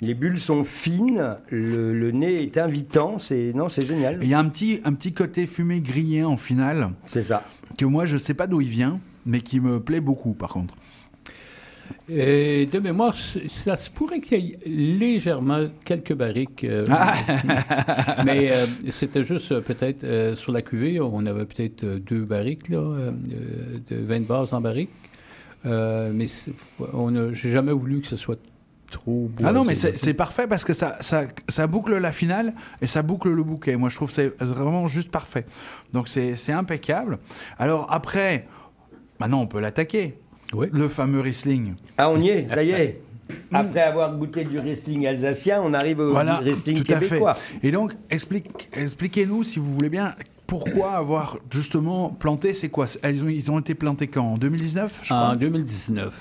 Les bulles sont fines, le, le nez est invitant. C'est non, c'est génial. Et Il y a un petit, un petit côté fumé grillé en finale. C'est ça. Que moi, je sais pas d'où il vient, mais qui me plaît beaucoup par contre. Et de mémoire, ça se pourrait qu'il y ait légèrement quelques barriques. euh, Ah! mais euh, c'était juste euh, peut-être euh, sur la cuvée, on avait peut-être deux barriques, là, euh, de 20 bases en barrique. Euh, mais on a- j'ai jamais voulu que ce soit trop Ah non, mais c'est parfait parce que ça, ça, ça boucle la finale et ça boucle le bouquet. Moi, je trouve que c'est vraiment juste parfait. Donc, c'est impeccable. Alors, après, maintenant, on peut l'attaquer. Le fameux Riesling. Ah, on y est, ça y est. Après avoir goûté du Riesling alsacien, on arrive au Voilà, Riesling tout à québécois. fait. Et donc, explique, expliquez-nous, si vous voulez bien, pourquoi avoir justement planté, c'est quoi? Ont, Ils ont été plantés quand? En 2019, je crois? En 2019.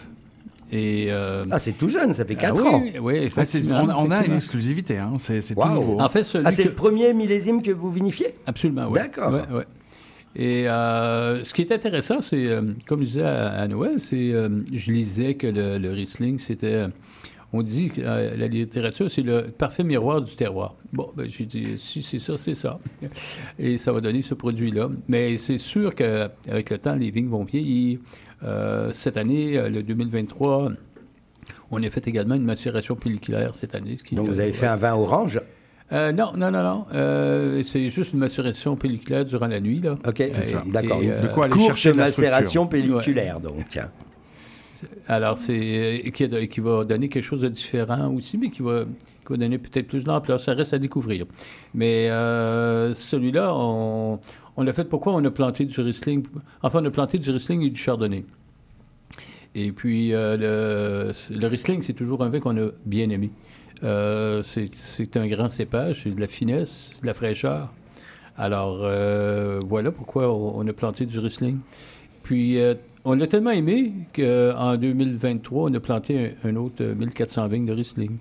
Et, euh, Ah, c'est tout jeune, ça fait ah 4 oui, ans. Oui, oui, Ah, on, on a une exclusivité, hein, c'est tout nouveau. En fait, Ah, c'est que- le premier millésime que vous vinifiez? Absolument, oui. D'accord. Ouais, ouais. Et euh, ce qui est intéressant, c'est, euh, comme je disais à, à Noël, c'est, euh, je lisais que le, le Riesling, c'était, euh, on dit que euh, la littérature, c'est le parfait miroir du terroir. Bon, ben, j'ai dit, si c'est ça, c'est ça. Et ça va donner ce produit-là. Mais c'est sûr qu'avec le temps, les vignes vont vieillir. Euh, cette année, euh, le 2023, on a fait également une macération pelliculaire cette année. ce qui, Donc vous euh, avez fait un vin orange? Euh, non, non, non, non. Euh, c'est juste une macération pelliculaire durant la nuit. Là. Ok, c'est ça. D'accord. De quoi aller Courte chercher la macération structure. pelliculaire, donc. Alors, c'est euh, qui, va donner quelque chose de différent aussi, mais qui va, donner peut-être plus d'ampleur. Ça reste à découvrir. Mais euh, celui-là, on, on l'a fait pourquoi on a planté du Riesling. Enfin, on a planté du Riesling et du Chardonnay. Et puis, euh, le, le c'est toujours un vin qu'on a bien aimé. C'est- un grand cépage, c'est de la finesse, de la fraîcheur. Alors, voilà pourquoi on, on a planté du Riesling. Puis, on l'a tellement aimé qu'en 2023, on a planté un, un autre euh, 1400 vignes de Riesling.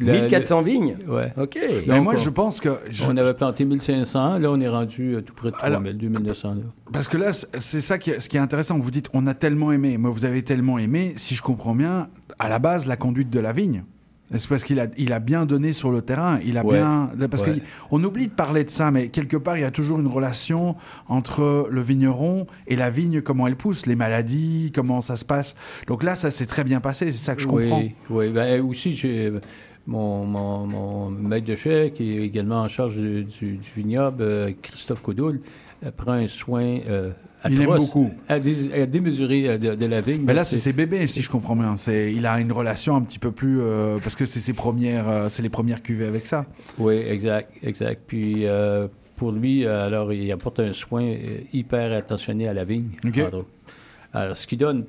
Le- 1400 le- vignes? Ouais. Ok. Mais Donc, moi, on- je pense que. je- On avait planté 1500, là, on est rendu euh, tout près de 3000, 2900. Là. Parce que là, c'est ça qui est, ce qui est intéressant. Vous dites, on a tellement aimé. Moi, vous avez tellement aimé. Si je comprends bien, à la base, la conduite de la vigne. C'est parce qu'il a, il a bien donné sur le terrain. Il a Ouais. bien. Parce Ouais. qu'on oublie de parler de ça, mais quelque part, il y a toujours une relation entre le vigneron et la vigne, comment elle pousse, les maladies, comment ça se passe. Donc là, ça s'est très bien passé. C'est ça que je comprends. Oui, oui. Ben, aussi, j'ai mon, mon, mon maître de chai, qui est également en charge du, du- du vignoble, euh, Christophe Codoul, euh, prend un soin euh, Il aime beaucoup. à dé- à démesuré euh, de, de la vigne. Mais là, c'est ses bébés, si je comprends bien. Il a une relation un petit peu plus, euh, parce que c'est ses premières, euh, c'est les premières cuvées avec ça. Oui, exact, exact. Puis euh, pour lui, alors, il apporte un soin hyper attentionné à la vigne. OK. entre autres. Alors, ce qui donne.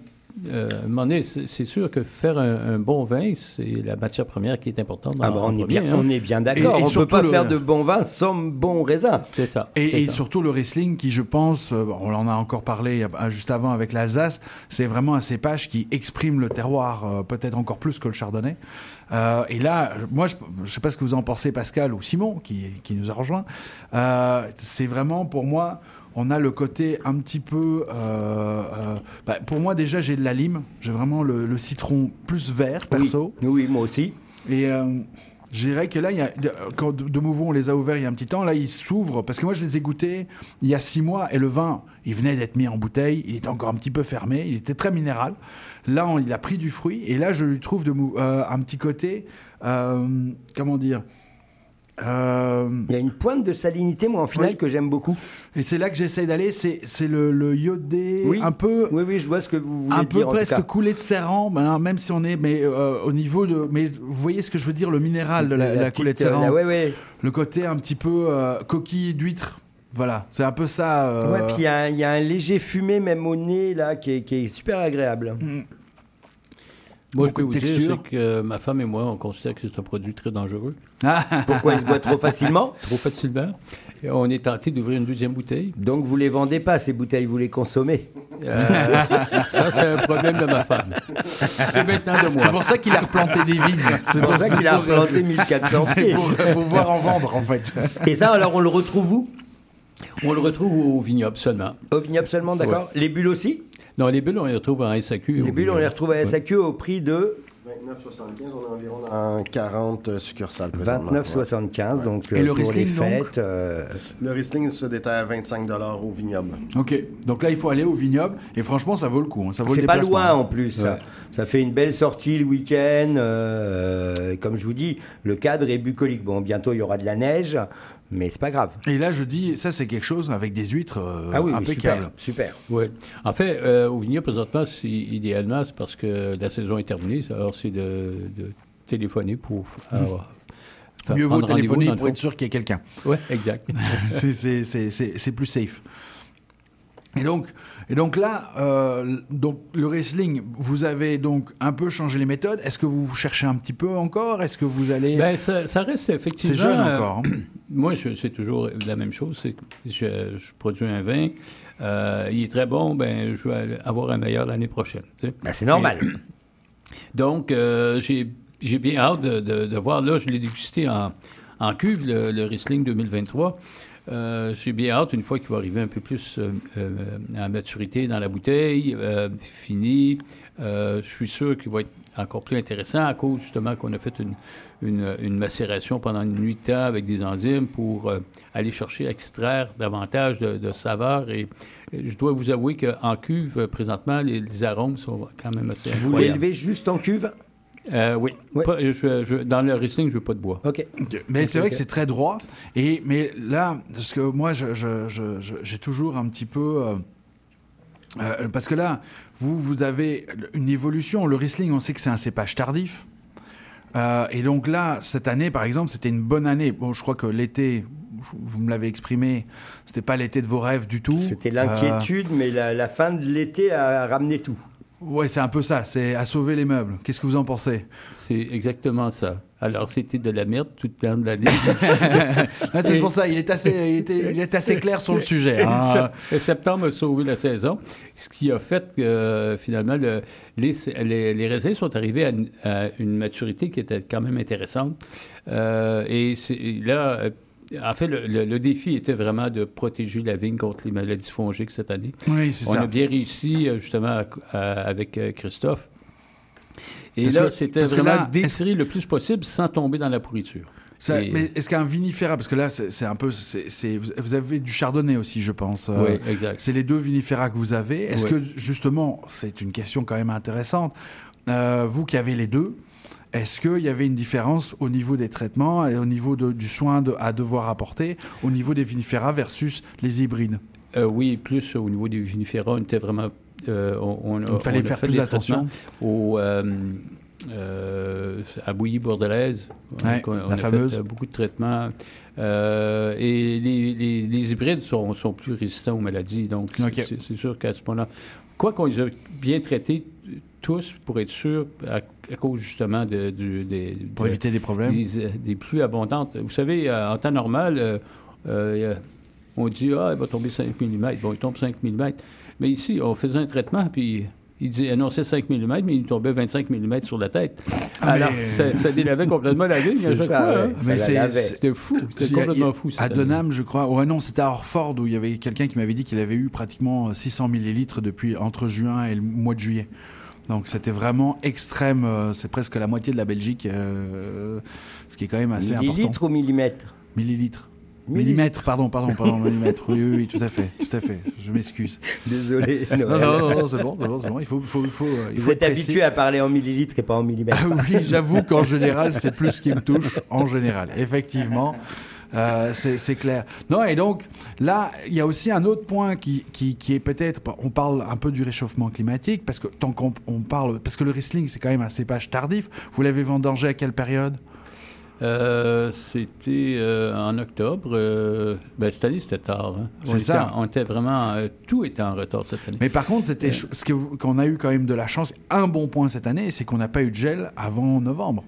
Euh, à un moment donné, c'est sûr que faire un, un bon vin, c'est la matière première qui est importante. Ah en- bah, en on, est premier, bien, hein. on est bien d'accord. Et- et On ne peut pas le- faire de bon vin sans bon raisin. C'est ça. Et, c'est et ça. surtout le Riesling qui, je pense, euh, on en a encore parlé y a- juste avant avec l'Alsace, c'est vraiment un cépage qui exprime le terroir euh, peut-être encore plus que le Chardonnay. Euh, et là, moi, je ne sais pas ce que vous en pensez, Pascal ou Simon, qui, qui nous a rejoint. Euh, c'est vraiment pour moi, on a le côté un petit peu. euh, euh, bah, pour moi, déjà, j'ai de la lime. J'ai vraiment le, le citron plus vert, perso. Oui, oui, moi aussi. Et euh, je dirais que là, il y a, de- quand de, nouveau on les a ouverts il y a un petit temps, là ils s'ouvrent parce que moi je les ai goûtés il y a six mois et le vin, il venait d'être mis en bouteille, il était encore un petit peu fermé, il était très minéral. Là, on- il a pris du fruit et là je lui trouve de euh, un petit côté, euh, comment dire euh, Il y a une pointe de salinité, moi, en finale, Oui. que j'aime beaucoup. Et c'est là que j'essaie d'aller, c'est c'est le, le iodé, Oui. un peu. Oui, oui, je vois ce que vous voulez un dire. peu en tout presque coulé de serrant, ben, alors, même si on est mais euh, au niveau de mais vous voyez ce que je veux dire le minéral de la, La la coulée de euh, serrant. la- ouais, ouais. Le côté un petit peu euh, coquille d'huître. Voilà, c'est un peu ça. euh, Ouais, puis il y, a un- il y a un léger fumé même au nez là qui est, qui est super agréable. Moi, je peux de vous dire texture. que euh, ma femme et moi, on considère que c'est un produit très dangereux. Pourquoi il se boit trop facilement? Trop facilement. Et on est tenté d'ouvrir une deuxième bouteille. Donc vous les vendez pas ces bouteilles, vous les consommez? Euh, ça, c'est un problème de ma femme. C'est maintenant de moi. C'est pour ça qu'il a replanté des vignes. C'est pour ça qu'il a replanté 1400 C'est pieds. pour euh, pouvoir en vendre en fait. Et ça, alors on le retrouve où? On le retrouve au vignoble seulement. Au vignoble seulement, d'accord. Les bulles aussi? Non, les bulles, on les retrouve en SAQ. Les bulles, on les retrouve à SAQ au prix de 29,75, on est environ dans 40 succursales présentement. 29,75. Donc Et euh, le pour Riesling, fêtes. euh, Le Riesling se détaille à 25 au vignoble. Ok, donc là il faut aller au vignoble et franchement ça vaut le coup. hein, Ça vaut C'est pas loin en plus. Ça. Ouais. Ça fait une belle sortie le week-end. euh, comme je vous dis, le cadre est bucolique. Bon, bientôt il y aura de la neige, mais c'est pas grave. Et là je dis ça c'est quelque chose avec des huîtres euh, Ah oui, super, super. Oui. En fait, euh, au vignoble, présentement, c'est- idéalement, c'est parce que la saison est terminée. Alors, c'est de, de téléphoner pour. avoir- faire Mieux vaut téléphoner pour être sûr qu'il y a quelqu'un. Oui, exact. c'est- c'est- c'est c'est- c'est plus safe. Et donc, et donc là, euh, donc le wrestling, vous avez donc un peu changé les méthodes. Est-ce que vous cherchez un petit peu encore? Est-ce que vous allez Ben, ça, ça reste effectivement. C'est jeune euh, encore. hein. moi, je- c'est toujours la même chose. C'est que je, je produis un vin. euh, il est très bon, ben, je vais avoir un meilleur l'année prochaine. tu sais. Ben, c'est normal. Et- donc, euh, j'ai j'ai bien hâte de, de- de voir. Là, je l'ai dégusté en, en cuve, le, le Riesling 2023. Euh, J'ai bien hâte, une fois qu'il va arriver un peu plus euh, euh, à maturité dans la bouteille, euh, fini, je suis sûr qu'il va être encore plus intéressant à cause justement qu'on a fait une, une, une macération pendant une nuit de temps avec des enzymes pour euh, aller chercher, extraire davantage de, de saveurs. Et je dois vous avouer qu'en cuve, présentement, les, les arômes sont quand même assez Vous l'élevez juste en cuve? Euh, oui. Pas- je- je- dans le Riesling, je veux pas de bois. OK. Mais c'est vrai que c'est très droit. Et, mais là, parce que moi, je- je- je- je- j'ai toujours un petit peu. euh, euh, parce que là, vous, vous avez une évolution. Le Riesling, on sait que c'est un cépage tardif. Euh, et donc là, cette année, par exemple, c'était une bonne année. Bon, je crois que l'été, vous me l'avez exprimé, c'était pas l'été de vos rêves du tout. C'était l'inquiétude, mais la, la fin de l'été a ramené tout. Ouais, c'est un peu ça. C'est à sauver les meubles. Qu'est-ce que vous en pensez? C'est exactement ça. Alors, c'était de la merde tout le temps de l'année. Ah, c'est pour ça, il est assez, il était- il est assez clair sur le sujet. hein. Septembre a sauvé la saison, ce qui a fait que euh, finalement le- les, les, les raisins sont arrivés à une, à une maturité qui était quand même intéressante. Euh, et là, en fait, le, le- le défi était vraiment de protéger la vigne contre les maladies fongiques cette année. Oui, c'est On ça. a bien réussi euh, justement à- à- avec euh, Christophe. Et Parce là, c'était vraiment d'étirer le plus possible sans tomber dans la pourriture. Ça- Et- mais est-ce qu'un vinifera, parce que là, c'est c'est un peu, vous vous avez du chardonnay aussi, je pense. euh, Oui, exact. C'est les deux vinifera que vous avez. Est-ce Oui. que justement, c'est une question quand même intéressante. euh, vous qui avez les deux, est-ce qu'il y avait une différence au niveau des traitements et au niveau de- du soin de- à devoir apporter au niveau des vinifera versus les hybrides? Euh, oui, plus au niveau des vinifera, on était vraiment. euh, on, fallait on faire plus attention. Au, euh, euh, à Bouilly Bordelaise. Ouais, Donc, on, on la a fameuse. fait beaucoup de traitements. Euh, et les, les- les hybrides sont, sont plus résistants aux maladies. Donc, c'est sûr qu'à ce moment-là. Quoi qu'on les a bien traités tous pour être sûr, à, à cause justement de. Pour de- éviter des problèmes. Des, des pluies abondantes. Vous savez, euh, en temps normal, euh, euh, on dit Ah, il va tomber 5 mm. Bon, il tombe 5 mm. Mais ici, on faisait un traitement, puis il dit, annonçait 5 mm, mais il nous tombait 25 mm sur la tête. Ah, Alors, mais- ça, ça délavait complètement la vigne à C'est chaque ça, fois. ouais. hein. Mais C'était fou. C'était complètement a- fou. À. Denham, je crois. Ouais, non, c'était à Orford où il y avait quelqu'un qui m'avait dit qu'il avait eu pratiquement 600 millilitres depuis entre juin et le mois de juillet. Donc c'était vraiment extrême. euh, C'est presque la moitié de la Belgique, euh, ce qui est quand même assez important. Millilitres ou millimètres Millilitres. Millimètres, pardon, pardon, pardon, millimètres. Oui, oui, oui, tout à fait, tout à fait. Je m'excuse. Désolé, Non, Noël. non, non, non, c'est bon, c'est bon, c'est bon. Il faut, faut, il faut. euh, il Vous faut êtes être précis. habitué à parler en millilitres et pas en millimètres. Ah oui, j'avoue qu'en général, c'est plus ce qui me touche, en général. Effectivement, euh, c'est clair. Non, et donc, là, il y a aussi un autre point qui, qui, qui est peut-être... On parle un peu du réchauffement climatique, parce que tant qu'on on parle... Parce que le Riesling, c'est quand même un cépage tardif. Vous l'avez vendangé à quelle période? Euh, c'était euh, en octobre. euh, ben, cette année, c'était tard. hein. C'est ça. on était vraiment. tout était en retard cette année. Mais par contre, c'était ce qu'on a eu quand même de la chance. Un bon point cette année, c'est qu'on n'a pas eu de gel avant novembre.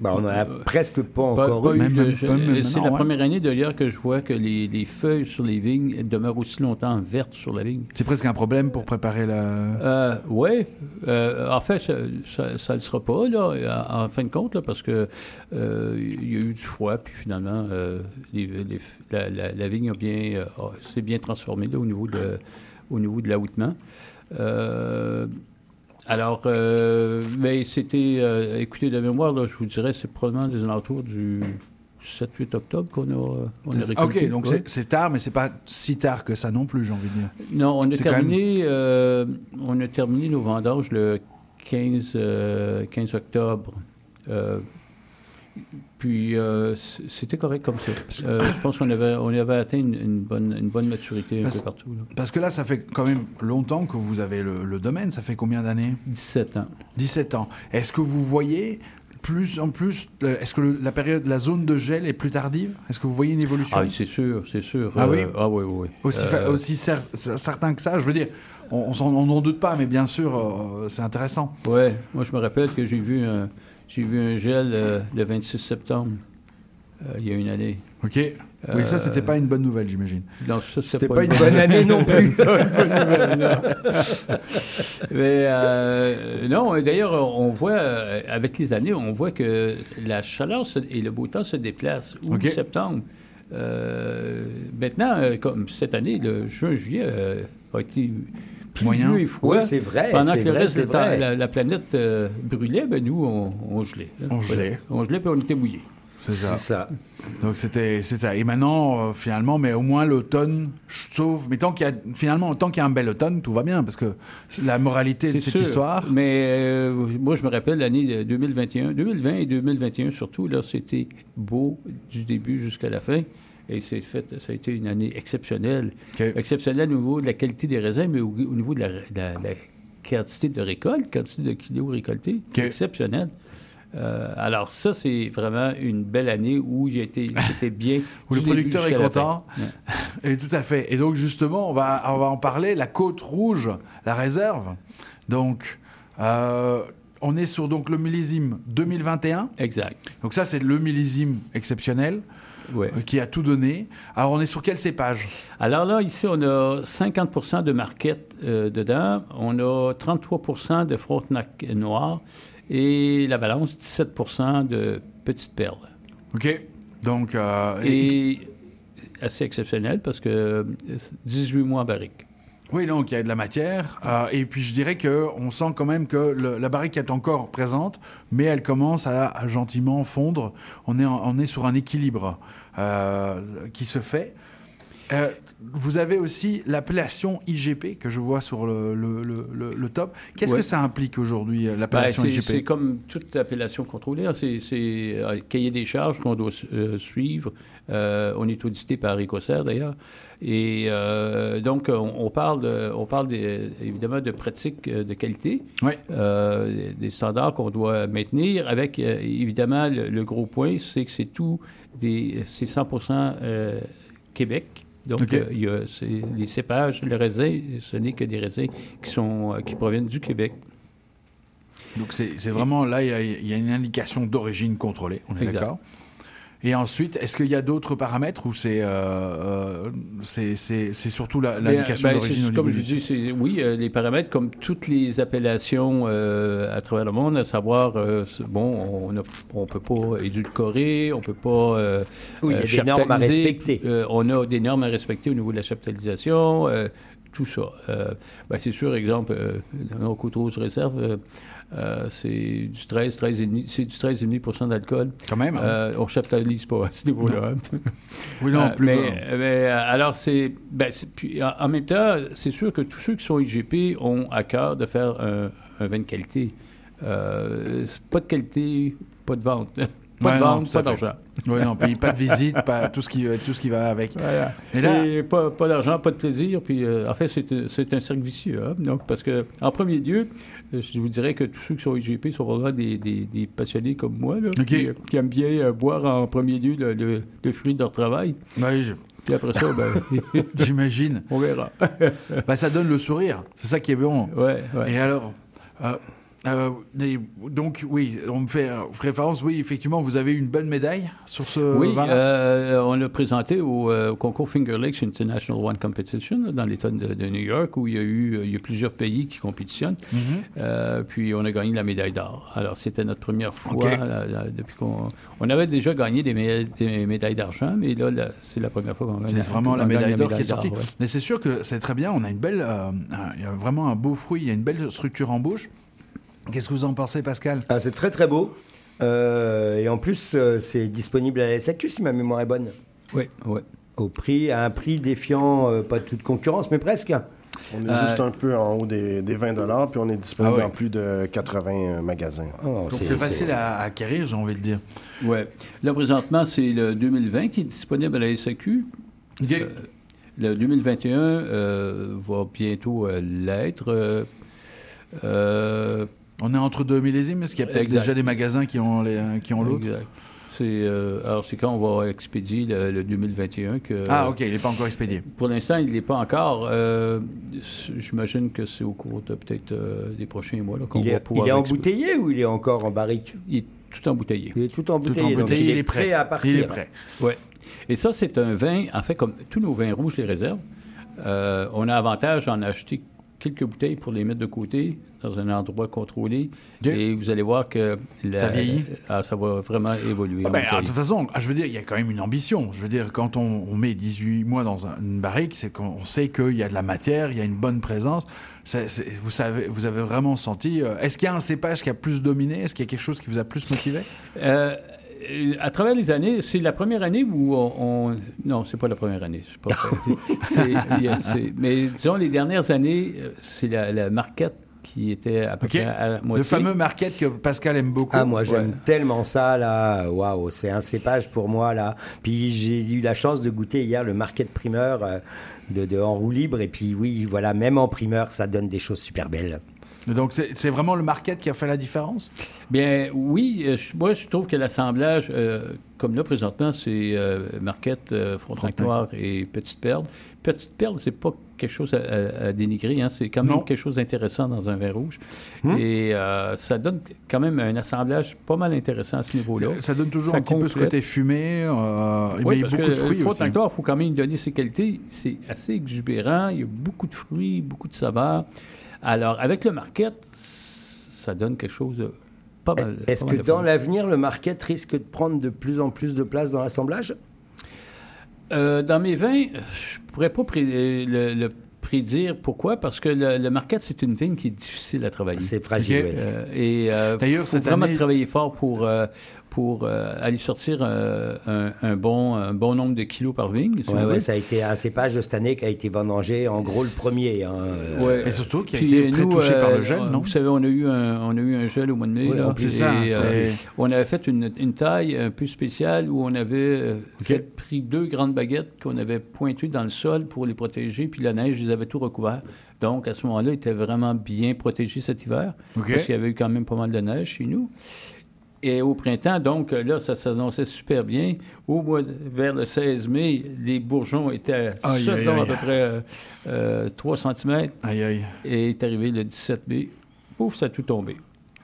Bah, on en a presque pas Pas- encore pas eu. C'est la ouais. première année d'ailleurs que je vois que les, les feuilles sur les vignes demeurent aussi longtemps vertes sur la vigne. C'est presque un problème pour préparer la... Euh, oui. Euh, en fait, ça ne le sera pas, là, en, en fin de compte, là, parce que euh, il y a eu du froid, puis finalement, euh, les- les- la, la- la vigne a bien, euh, s'est bien transformée là, au niveau de, au niveau de l'ahoutement. Alors, euh, mais c'était, euh, écoutez, de mémoire, là, je vous dirais, c'est probablement des alentours du 7-8 octobre qu'on a, euh, on a récolté. Ok, donc Ouais. c'est- tard, mais c'est pas si tard que ça non plus, j'ai envie de dire. Non, on a même- terminé, euh, on a terminé nos vendanges le 15, euh, 15 octobre. Puis euh, c'était correct comme ça. Euh, je pense qu'on avait, on avait atteint une, une bonne, une bonne maturité un Parce- peu partout. là. Parce que là, ça fait quand même longtemps que vous avez le, le domaine. Ça fait combien d'années? 17 ans. 17 ans. Est-ce que vous voyez plus en plus, euh, est-ce que le- la période, la zone de gel est plus tardive? Est-ce que vous voyez une évolution? Ah, oui, c'est sûr, c'est sûr. Ah oui? Ah oui, oui. Aussi, Euh, aussi cer- cer- certain que ça, je veux dire, on n'en doute pas, mais bien sûr, euh, c'est intéressant. Ouais, moi je me rappelle que j'ai vu un, j'ai vu un gel euh, le 26 septembre, euh, il y a une année. Ok. Oui, ça, c'était pas une bonne nouvelle, j'imagine. Non, ça, C'était pas une bonne année non plus. Pas. Mais euh, non, d'ailleurs, on voit, avec les années, on voit que la chaleur se- et le beau temps se déplacent. Août, Ok. septembre, maintenant, comme cette année, le juin-juillet a été Moyen. pluvieux et froid. Oui, c'est vrai, Pendant que le vrai, reste vrai. la, la planète euh, brûlait, ben nous, on, on gelait. là. On gelait. On gelait, puis on était mouillés. C'est ça. Donc c'était c'est ça. Et maintenant, euh, finalement, mais au moins l'automne sauve. Mais tant qu'il y a finalement tant qu'il y a un bel automne, tout va bien parce que la moralité de C'est cette sûr. histoire. Mais euh, moi, je me rappelle l'année 2021, 2020 et 2021 surtout, là, c'était beau du début jusqu'à la fin. Et c'est fait, ça a été une année exceptionnelle. Exceptionnelle au niveau de la qualité des raisins, mais au, au niveau de la, quantité de récolte, quantité de kilos récoltés. Exceptionnel. Euh, alors ça, c'est vraiment une belle année où j'ai été, c'était bien. Où le producteur est content. Et tout à fait. Et donc justement, on va, on va en parler. La côte rouge, la réserve. Donc, euh, on est sur donc le millésime 2021. Exact. Donc ça, c'est le millésime exceptionnel Ouais. euh, qui a tout donné. Alors, on est sur quel cépage? Alors là, ici, on a 50% de marquette euh, dedans. On a 33% de frontenac noir et la balance, 17% de petites perles. OK. Donc, euh, Et assez exceptionnel parce que euh, 18 mois en barrique. Oui, donc il y a de la matière. euh, et puis je dirais que on sent quand même que le- la barrique est encore présente, mais elle commence à, gentiment fondre. On est, on est sur un équilibre euh, qui se fait. Euh, vous avez aussi l'appellation IGP que je vois sur le, le- le- le- le top. Qu'est-ce Ouais. que ça implique aujourd'hui, euh, Ben, l'appellation c'est, IGP c'est comme toute appellation contrôlée. hein. C'est, un cahier des charges qu'on doit euh, suivre. Euh, on est audité par Écossaire, d'ailleurs. Et euh, donc, on, on parle, de- on parle évidemment de pratiques euh, de qualité, euh, des standards qu'on doit maintenir, avec euh, évidemment le, le gros point, c'est que c'est tout c'est 100 euh, Québec. Donc, euh, il y a les cépages, le raisin, ce n'est que des raisins qui, sont, euh, qui proviennent du Québec. Donc c'est vraiment là, il y, y a une indication d'origine contrôlée. On est d'accord. Et ensuite, est-ce qu'il y a d'autres paramètres ou c'est euh, euh, c'est c'est- c'est surtout l'indication ben, d'origine Comme je dis, c'est- oui, euh, les paramètres, comme toutes les appellations euh, à travers le monde, à savoir, euh, bon, on ne on peut pas édulcorer, on peut pas. euh, Oui, il y a euh, des normes à respecter. Euh, on a des normes à respecter au niveau de la chaptalisation, euh, tout ça. Euh, ben, c'est sûr, exemple, euh, dans nos côtes rouges réserve, euh, c'est du 13, 13,5, c'est du 13,5 d'alcool. Quand même. hein? Euh, on chaptalise pas à ce niveau-là. Oui, non, Euh, plus mais, alors, c'est. ben, puis, en, en même temps, c'est sûr que tous ceux qui sont IGP ont à cœur de faire un, un vin de qualité. Pas de qualité, pas de vente. Pas Ouais, de tout pas d'argent. Oui, non, puis pas de visite, pas tout ce qui tout ce qui va avec. Voilà. Et là, Et pas, pas d'argent, pas de plaisir. Puis, euh, en fait, c'est un- cercle vicieux. hein. Donc, parce que, en premier lieu, euh, je vous dirais que tous ceux qui sont IGP sont vraiment des, des- des passionnés comme moi, là, qui, euh, qui aiment bien euh, boire en premier lieu le, le- le fruit de leur travail. Ouais, je- Puis après ça, ben, J'imagine. on verra. bah, ça donne le sourire. C'est ça qui est bon. Ouais, ouais. Et alors, euh, euh, et donc oui, on me fait référence. Oui, effectivement, vous avez une bonne médaille sur ce Oui, euh, on l'a présenté au, euh, au concours Finger Lakes International Wine Competition dans l'État de, de New York, où il y a eu il y a plusieurs pays qui compétitionnent. Mhm. Puis on a gagné la médaille d'or. Alors c'était notre première fois OK. là, là, depuis qu'on on avait déjà gagné des, mé- des médailles d'argent, mais là, là, c'est la première fois qu'on gagne. C'est vraiment la médaille d'or qui est sortie. ouais. Mais c'est sûr que c'est très bien. On a une belle, un- il y a vraiment un beau fruit. Il y a une belle structure en bouche. Qu'est-ce que vous en pensez, Pascal? Ah, c'est très très beau. Euh, et en plus, euh, c'est disponible à la SAQ si ma mémoire est bonne. Oui, oui. Au prix, à un prix défiant euh, pas toute concurrence, mais presque. On est Euh, juste un peu en haut des, des 20 puis on est disponible Ah ouais. dans plus de 80 euh, magasins. Donc c'est facile à, à acquérir, j'ai envie de dire. Ouais. Là, présentement, c'est le 2020 qui est disponible à la SAQ. Euh, le 2021 euh, va bientôt euh, l'être. Euh, euh, On est entre deux millésimes. Est-ce qu'il y a peut-être Exact. déjà des magasins qui ont les, qui ont l'autre Exact. C'est, euh, alors, c'est quand on va expédier le, le 2021 que... Ah, ok, il n'est pas encore expédié. Pour l'instant, il n'est pas encore. euh, j'imagine que c'est au cours de peut-être euh, des prochains mois là, qu'on Il va est, pouvoir... il est embouteillé ou il est encore en barrique? Il est tout embouteillé. Il est tout embouteillé. Tout donc embouteillé, il, il est est prêt. prêt à partir. Il est prêt. Ouais. Et ça, c'est un vin, en fait, comme tous nos vins rouges, les réserves, euh, on a avantage à en acheter quelques bouteilles pour les mettre de côté dans un endroit contrôlé. Et vous allez voir que la- Ça vieillit. ah, ça va vraiment évoluer. Ah en ben, bouteille. de toute façon, ah, je veux dire, il y a quand même une ambition. Je veux dire, quand on, on met 18 mois dans un- une barrique, c'est qu'on sait qu'il y a de la matière, il y a une bonne présence. Vous, savez, vous avez vraiment senti. euh, Est-ce qu'il y a un cépage qui a plus dominé? Est-ce qu'il y a quelque chose qui vous a plus motivé? Euh, à travers les années, c'est la première année où on. on- non, c'est pas la première année. pas- c'est- mais disons, les dernières années, euh, c'est la, la marquette qui était à peu près à moitié. Le fameux market que Pascal aime beaucoup. Ah, moi, j'aime tellement ça, là. Waouh, c'est un cépage pour moi, là. Puis j'ai eu la chance de goûter hier le market primeur euh, de, de En roue libre. Et puis, oui, voilà, même en primeur, ça donne des choses super belles. Donc, c'est vraiment le market qui a fait la différence? Bien, oui, euh, moi, je trouve que l'assemblage, euh, comme là, présentement, c'est euh, Marquette, euh, Frontenac Noir et Petite Perle. Petite Perle, c'est pas quelque chose à, dénigrer, hein, c'est quand même Non. quelque chose d'intéressant dans un vin rouge. Hum. Et euh, ça donne quand même un assemblage pas mal intéressant à ce niveau-là. Ça donne toujours Ça un petit peu ce côté fumé. Oui, mais parce beaucoup que de fruits. Frontenac Noir, il faut quand même lui donner ses qualités. C'est assez exubérant, il y a beaucoup de fruits, beaucoup de saveurs. Alors, avec le Marquette, ça donne quelque chose de pas mal. Est-ce que dans l'avenir, le market risque de prendre de plus en plus de place dans l'assemblage? Euh, dans mes vins, je pourrais pas pré- le, le prédire. Pourquoi? Parce que le, le Marquette, c'est une vigne qui est difficile à travailler. C'est fragile, oui. Euh, et euh, D'ailleurs, faut cette vraiment année- travailler fort pour, euh, pour euh, aller sortir euh, un, un bon, un bon nombre de kilos par vigne. si Ouais, ouais, ça a été un cépage de cette année qui a été vendangé en gros le premier. hein, euh. Ouais. Et surtout qui a Puis, été très nous, touché par le gel, non? Vous savez, on a eu un, on a eu un gel au mois de mai. Oui, là. c'est ça, euh, on avait fait une, une taille un peu spéciale où on avait fait- pris deux grandes baguettes qu'on avait pointées dans le sol pour les protéger, puis la neige, ils avaient tout recouvert. Donc, à ce moment-là, ils étaient vraiment bien protégés cet hiver, parce qu'il y avait eu quand même pas mal de neige chez nous. Et au printemps, donc, là, ça s'annonçait super bien. Au mois de- vers le 16 mai, les bourgeons étaient à Aïe, aïe, à peu près euh, euh, 3 cm. Aïe, aïe. Et est arrivé le 17 mai. Pouf, ça a tout tombé.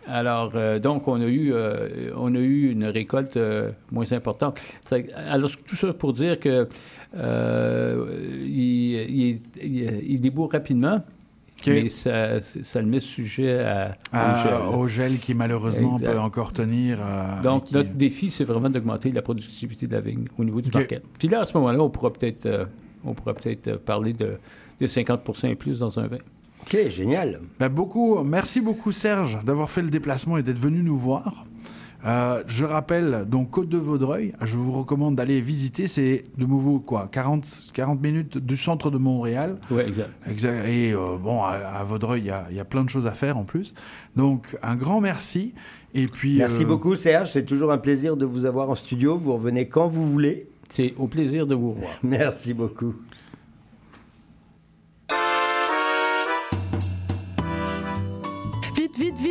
Alors, euh, donc, on a eu, euh, on a eu une récolte euh, moins importante. Ça- alors, tout ça pour dire que il, il, il- il débourre rapidement, OK. mais ça, ça le met sujet à, au gel. au gel qui malheureusement Exact. peut encore tenir. euh, Donc, qui- notre défi, c'est vraiment d'augmenter la productivité de la vigne au niveau du OK. market. Puis là, à ce moment-là, on pourra peut-être euh, on pourra peut-être euh, parler de, de 50 et plus dans un vin. Ok, génial. Ben, beaucoup, merci beaucoup Serge d'avoir fait le déplacement et d'être venu nous voir. Euh, je rappelle, donc Côte de Vaudreuil, je vous recommande d'aller visiter. C'est de nouveau quoi 40, 40 minutes du centre de Montréal. Oui, exact. Exact. Et euh, bon, à, à Vaudreuil, il y a- il y, a plein de choses à faire en plus. Donc, un grand merci. Et puis, Merci euh, beaucoup Serge, c'est toujours un plaisir de vous avoir en studio. Vous revenez quand vous voulez. C'est au plaisir de vous revoir. Merci beaucoup.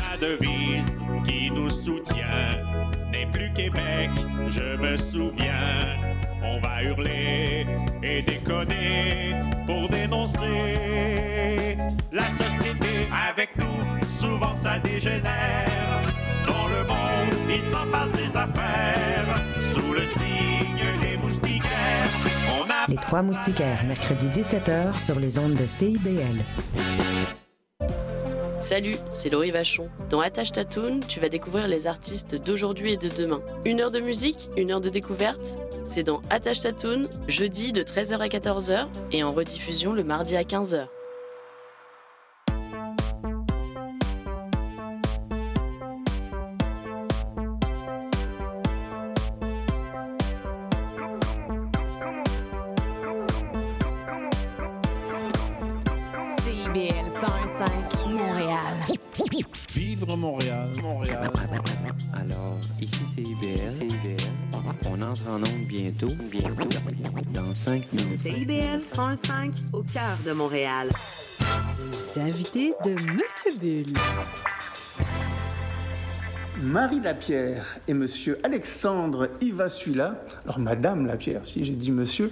La devise qui nous soutient n'est plus Québec, je me souviens. On va hurler et déconner pour dénoncer la société avec nous. Souvent ça dégénère. Dans le monde, il s'en passe des affaires. Les Trois Moustiquaires, mercredi 17h sur les ondes de CIBL. Salut, c'est Laurie Vachon. Dans Attache Tatoon, tu vas découvrir les artistes d'aujourd'hui et de demain. Une heure de musique, une heure de découverte. C'est dans Attache Tatoon, jeudi de 13h à 14h et en rediffusion le mardi à 15h. Vivre Montréal, Montréal. Alors, ici c'est IBL. On entre en onde bientôt, bientôt, dans 5 minutes. CIBL 105 au cœur de Montréal. Les invités de Monsieur Bull. Marie Lapierre et Monsieur Alexandre Ivasula, alors Madame Lapierre, si j'ai dit Monsieur,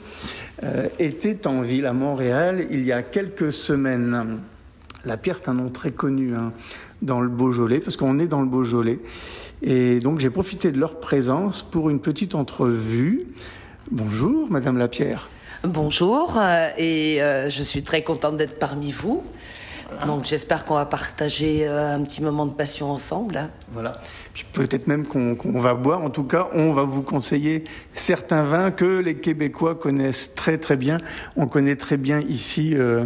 euh, étaient en ville à Montréal il y a quelques semaines. Lapierre, c'est un nom très connu hein, dans le Beaujolais, parce qu'on est dans le Beaujolais. Et donc j'ai profité de leur présence pour une petite entrevue. Bonjour, Madame Lapierre. Bonjour, euh, et euh, je suis très contente d'être parmi vous. Donc j'espère qu'on va partager euh, un petit moment de passion ensemble. Voilà. Puis peut-être même qu'on va boire. En tout cas, on va vous conseiller certains vins que les Québécois connaissent très très bien. On connaît très bien ici euh,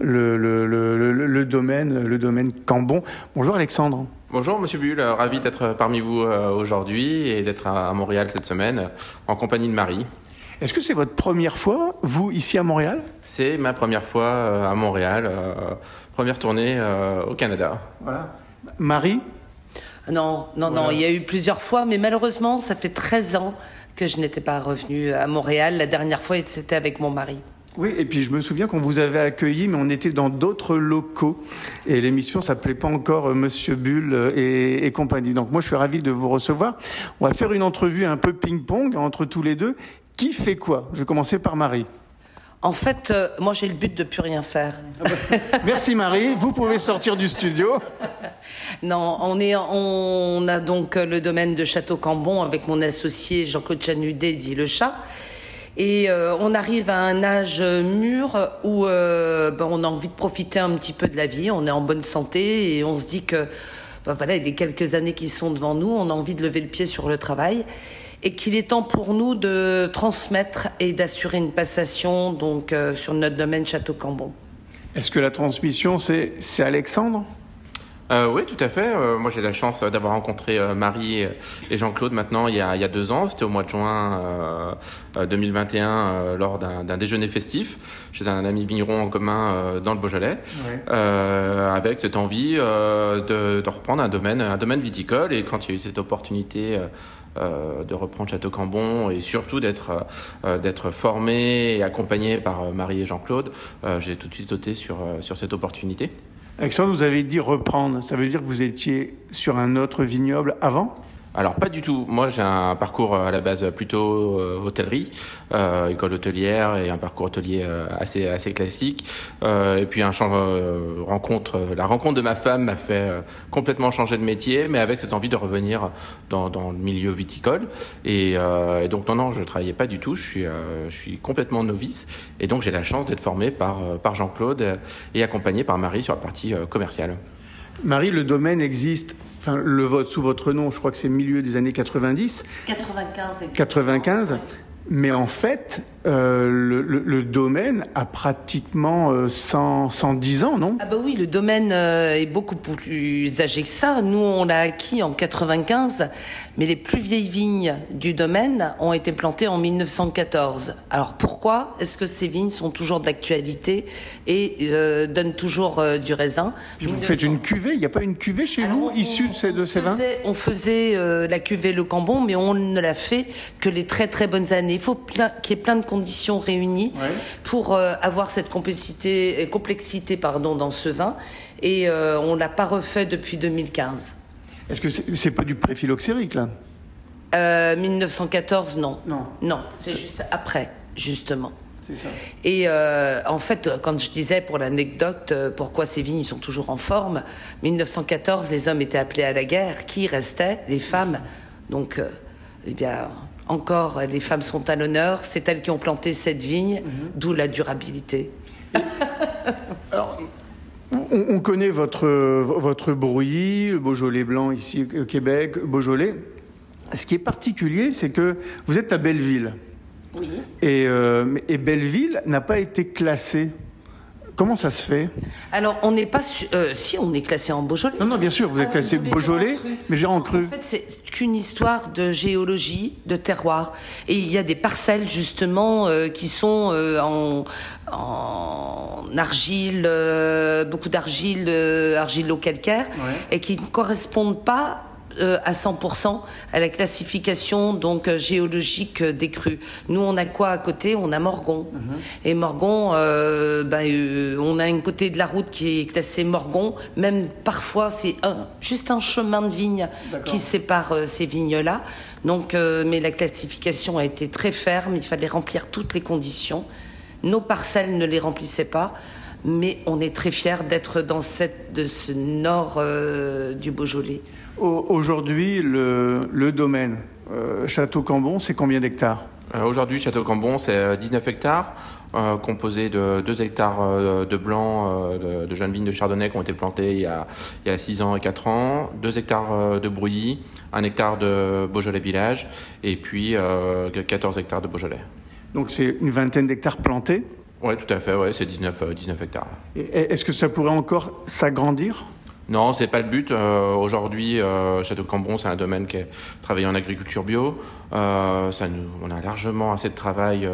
le, le- le- domaine, le domaine Cambon. Bonjour Alexandre. Bonjour Monsieur Bull, ravi d'être parmi vous euh, aujourd'hui et d'être à Montréal cette semaine en compagnie de Marie. Est-ce que c'est votre première fois, vous, ici à Montréal? C'est ma première fois euh, à Montréal, première tournée au Canada. Voilà. Marie? Non, non, non, il y a eu plusieurs fois, mais malheureusement, ça fait 13 ans que je n'étais pas revenue à Montréal. La dernière fois, c'était avec mon mari. Oui, et puis je me souviens qu'on vous avait accueilli, mais on était dans d'autres locaux. Et l'émission s'appelait pas encore euh, Monsieur Bull euh, et, et compagnie. Donc moi, je suis ravi de vous recevoir. On va faire une entrevue un peu ping-pong entre tous les deux. Qui fait quoi? Je vais commencer par Marie. En fait, euh, moi, j'ai le but de plus rien faire. Merci Marie, vous pouvez sortir du studio. Non, on, est, on a donc euh, le domaine de Château-Cambon avec mon associé Jean-Claude Chanudet, dit le chat. Et euh, on arrive à un âge mûr où euh, ben, on a envie de profiter un petit peu de la vie, on est en bonne santé et on se dit que ben, voilà, les quelques années qui sont devant nous, on a envie de lever le pied sur le travail et qu'il est temps pour nous de transmettre et d'assurer une passation donc euh, sur notre domaine Château-Cambon. Est-ce que la transmission, c'est c'est Alexandre? Euh, oui, tout à fait. Euh, moi, j'ai la chance d'avoir rencontré euh, Marie et Jean-Claude maintenant il y, a, il y a deux ans. C'était au mois de juin euh, euh, 2021 euh, lors d'un d'un déjeuner festif chez un ami vigneron en commun euh, dans le Beaujolais, Ouais. euh, avec cette envie euh, de, de reprendre un domaine, un domaine viticole. Et quand il y a eu cette opportunité de reprendre Château Cambon et surtout d'être euh, d'être formé et accompagné par euh, Marie et Jean-Claude, euh, j'ai tout de suite sauté sur, euh, sur cette opportunité. Alexandre, vous avez dit reprendre. Ça veut dire que vous étiez sur un autre vignoble avant? Alors pas du tout. Moi j'ai un parcours euh, à la base plutôt euh, hôtellerie, euh, école hôtelière et un parcours hôtelier euh, assez assez classique. Et puis un change, rencontre, la rencontre de ma femme m'a fait complètement changer de métier, mais avec cette envie de revenir dans, dans le milieu viticole. Et, et donc non non, je travaillais pas du tout. Je suis je suis complètement novice et donc j'ai la chance d'être formé par par Jean-Claude et accompagné par Marie sur la partie commerciale. Marie, le domaine existe, enfin, le vote sous votre nom, je crois que c'est milieu des années 90, 95 95. Mais en fait, euh, le, le- le domaine a pratiquement euh, 100, 110 ans, non? Ah bah oui, le domaine euh, est beaucoup plus âgé que ça. Nous, on l'a acquis en 95, mais les plus vieilles vignes du domaine ont été plantées en 1914. Alors pourquoi? Est-ce que ces vignes sont toujours d'actualité et euh, donnent toujours euh, du raisin? Vous faites une cuvée, il n'y a pas une cuvée chez vous issue de ces, de ces vins? on faisait euh, la cuvée Le Cambon, mais on ne l'a fait que les très très bonnes années. Il faut qu'il y ait plein de conditions réunies pour euh, avoir cette complexité, euh, complexité pardon, dans ce vin. Et euh, on l'a pas refait depuis 2015. Est-ce que c'est c'est pas du préphyloxérique, là? Euh, 1914, non. Non. Non, c'est juste après, justement. C'est ça. Et euh, en fait, quand je disais pour l'anecdote euh, pourquoi ces vignes sont toujours en forme, 1914, les hommes étaient appelés à la guerre. Qui restait Les femmes. Donc, euh, eh bien, encore, les femmes sont à l'honneur. C'est elles qui ont planté cette vigne, d'où la durabilité. On, on connaît votre, votre bruit, Beaujolais blanc ici au Québec, Beaujolais. Ce qui est particulier, c'est que vous êtes à Belleville. Oui. Et, euh, et Belleville n'a pas été classée. Comment ça se fait? Alors, on n'est pas su- euh, si on est classé en Beaujolais. Non, non, bien sûr, vous êtes classé Beaujolais, mais j'ai en cru. En fait, c'est qu'une histoire de géologie, de terroir. Et il y a des parcelles, justement, euh, qui sont euh, en, en argile, beaucoup d'argile, argilo-calcaire, et qui ne correspondent pas euh, à 100% à la classification donc euh, géologique euh, des crues. Nous, on a quoi à côté? On a Morgon. Et Morgon, euh, ben, euh, on a un côté de la route qui est classé Morgon. Même parfois, c'est un, juste un chemin de vigne qui sépare euh, ces vignes-là. Donc, euh, mais la classification a été très ferme. Il fallait remplir toutes les conditions. Nos parcelles ne les remplissaient pas. Mais on est très fiers d'être dans cette, de ce nord euh, du Beaujolais. Au- Aujourd'hui, le, le domaine euh, Château Cambon, c'est combien d'hectares? Euh, Aujourd'hui, Château Cambon, c'est euh, 19 hectares, euh, composé de 2 hectares euh, de blanc, euh, de, de jeunes vignes de chardonnay qui ont été plantées il y a, il y a 6 ans et 4 ans, 2 hectares euh, de brouillis, 1 hectare de Beaujolais village, et puis euh, 14 hectares de Beaujolais. Donc c'est une vingtaine d'hectares plantés? Oui, tout à fait, ouais, c'est 19, euh, 19 hectares. Est-ce que ça pourrait encore s'agrandir? Non, c'est pas le but. Euh, Aujourd'hui, euh, Château Cambon, c'est un domaine qui est travaillé en agriculture bio. Euh, ça nous, on a largement assez de travail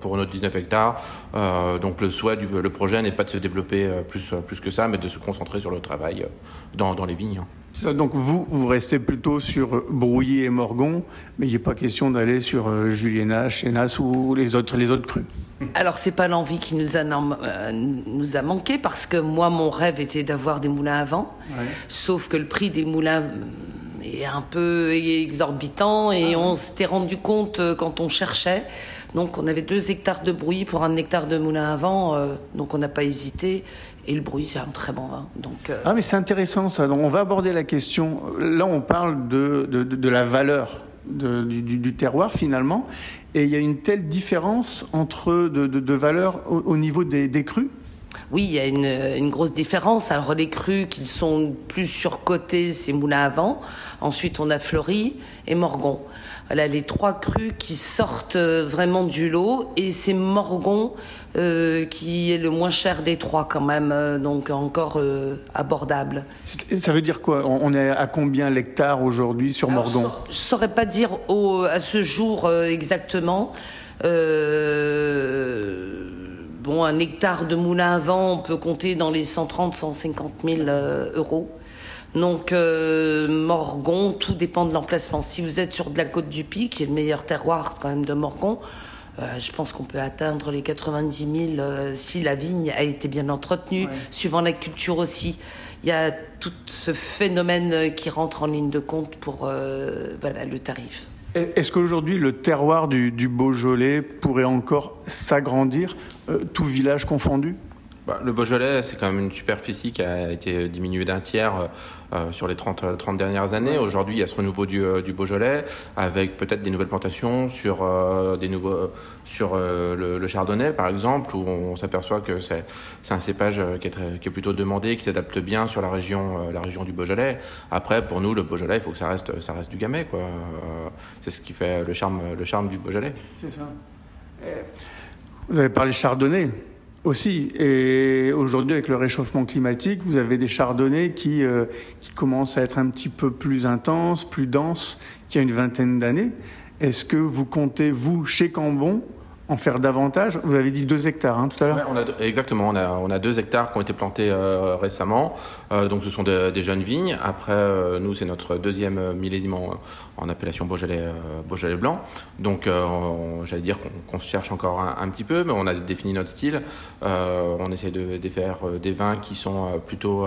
pour nos 19 hectares. Donc le souhait du le projet n'est pas de se développer plus, plus que ça, mais de se concentrer sur le travail dans, dans les vignes. Donc vous, vous restez plutôt sur euh, Brouilly et Morgon, mais il n'est pas question d'aller sur euh, Juliena, Chénas ou les autres, les autres crus. Alors c'est pas l'envie qui nous a, euh, nous a manqué parce que moi mon rêve était d'avoir des moulins à vent, sauf que le prix des moulins est un peu exorbitant et on s'était rendu compte quand on cherchait. Donc on avait deux hectares de bruit pour un hectare de moulin à vent, donc on n'a pas hésité. Et le bruit c'est un très bon vin. Donc euh, Ah mais c'est intéressant ça. Donc on va aborder la question. Là on parle de, de, la valeur de- du, terroir finalement. Et il y a une telle différence entre de, de, valeur au, au niveau des, des crus? Oui, il y a une, une grosse différence. Alors les crus qui sont plus surcotés, c'est Moulin à Vent. Ensuite, on a Fleury et Morgon. Voilà les trois crus qui sortent vraiment du lot. Et c'est Morgon euh, qui est le moins cher des trois quand même, euh, donc encore euh, abordable. Ça veut dire quoi? On, est à combien l'hectare aujourd'hui sur Morgon Je saurais pas dire au, à ce jour exactement. Euh, bon, un hectare de moulin à vent, on peut compter dans les 130, 150 000 euh, euros. Donc, euh, Morgon, tout dépend de l'emplacement. Si vous êtes sur de la côte du Pic, qui est le meilleur terroir quand même de Morgon, euh, je pense qu'on peut atteindre les 90 000 euh, si la vigne a été bien entretenue, suivant la culture aussi. Il y a tout ce phénomène euh, qui rentre en ligne de compte pour euh, voilà, le tarif. Est-ce qu'aujourd'hui le terroir du, du Beaujolais pourrait encore s'agrandir, euh, tout village confondu? Bah, le Beaujolais, c'est quand même une superficie qui a été diminuée d'un tiers euh, euh, sur les 30, euh, 30 dernières années. Aujourd'hui, il y a ce renouveau du, euh, du Beaujolais avec peut-être des nouvelles plantations sur, euh, des nouveaux, euh, sur euh, le, le Chardonnay, par exemple, où on s'aperçoit que c'est c'est un cépage euh, qui est, très- qui est plutôt demandé, qui s'adapte bien sur la région, euh, la région du Beaujolais. Après, pour nous, le Beaujolais, il faut que ça reste, ça reste du gamay. quoi. Euh, C'est ce qui fait le charme, le charme du Beaujolais. C'est ça. Vous avez parlé chardonnay aussi. Et aujourd'hui, avec le réchauffement climatique, vous avez des chardonnays qui, euh, qui commencent à être un petit peu plus intenses, plus denses qu'il y a une vingtaine d'années. Est-ce que vous comptez, vous, chez Cambon, en faire davantage Vous avez dit deux hectares hein, tout à l'heure exactement, on a, on hectares qui ont été plantés euh, récemment. Euh, donc ce sont de- des jeunes vignes. Après, euh, nous, c'est notre deuxième millésime en, appellation Beaujolais, Beaujolais blanc. Donc on- j'allais dire qu'on se cherche encore un, petit peu, mais on a défini notre style. On essaie de, faire des vins qui sont plutôt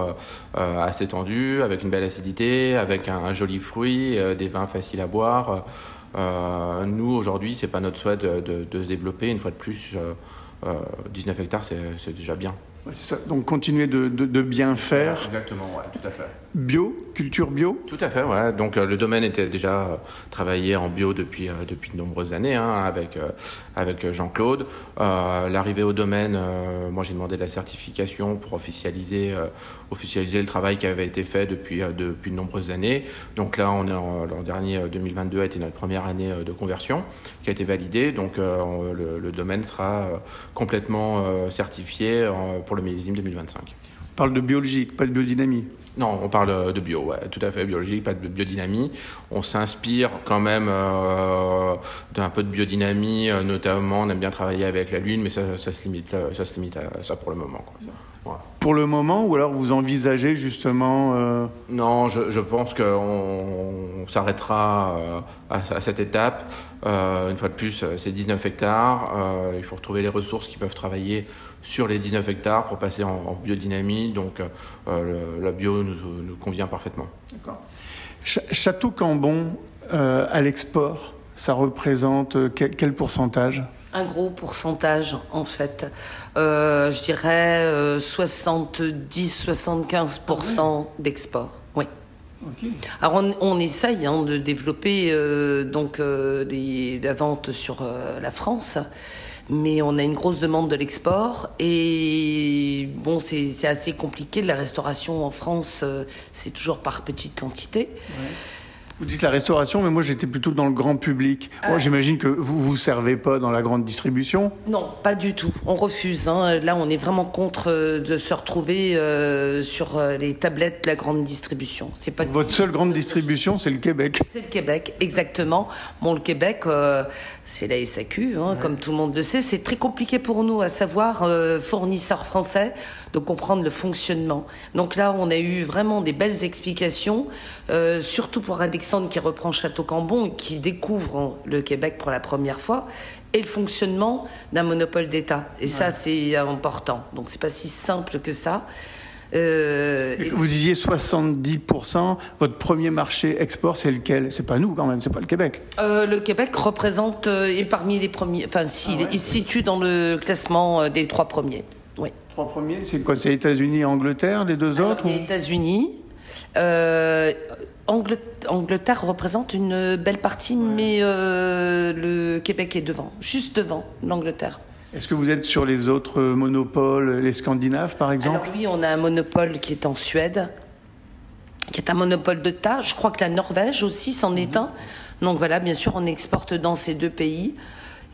assez tendus, avec une belle acidité, avec un, joli fruit, des vins faciles à boire. Euh, nous, aujourd'hui, c'est pas notre souhait de, de- de se développer. Une fois de plus, euh, euh, 19 hectares, c'est déjà bien. Ça. Donc continuer de, de- de bien faire. Exactement, ouais, tout à fait. Bio, culture bio Tout à fait, ouais. Donc euh, le domaine était déjà euh, travaillé en bio depuis, euh, depuis de nombreuses années hein, avec, avec Jean-Claude. L'arrivée au domaine, moi j'ai demandé la certification pour officialiser, officialiser le travail qui avait été fait depuis, depuis de nombreuses années. Donc là, on est en, l'an dernier, euh, 2022 a été notre première année de conversion qui a été validée. Donc on- le, le domaine sera complètement certifié pour le millésime 2025. On parle de biologique, pas de biodynamie. Non, on parle de bio, ouais, tout à fait biologique, pas de biodynamie. On s'inspire quand même euh, d'un peu de biodynamie, euh, notamment on aime bien travailler avec la lune, mais ça, ça se limite, euh, ça se limite à ça pour le moment. Quoi. pour le moment ou alors vous envisagez justement euh, Non, je, je pense qu'on on s'arrêtera euh, à, à cette étape. Euh, une fois de plus, euh, c'est 19 hectares. Euh, il faut retrouver les ressources qui peuvent travailler sur les 19 hectares pour passer en, en biodynamie. Donc euh, le- la bio nous, nous convient parfaitement. Ch- Château Cambon euh, à l'export, ça représente euh, quel, quel pourcentage? Un gros pourcentage, en fait. Euh, je dirais euh, 70-75% d'export. Oui. Alors on, on essaye hein, de développer euh, donc euh, des- la vente sur euh, la France, mais on a une grosse demande de l'export et bon c'est assez compliqué. La restauration en France, euh, c'est toujours par petite quantité. Vous dites la restauration, mais moi j'étais plutôt dans le grand public. Moi, J'imagine que vous vous servez pas dans la grande distribution. Non, pas du tout. On refuse. hein. Là, on est vraiment contre euh, de se retrouver euh, sur euh, les tablettes de la grande distribution. C'est pas Votre seule grande distribution, c'est le Québec. C'est le Québec, exactement. Bon, le Québec, euh, c'est la SAQ, hein, comme tout le monde le sait. C'est très compliqué pour nous, à savoir, euh, fournisseurs français, de comprendre le fonctionnement. Donc là, on a eu vraiment des belles explications, euh, surtout pour Alexandre qui reprend Château Cambon, et qui découvre le Québec pour la première fois, et le fonctionnement d'un monopole d'État. Et ça, c'est important. Donc c'est pas si simple que ça. Euh, et- Vous disiez 70%. Votre premier marché export, c'est lequel? C'est pas nous quand même, c'est pas le Québec. Euh, le Québec représente euh, est parmi les premiers. Enfin, si, il- il se situe dans le classement des trois premiers. Trois premiers, c'est quoi C'est États-Unis et Angleterre, les deux autres Les États-Unis. Euh, Angl- Angleterre représente une belle partie, mais euh, le Québec est devant, juste devant l'Angleterre. Est-ce que vous êtes sur les autres monopoles, les Scandinaves par exemple? Alors oui, on a un monopole qui est en Suède, qui est un monopole de tas. Je crois que la Norvège aussi s'en est un. Donc voilà, bien sûr, on exporte dans ces deux pays.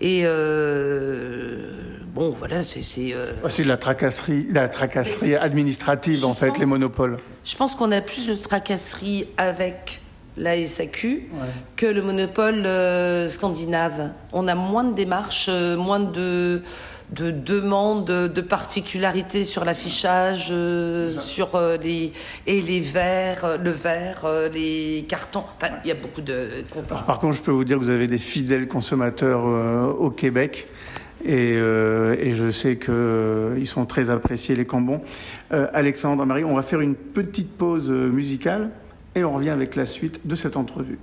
Et euh, bon, voilà, c'est. c'est, euh, Ah, la tracasserie, la tracasserie administrative en fait, les monopoles. Je pense qu'on a plus de tracasserie avec la SAQ que le monopole euh, scandinave. On a moins de démarches, euh, moins de, de demandes, de particularités sur l'affichage, euh, sur euh, les et les verres, euh, le verre, euh, les cartons. Enfin, il y a beaucoup de comptes. Par contre, je peux vous dire que vous avez des fidèles consommateurs au Québec. Et, et je sais qu'ils sont très appréciés, les Cambons. Alexandre, Marie, on va faire une petite pause musicale et on revient avec la suite de cette entrevue.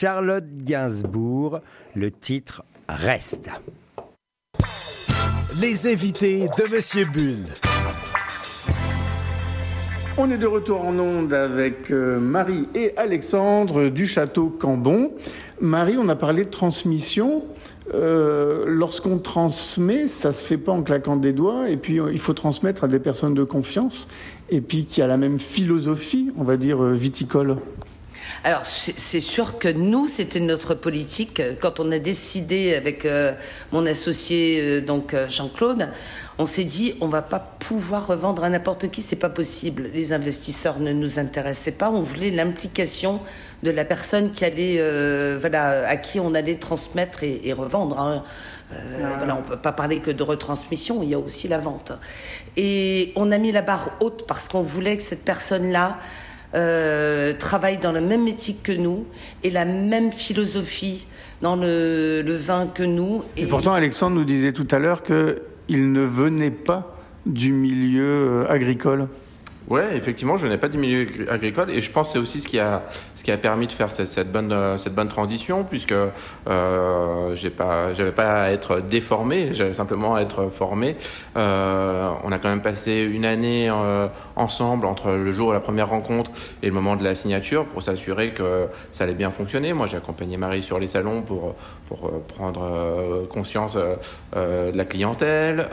Charlotte Gainsbourg, le titre Reste. Les invités de Monsieur Bull. On est de retour en onde avec euh, Marie et Alexandre du château Cambon. Marie, on a parlé de transmission. Euh, Lorsqu'on transmet, ça se fait pas en claquant des doigts. Et puis, euh, il faut transmettre à des personnes de confiance. Et puis, qui a la même philosophie, on va dire, viticole. Alors, c'est sûr que nous, c'était notre politique. Quand on a décidé avec euh, mon associé, euh, donc euh, Jean-Claude, on s'est dit, on va pas pouvoir revendre à n'importe qui, c'est pas possible. Les investisseurs ne nous intéressaient pas. On voulait l'implication de la personne qui allait, euh, voilà, à qui on allait transmettre et, et revendre. hein. Euh, Voilà, on peut pas parler que de retransmission, il y a aussi la vente. Et on a mis la barre haute parce qu'on voulait que cette personne-là euh, travaille dans le même métier que nous et la même philosophie dans le, le vin que nous. Et pourtant, Alexandre nous disait tout à l'heure qu'il ne venait pas du milieu euh, agricole. Ouais, effectivement, je venais pas du milieu agri- agricole et je pense que c'est aussi ce qui a ce qui a permis de faire cette, cette bonne euh, cette bonne transition puisque euh, j'ai pas j'avais pas à être déformé, j'avais simplement à être formé. Euh, on a quand même passé une année euh, ensemble entre le jour de la première rencontre et le moment de la signature pour s'assurer que ça allait bien fonctionner. Moi, j'ai accompagné Marie sur les salons pour pour euh, prendre euh, conscience de la clientèle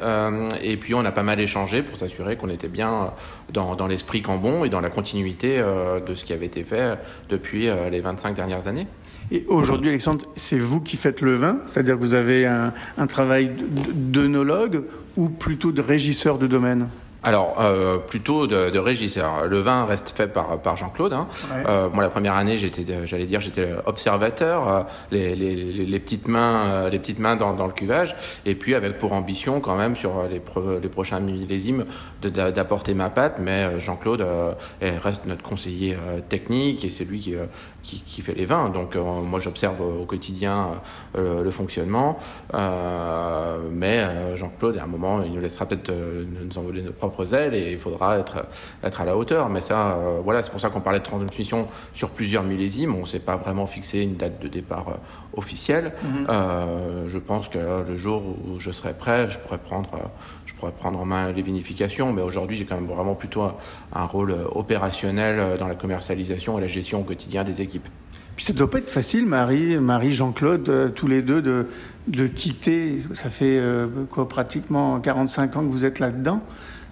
et puis on a pas mal échangé pour s'assurer qu'on était bien dans, dans l'esprit Cambon et dans la continuité euh, de ce qui avait été fait depuis euh, les 25 dernières années. Et aujourd'hui, Alexandre, c'est vous qui faites le vin, c'est-à-dire que vous avez un, un travail d'œnologue ou plutôt de régisseur de domaine? Alors, euh, plutôt de, de régisseur. Le vin reste fait par, par Jean-Claude. Hein. Ouais. Euh, moi, la première année, j'étais, euh, j'allais dire, j'étais observateur, euh, les, les, les, petites mains, euh, les petites mains dans, dans le cuvage, et puis avec pour ambition quand même sur les, pro- les prochains millésimes d'apporter ma patte. Mais euh, Jean-Claude euh, est- reste notre conseiller euh, technique et c'est lui qui, euh, qui, qui fait les vins. Donc, euh, moi, j'observe au quotidien euh, le fonctionnement. Euh, mais euh, Jean-Claude, à un moment, il nous laissera peut-être euh, nous envoler nos propres ailes et il faudra être, être à la hauteur. Mais ça, euh, voilà, c'est pour ça qu'on parlait de transmission sur plusieurs millésimes. On ne s'est pas vraiment fixé une date de départ euh, officielle. Mhm. Euh, je pense que le jour où je serai prêt, je pourrais prendre, euh, je pourrais prendre en main les vinifications. Mais aujourd'hui, j'ai quand même vraiment plutôt un, rôle euh, opérationnel euh, dans la commercialisation et la gestion au quotidien des équipes. Puis ça doit pas être facile, Marie, Marie, Jean-Claude, euh, tous les deux, de, de quitter. Ça fait quoi, pratiquement 45 ans que vous êtes là-dedans.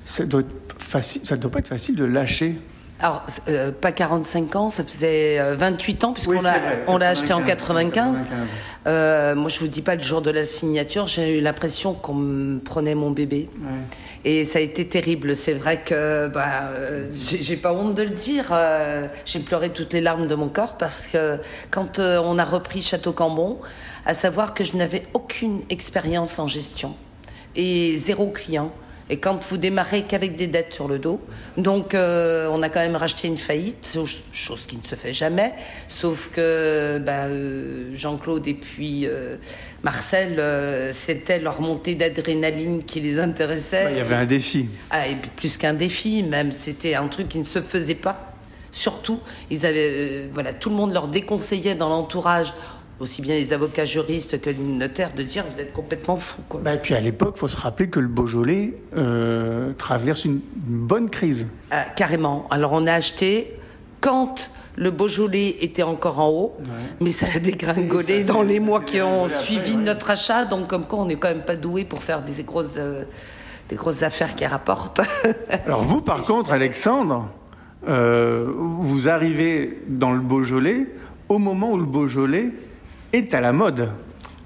Ça doit doit pas être facile de lâcher. Alors, euh, pas 45 ans, ça faisait euh, 28 ans, puisqu'on Oui, l'a on l'a acheté en 95. 95. Euh, moi, je vous dis pas le jour de la signature, j'ai eu l'impression qu'on me prenait mon bébé. Et ça a été terrible. C'est vrai que bah, euh, j'ai j'ai pas honte de le dire. euh, j'ai pleuré toutes les larmes de mon corps parce que quand euh, on a repris Château Cambon, à savoir que je n'avais aucune expérience en gestion et zéro client. Et quand vous démarrez qu'avec des dettes sur le dos, donc euh, on a quand même racheté une faillite, chose- qui ne se fait jamais, sauf que ben, euh, Jean-Claude et puis euh, Marcel, c'était leur montée d'adrénaline qui les intéressait. Il y avait un défi. Ah, et plus qu'un défi, même, c'était un truc qui ne se faisait pas. Surtout, ils avaient, euh, voilà, tout le monde leur déconseillait dans l'entourage, aussi bien les avocats juristes que les notaires, de dire vous êtes complètement fou. Quoi. Bah, et puis à l'époque, il faut se rappeler que le Beaujolais euh, traverse une, une bonne crise. Ah, carrément. Alors on a acheté quand le Beaujolais était encore en haut, mais ça a dégringolé dans les mois qui ont suivi notre achat. Donc comme quoi on n'est quand même pas doué pour faire des grosses, euh, des grosses affaires qui rapportent. Alors vous, par contre, Alexandre, euh, vous arrivez dans le Beaujolais au moment où le Beaujolais est à la mode.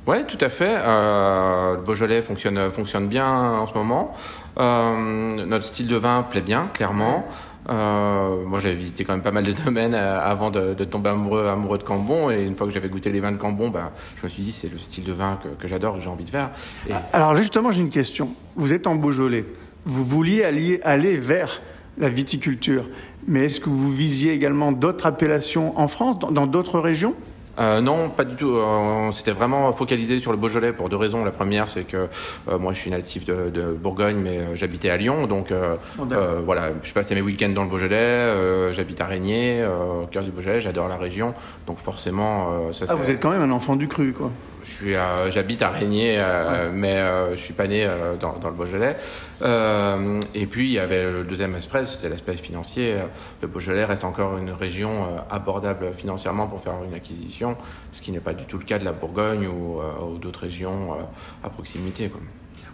Ouais, tout à fait. Euh, le Beaujolais fonctionne, fonctionne bien en ce moment. Euh, notre style de vin plaît bien, clairement. Euh, moi, j'avais visité quand même pas mal de domaines avant de, de tomber amoureux, amoureux de Cambon. Et une fois que j'avais goûté les vins de Cambon, ben, je me suis dit, c'est le style de vin que, que j'adore, que j'ai envie de faire. Et Alors justement, j'ai une question. Vous êtes en Beaujolais. Vous vouliez aller, aller vers la viticulture. Mais est-ce que vous visiez également d'autres appellations en France, dans d'autres régions? Euh, non, pas du tout. Euh, On s'était vraiment focalisé sur le Beaujolais pour deux raisons. La première, c'est que euh, moi, je suis natif de, de Bourgogne, mais j'habitais à Lyon, donc euh, Oh, voilà, je passais mes week-ends dans le Beaujolais. J'habite à Régnier, au cœur du Beaujolais. J'adore la région, donc forcément, ça. Ah, vous êtes quand même un enfant du cru, quoi. Je suis, euh, j'habite à Régnier, euh, mais euh, je suis pas né euh, dans, dans le Beaujolais. Euh, et puis il y avait le deuxième aspect, c'était l'aspect financier. Le Beaujolais reste encore une région abordable financièrement pour faire une acquisition, ce qui n'est pas du tout le cas de la Bourgogne ou, ou d'autres régions à proximité. Quoi.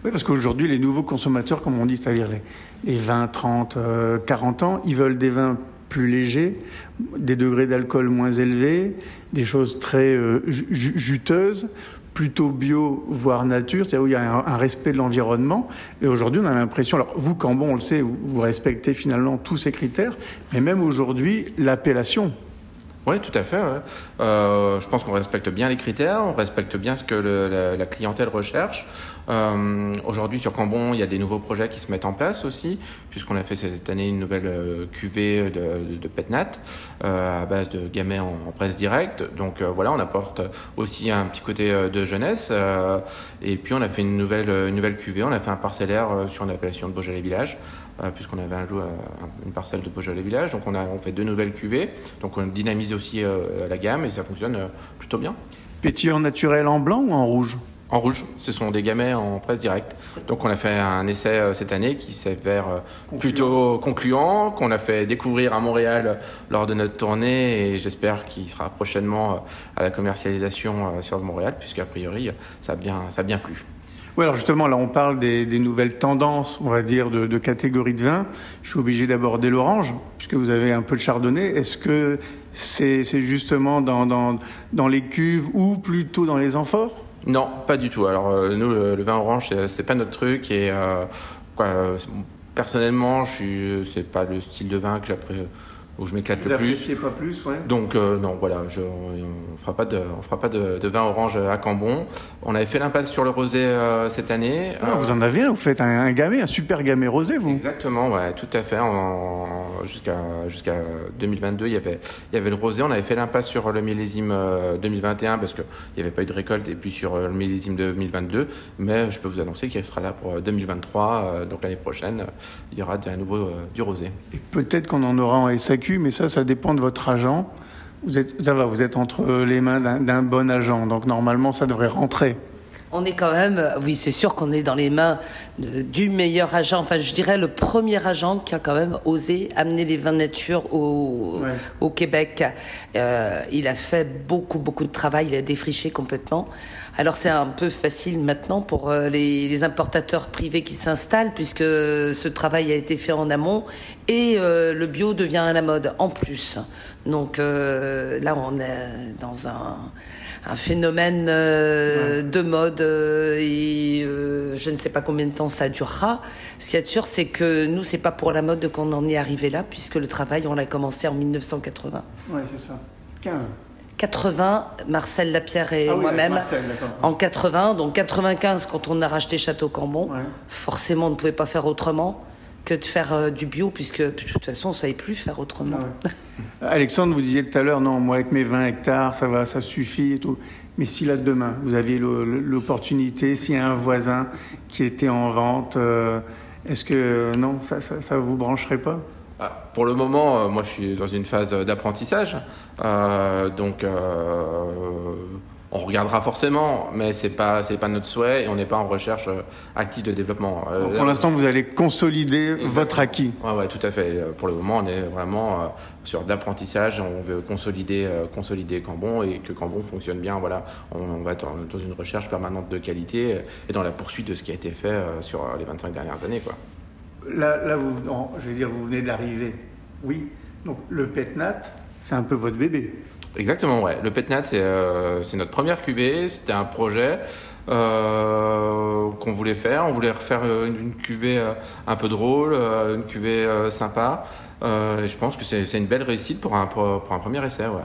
Oui, parce qu'aujourd'hui, les nouveaux consommateurs, comme on dit, c'est-à-dire les, les 20, 30, euh, 40 ans, ils veulent des vins plus légers, des degrés d'alcool moins élevés, des choses très euh, ju- ju- juteuses, plutôt bio, voire nature, c'est-à-dire où il y a un, respect de l'environnement. Et aujourd'hui, on a l'impression, alors vous, Cambon, on le sait, vous, respectez finalement tous ces critères, mais même aujourd'hui, l'appellation. Oui, tout à fait. Euh, je pense qu'on respecte bien les critères, on respecte bien ce que la clientèle recherche. Euh, Aujourd'hui, sur Cambon, il y a des nouveaux projets qui se mettent en place aussi, puisqu'on a fait cette année une nouvelle euh, cuvée de, de, de Petnat euh, à base de gamay en, presse directe. Donc euh, voilà, on apporte aussi un petit côté euh, de jeunesse. euh, et puis on a fait une nouvelle, euh, une nouvelle cuvée, on a fait un parcellaire euh, sur une appellation de Beaujolais Village, euh, puisqu'on avait un, euh, une parcelle de Beaujolais Village. Donc on a on fait deux nouvelles cuvées. Donc on dynamise aussi euh, la gamme et ça fonctionne euh, plutôt bien. Pétillant naturel en blanc ou en rouge? En rouge, ce sont des gamets en presse directe. Donc on a fait un essai euh, cette année qui s'avère euh, plutôt concluant, qu'on a fait découvrir à Montréal euh, lors de notre tournée et j'espère qu'il sera prochainement euh, à la commercialisation sur Montréal puisqu'a priori euh, ça a bien, ça a bien plu. Oui, alors justement, là, on parle des, des nouvelles tendances, on va dire, de, de catégories de vin. Je suis obligé d'aborder l'orange, puisque vous avez un peu de chardonnay. Est-ce que c'est justement dans, dans, dans les cuves ou plutôt dans les amphores? Non, pas du tout. Alors euh, nous, le, vin orange, c'est- pas notre truc et euh, quoi, euh, personnellement, je suis, c'est pas le style de vin que j'appré- où je m'éclate le plus. pas plus, ouais Donc euh, non, voilà, je, on fera pas de, on fera pas de, de vin orange à Cambon. On avait fait l'impasse sur le rosé euh, cette année. Ah, Vous en avez un, vous faites un, un gamay, un super gamay rosé, vous Exactement, ouais, tout à fait. Jusqu'à jusqu'à 2022, il y avait il y avait le rosé. On avait fait l'impasse sur le millésime euh, 2021 parce que il n'y avait pas eu de récolte et puis sur euh, le millésime 2022. Mais je peux vous annoncer qu'il sera là pour euh, 2023, euh, donc l'année prochaine, euh, il y aura de à nouveau euh, du rosé. Peut-être qu'on en aura en Mais ça, ça dépend de votre agent. Vous êtes, ça va, vous êtes entre les mains d'un bon agent, donc normalement, ça devrait rentrer. On est quand même, euh, oui, c'est sûr qu'on est dans les mains de- du meilleur agent. Enfin, je dirais le premier agent qui a quand même osé amener les vins nature au, au Québec. Euh, il a fait beaucoup, beaucoup de travail. Il a défriché complètement. Alors, c'est un peu facile maintenant pour euh, les, les importateurs privés qui s'installent puisque ce travail a été fait en amont et euh, le bio devient à la mode en plus. Donc euh, là, on est dans un un phénomène euh, de mode et je ne sais pas combien de temps ça durera. Ce a de sûr, c'est que nous, c'est pas pour la mode qu'on en est arrivé là, puisque le travail, on l'a commencé en 1980. Oui, c'est ça. 15. 80, Marcel Lapierre et Ah oui, moi-même. En 80, donc 95, quand on a racheté Château Cambon, forcément, on ne pouvait pas faire autrement que de faire euh, du bio, puisque de toute façon, on ne savait plus faire autrement. Alexandre, vous disiez tout à l'heure, non, moi avec mes 20 hectares, ça va, ça suffit et tout. Mais si là demain, vous aviez l'opportunité, s'il y a un voisin qui était en vente, euh, est-ce que non, ça, ça vous brancherait pas? Pour le moment, euh, moi, je suis dans une phase d'apprentissage, Euh, donc euh, on regardera forcément, mais c'est pas c'est pas notre souhait et on n'est pas en recherche active de développement. Pour l'instant, vous allez consolider votre acquis. Ouais, ouais, tout à fait. Pour le moment, on est vraiment sur de l'apprentissage. On veut consolider, consolider Cambon et que Cambon fonctionne bien. Voilà, on, on va être dans, une recherche permanente de qualité et dans la poursuite de ce qui a été fait sur les 25 dernières années, quoi. Là, là vous, non, je veux dire, vous venez d'arriver. Oui. Donc le Petnat, c'est un peu votre bébé. Exactement, ouais. Le Petnat, c'est euh, c'est notre première cuvée. C'était un projet euh, qu'on voulait faire. On voulait refaire euh, une, une cuvée euh, un peu drôle, euh, une cuvée sympa. Et je pense que c'est une belle réussite pour un, pour, pour un premier essai, ouais.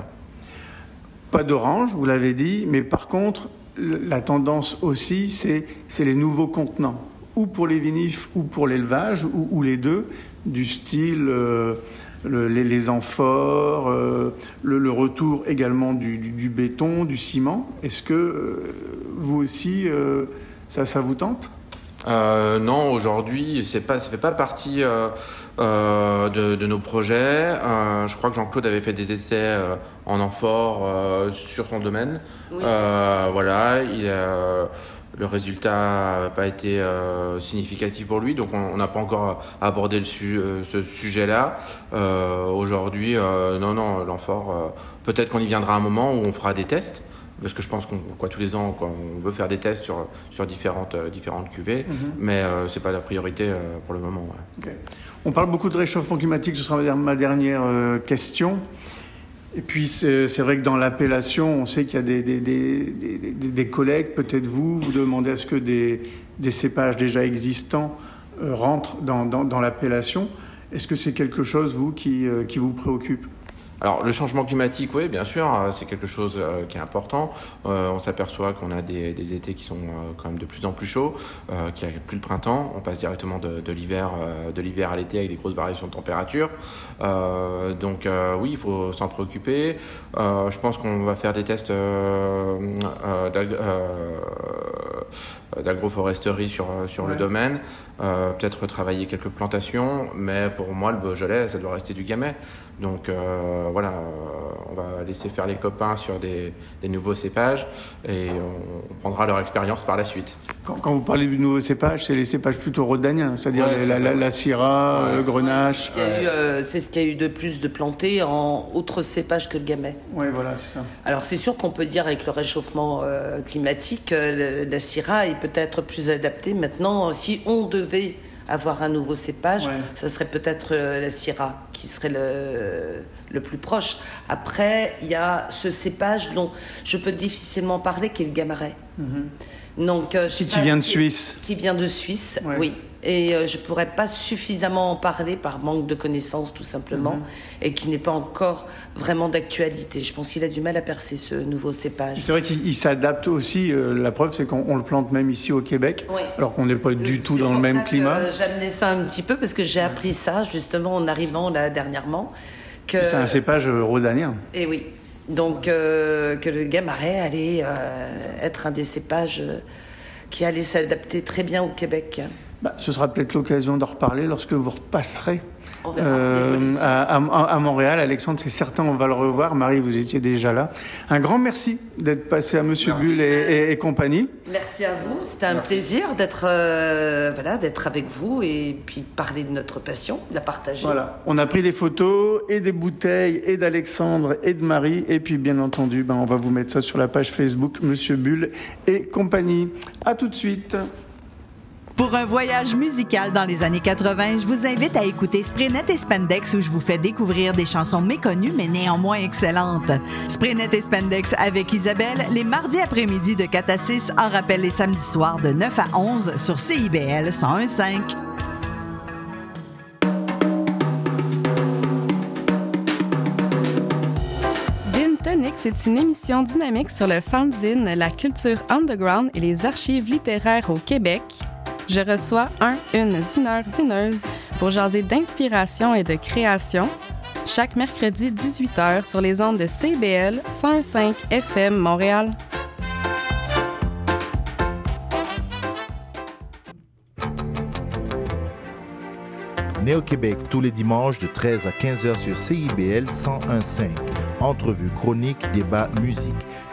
Pas d'orange, vous l'avez dit, mais par contre, la tendance aussi, c'est les nouveaux contenants, ou pour les vinifs ou pour l'élevage, ou, ou les deux, du style euh, le- les, les amphores, euh, le, le retour également du, du- du béton, du ciment. Est-ce que euh, vous aussi, euh, ça, ça vous tente? Euh, non, aujourd'hui, c'est pas, ça fait pas partie euh, euh, de, de nos projets. Euh, je crois que Jean-Claude avait fait des essais euh, en amphore euh, sur son domaine. Oui. Euh, voilà, il le résultat n'a pas été euh, significatif pour lui, donc on n'a pas encore abordé le euh, ce sujet-là. Euh, aujourd'hui, euh, non, non, euh, peut-être qu'on y viendra un moment où on fera des tests. Parce que je pense qu'on quoi tous les ans quoi, on veut faire des tests sur sur différentes différentes cuvées, Mhm. mais euh, c'est pas la priorité pour le moment. ouais. On parle beaucoup de réchauffement climatique, ce sera ma der- ma dernière question. Et puis c'est vrai que dans l'appellation, on sait qu'il y a des, collègues, peut-être vous, vous demandez à ce que des, cépages déjà existants euh, rentrent dans, l'appellation. Est-ce que c'est quelque chose, vous, qui, euh, qui vous préoccupe? Alors le changement climatique, oui, bien sûr, euh, c'est quelque chose euh, qui est important. Euh, on s'aperçoit qu'on a des, des étés qui sont euh, quand même de plus en plus chauds, qu'il n'y a plus de printemps. On passe directement de, de l'hiver, de l'hiver à l'été avec des grosses variations de température. Donc oui, il faut s'en préoccuper. Je pense qu'on va faire des tests d'ag- d'agroforesterie sur, sur le domaine. Euh, Peut-être travailler quelques plantations, mais pour moi, le Beaujolais, ça doit rester du gamay. Donc euh, voilà, euh, on va laisser faire les copains sur des, des nouveaux cépages et on, on prendra leur expérience par la suite. quand, quand vous parlez du nouveau cépage, c'est les cépages plutôt rhodaniens, c'est-à-dire Ouais, la, la, la syrah, Ouais. le grenache. Euh, C'est ce qu'il y a eu de plus de plantés en autres cépages que le gamay. Oui, voilà, c'est ça. Alors c'est sûr qu'on peut dire avec le réchauffement euh, climatique, euh, la Syrah est peut-être plus adaptée maintenant. Si on devait avoir un nouveau cépage, ça serait peut-être euh, la Syrah qui serait le, le plus proche. Après, il y a ce cépage dont je peux difficilement parler, qui est le Gamaret. Donc, euh, je sais Qui, qui vient de Suisse. Qui vient de Suisse, Ouais. oui. Et euh, je pourrais pas suffisamment en parler par manque de connaissances, tout simplement, Mhm. et qui n'est pas encore vraiment d'actualité. Je pense qu'il a du mal à percer ce nouveau cépage. C'est vrai qu'il il s'adapte aussi. euh, la preuve, c'est qu'on on le plante même ici au Québec, alors qu'on n'est pas du tout dans le même climat. euh, J'amenais ça un petit peu parce que j'ai appris ça justement en arrivant là dernièrement. C'est un cépage euh, rhodanien. Et oui. Donc euh, que le gamaret allait euh, être un des cépages euh, qui allait s'adapter très bien au Québec. Bah, ce sera peut-être l'occasion d'en reparler lorsque vous repasserez euh, à, à- à Montréal. Alexandre, c'est certain, on va le revoir. Marie, vous étiez déjà là. Un grand merci d'être passé à Monsieur Bull et, et- et compagnie. Merci à vous. C'était un plaisir d'être euh, voilà d'être avec vous et puis de parler de notre passion, de la partager. Voilà. On a pris des photos et des bouteilles et d'Alexandre et de Marie. Et puis, bien entendu, ben, on va vous mettre ça sur la page Facebook Monsieur Bull et compagnie. À tout de suite. Pour un voyage musical dans les années 80, je vous invite à écouter Spraynet et Spandex où je vous fais découvrir des chansons méconnues mais néanmoins excellentes. Spraynet et Spandex avec Isabelle les mardis après-midi de 4 à 6 en rappel les samedis soirs de 9 à 11 sur CIBL 1015. Zine Tonic, c'est une émission dynamique sur le fanzine, la culture underground et les archives littéraires au Québec. Je reçois un, une zineur, zineuse pour jaser d'inspiration et de création. Chaque mercredi 18h sur les ondes de CBL 105 FM Montréal. Néo-Québec tous les dimanches de 13 à 15h sur CIBL 101.5. Entrevue, chronique, débat, musique.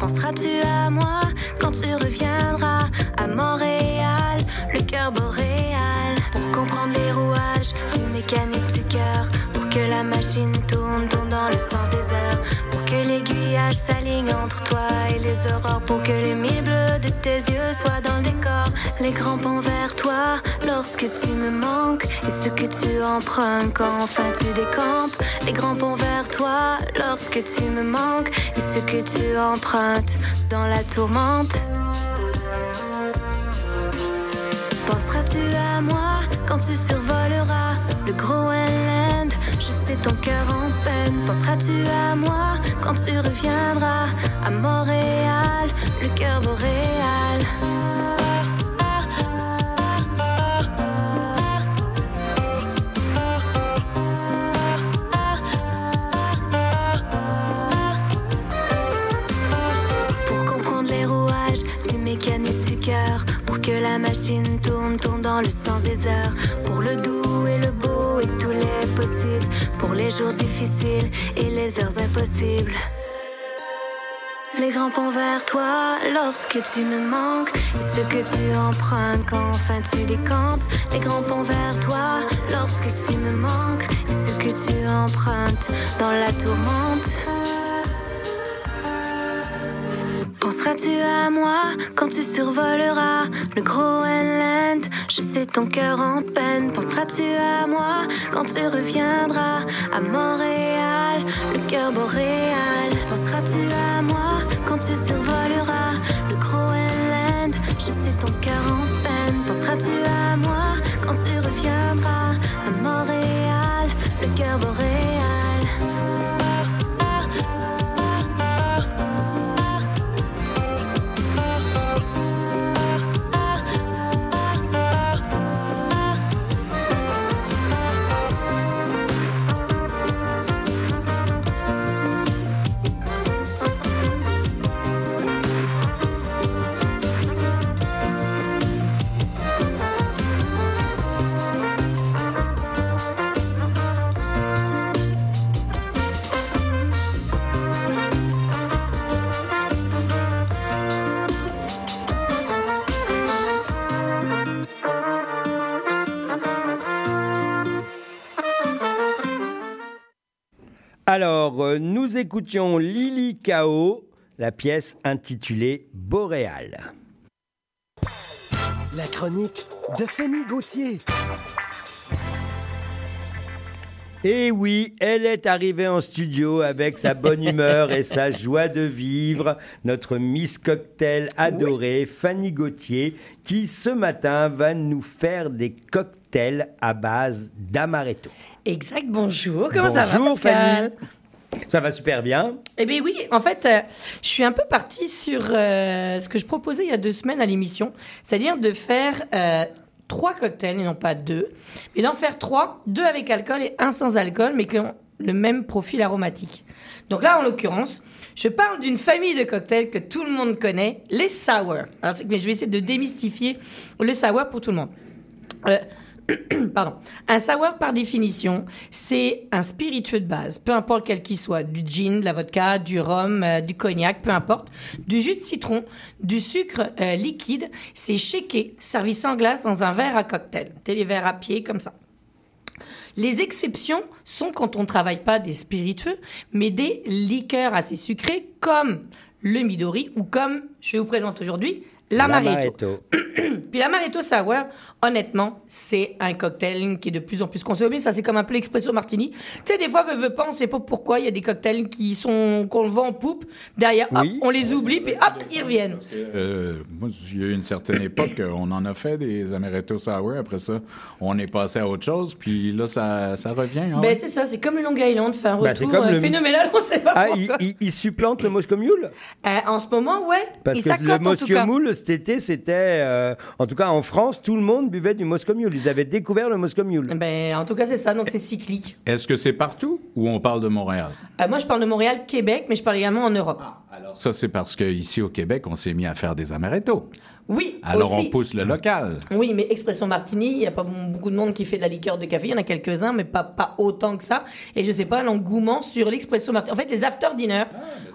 Penseras-tu à nuages s'alignent entre toi et les aurores pour que les mille bleus de tes yeux soient dans le décor. Les grands ponts vers toi lorsque tu me manques et ce que tu empruntes quand enfin tu décampes. Les grands ponts vers toi lorsque tu me manques et ce que tu empruntes dans la tourmente. Penseras-tu à moi quand tu survoleras le Groenland Je sais ton cœur en peine. Penseras-tu à moi quand tu reviendras? À Montréal, le cœur boréal Pour comprendre les mécanisme du cœur, pour que la machine tourne, tourne dans le sens des heures, pour le doux pour les jours difficiles et les heures impossibles. Les grands ponts vers toi lorsque tu me manques et ce que tu empruntes quand enfin tu décampes. Les grands ponts vers toi lorsque tu me manques et ce que tu empruntes dans la tourmente. Penseras-tu à moi quand tu survoleras le Groenland Je sais ton cœur en peine. Penseras-tu à moi quand tu reviendras à Montréal, le cœur boréal. Penseras-tu à moi quand tu survoleras le Groenland Je sais ton cœur en peine. Penseras-tu à moi quand tu reviendras à Montréal, le cœur boréal Alors, euh, nous écoutions Lily Kao, la pièce intitulée Boréal. La chronique de Fanny Gauthier. Et oui, elle est arrivée en studio avec sa bonne humeur et sa joie de vivre, notre Miss Cocktail adorée, Fanny Gauthier, qui ce matin va nous faire des cocktails à base d'amaretto. Exact, bonjour. Comment ça va, Bonjour Pascal Fanny. Ça va super bien. Eh bien oui, en fait, euh, je suis un peu partie sur euh, ce que je proposais il y a deux semaines à l'émission, c'est-à-dire de faire euh, trois cocktails et non pas deux, mais d'en faire trois, deux avec alcool et un sans alcool, mais qui ont le même profil aromatique. Donc là, en l'occurrence, je parle d'une famille de cocktails que tout le monde connaît, les sour. Alors, mais je vais essayer de démystifier le sour pour tout le monde. Pardon. Un sour, par définition, c'est un spiritueux de base, peu importe quel qu'il soit, du gin, de la vodka, du rhum, euh, du cognac, peu importe, du jus de citron, du sucre euh, liquide, c'est shaké, servi sans glace dans un verre à cocktail. T'es verres à pied comme ça. Les exceptions sont quand on ne travaille pas des spiritueux, mais des liqueurs assez sucrées comme le Midori ou comme, je vous présente aujourd'hui, l'amaretto. Puis l'amaretto sour, honnêtement, c'est un cocktail qui est de plus en plus consommé. Ça, c'est comme un peu l'expresso martini. Tu sais, des fois, veut, veut pas, on sait pas pourquoi. Il y a des cocktails qui sont, qu'on le vend en poupe. Derrière, hop, on les oublie, puis hop, ils reviennent. Euh, moi, il y a eu une certaine époque, on en a fait des amaretto sour. Après ça, on est passé à autre chose. Puis là, ça, ça revient. hein? Ben, c'est ça, c'est comme le Long Island, fait un c'est retour comme euh, le- phénoménal, on sait pas Ah, pourquoi. il, il- il supplante le Moscow Mule? Euh, en ce moment, ouais. Parce Et que ça le cote, Moscow. Mule, cet été, c'était... euh, en tout cas, en France, tout le monde buvait du Moscow Mule. Ils avaient découvert le Moscow Mule. Ben, en tout cas, c'est ça, donc c'est cyclique. Est-ce que c'est partout ou on parle de Montréal? Euh, moi, je parle de Montréal, Québec, mais je parle également en Europe. Ça, c'est parce qu'ici au Québec, on s'est mis à faire des amaretto. Oui, Alors, aussi. on pousse le local. Oui, mais Expression Martini, il n'y a pas beaucoup de monde qui fait de la liqueur de café. Il y en a quelques-uns, mais pas, pas autant que ça. Et je sais pas, l'engouement sur l'Expresso Martini. En fait, les after dinner,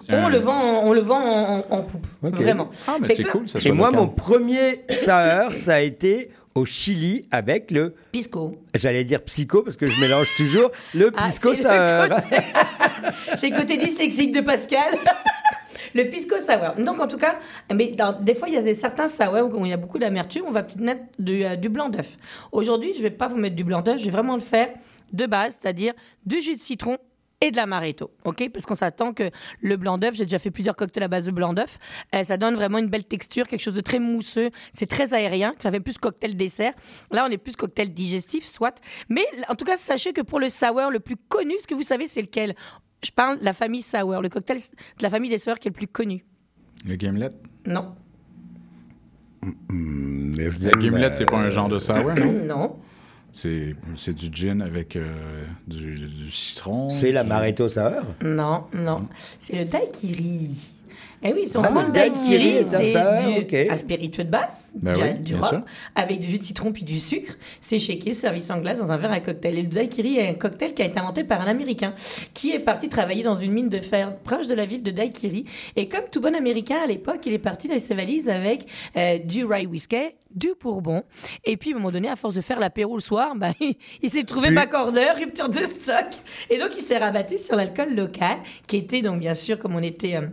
c'est on, un- le vend, en- on le vend en, en- en poupe. Vraiment. Ah, Fait que là- Et moi, mon premier sour, ça a été au Chili avec le... Pisco. J'allais dire psycho parce que je mélange toujours le Ah, pisco c'est sour. C'est le côté dyslexique de Pascal. Le pisco sour. Donc, en tout cas, mais dans- des fois, il y a des, certains sour où il y a beaucoup d'amertume. On va peut-être mettre du, euh, du blanc d'œuf. Aujourd'hui, je vais pas vous mettre du blanc d'œuf. Je vais vraiment le faire de base, c'est-à-dire du jus de citron et de l'amaretto, ok? Parce qu'on s'attend que le blanc d'œuf, j'ai déjà fait plusieurs cocktails à base de blanc d'œuf, euh, ça donne vraiment une belle texture, quelque chose de très mousseux, c'est très aérien, ça fait plus cocktail dessert. Là, on est plus cocktail digestif, soit. Mais en tout cas, sachez que pour le sour le plus connu, ce que vous savez, c'est lequel? Je parle de la famille sour, le cocktail de la famille des sours qui est le plus connu. Le Gimlet. Non. Mais je Le Gimlet, c'est pas un genre de sour, non? non. C'est c'est du gin avec euh, du, du citron. C'est l'amaretto sour? Non, non. C'est le daiquiri. Eh oui, son Ah, daiquiri c'est du ok. un spiritueux de base, Ben du, oui, du rhum, sûr. avec du jus de citron puis du sucre. C'est shaké, servi sans glace dans un verre à cocktail. Et le daiquiri est un cocktail qui a été inventé par un Américain qui est parti travailler dans une mine de fer proche de la ville de Daiquiri. Et comme tout bon Américain à l'époque, il est parti dans ses valises avec euh, du rye whiskey, du bourbon. Et puis, à un moment donné, à force de faire l'apéro le soir, bah, il, il s'est trouvé Plus- backordeur, rupture de stock. Et donc, il s'est rabattu sur l'alcool local, qui était donc, bien sûr, comme on était... euh,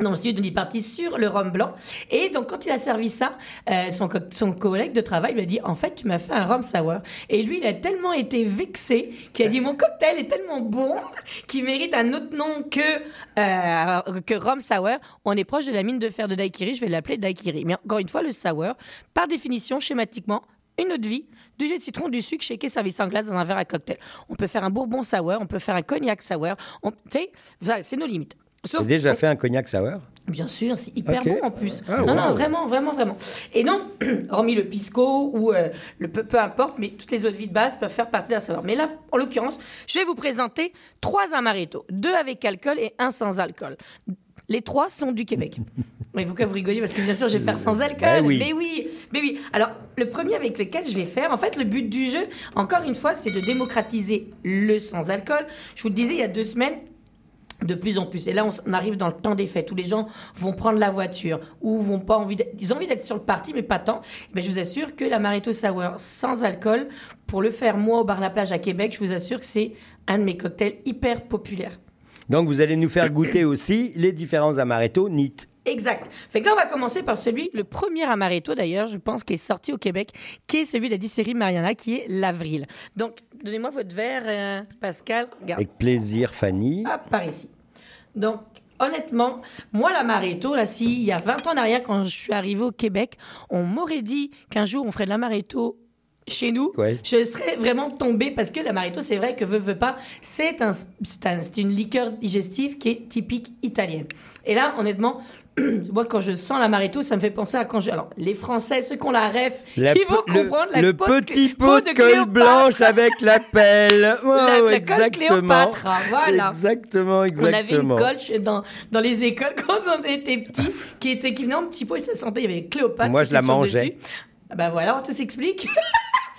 dans le studio, il est parti sur le rhum blanc. Et donc, quand il a servi ça, euh, son, co- son collègue de travail lui a dit En fait, tu m'as fait un rhum sour. Et lui, il a tellement été vexé qu'il a dit Mon cocktail est tellement bon qu'il mérite un autre nom que, euh, que rhum sour. On est proche de la mine de fer de Daiquiri, je vais l'appeler Daiquiri. Mais encore une fois, le sour, par définition, schématiquement, une eau de vie, du jus de citron, du sucre shaké servi sans glace dans un verre à cocktail. On peut faire un bourbon sour, on peut faire un cognac sour. On- c'est nos limites. Sauf déjà fait un cognac sour? Bien sûr, c'est hyper bon en plus. Ah, non, non, vraiment, vraiment, vraiment. Et non, hormis le pisco ou euh, le peu, peu importe, mais toutes les eaux de vie de base peuvent faire partie d'un savoir. Mais là, en l'occurrence, je vais vous présenter trois amaretto, deux avec alcool et un sans alcool. Les trois sont du Québec. Mais pourquoi vous rigolez? Parce que bien sûr, je vais faire sans alcool. Ben oui. Mais oui, mais oui. Alors, le premier avec lequel je vais faire, en fait, le but du jeu, encore une fois, c'est de démocratiser le sans alcool. Je vous le disais il y a deux semaines, de plus en plus. Et là, on arrive dans le temps des fêtes où les gens vont prendre la voiture ou vont pas envie ils ont envie d'être sur le parti, mais pas tant. Mais je vous assure que l'amaretto sour sans alcool, pour le faire moi au bar La Plage à Québec, je vous assure que c'est un de mes cocktails hyper populaires. Donc, vous allez nous faire goûter aussi les différents amaretto NIT. Exact. Fait que là, on va commencer par celui, le premier amaretto d'ailleurs, je pense, qui est sorti au Québec, qui est celui de la distillerie Mariana, qui est l'avril. Donc, donnez-moi votre verre, euh, Pascal. Avec plaisir, Fanny. Hop, par ici. Donc, honnêtement, moi, l'amaretto, là, si, il y a 20 ans en arrière, quand je suis arrivée au Québec, on m'aurait dit qu'un jour, on ferait de l'amaretto chez nous, Ouais. je serais vraiment tombée parce que l'amaretto, c'est vrai que veut, veut pas, c'est un, un- une liqueur digestive qui est typique italienne. Et là, honnêtement, moi, quand je sens l'amaretto, ça me fait penser à quand je. Alors, les Français, ceux qui ont la ref, La ils vont comprendre la le de- petit pot de de colle Cléopâtre. blanche avec la pelle. La- Ouais, ouais, la colle exactement. Cléopâtre, hein, voilà. Exactement, On avait une exactement. colle dans, dans les écoles quand on était petits qui, était, qui venait en petit pot et ça sentait. Il y avait Cléopâtre. Moi, je la mangeais. dessus. Ah Ben voilà, tout s'explique.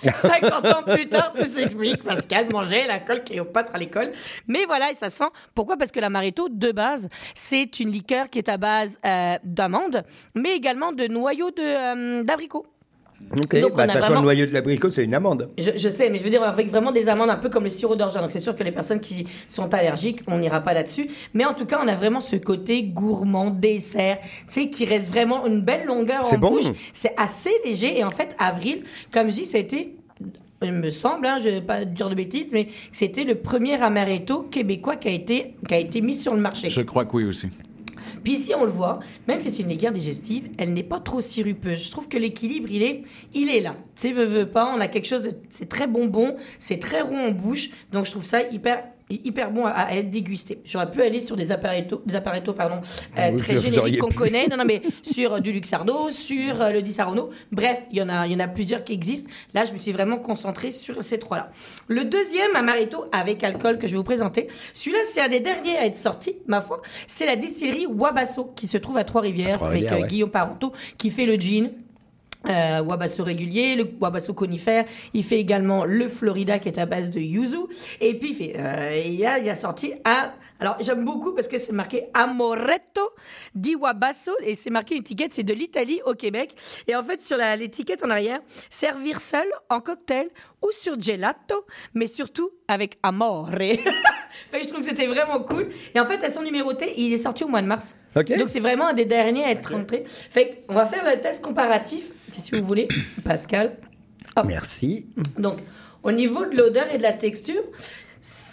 50 ans plus tard, tout s'explique. Pascal mangeait la colle Cléopâtre à l'école. Mais voilà, et ça sent. Pourquoi? Parce que l'amaretto, de base, c'est une liqueur qui est à base euh, d'amandes, mais également de noyaux euh, d'abricots. Ok, Donc, bah, on de a vraiment- le noyau de l'abricot, c'est une amande. Je, je sais, mais je veux dire avec vraiment des amandes un peu comme le sirop d'orgeat. Donc c'est sûr que les personnes qui sont allergiques, on n'ira pas là-dessus. Mais en tout cas, on a vraiment ce côté gourmand, dessert, tu sais, qui reste vraiment une belle longueur en C'est bon. bouche. C'est assez léger. Et en fait, avril, comme je dis, ça a été il me semble, hein, je vais pas dire de bêtises, mais c'était le premier amaretto québécois qui a été, qui a été mis sur le marché. Je crois que oui aussi. Puis ici, on le voit, même si c'est une liqueur digestive, elle n'est pas trop sirupeuse. Je trouve que l'équilibre, il est, il est là. Tu sais, veux pas, on a quelque chose de... C'est très bonbon, c'est très rond en bouche, donc je trouve ça hyper hyper bon à, à être dégusté. J'aurais pu aller sur des appareils des pardon, euh, Ah oui, très génériques qu'on connaît. Non, non, mais sur euh, du Luxardo, sur euh, le Di Saronno. Bref, il y en a, y en a plusieurs qui existent. Là, je me suis vraiment concentrée sur ces trois-là. Le deuxième amaretto avec alcool que je vais vous présenter, celui-là, c'est un des derniers à être sorti, ma foi. C'est la distillerie Wabasso qui se trouve à Trois-Rivières, avec euh, ouais. Guillaume Parenteau qui fait le gin. Euh, Wabasso régulier, le Wabasso conifère. Il fait également le Florida qui est à base de yuzu. Et puis il fait, euh, il, a, il a sorti un. Alors j'aime beaucoup parce que c'est marqué Amoretto di Wabasso et c'est marqué une étiquette, c'est de l'Italie au Québec. Et en fait sur l'étiquette en arrière, servir seul en cocktail ou sur gelato, mais surtout avec amore. Fait que je trouve que c'était vraiment cool. Et en fait, elles sont numérotées. et Il est sorti au mois de mars. Donc c'est vraiment un des derniers à être rentré. Fait qu'on va faire le test comparatif, si vous voulez, Pascal. Merci. Donc, au niveau de l'odeur et de la texture,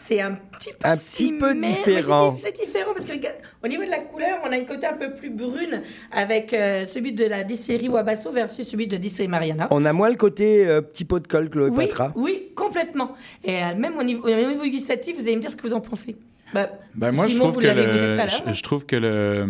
c'est un petit peu Un petit peu similaire, mais différent. C'est différent parce que regarde, au niveau de la couleur, on a une côté un peu plus brune avec euh, celui de la distillerie Wabasso versus celui de distillerie Mariana. On a moins le côté euh, petit pot de colle Oui, Cléopatra. oui, complètement. Et euh, même au niveau, au niveau gustatif, vous allez me dire ce que vous en pensez. Bah, Ben moi, je trouve que le, l'heure. je, je trouve que le,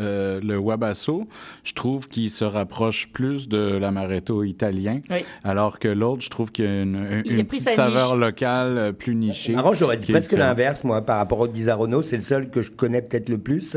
euh, le Wabasso, je trouve qu'il se rapproche plus de l'amaretto italien, Oui. alors que l'autre, je trouve qu'il y a une, petite niche. saveur locale euh, plus nichée. Marrant, j'aurais dit presque l'inverse, moi, par rapport au Disaronno. C'est le seul que je connais peut-être le plus.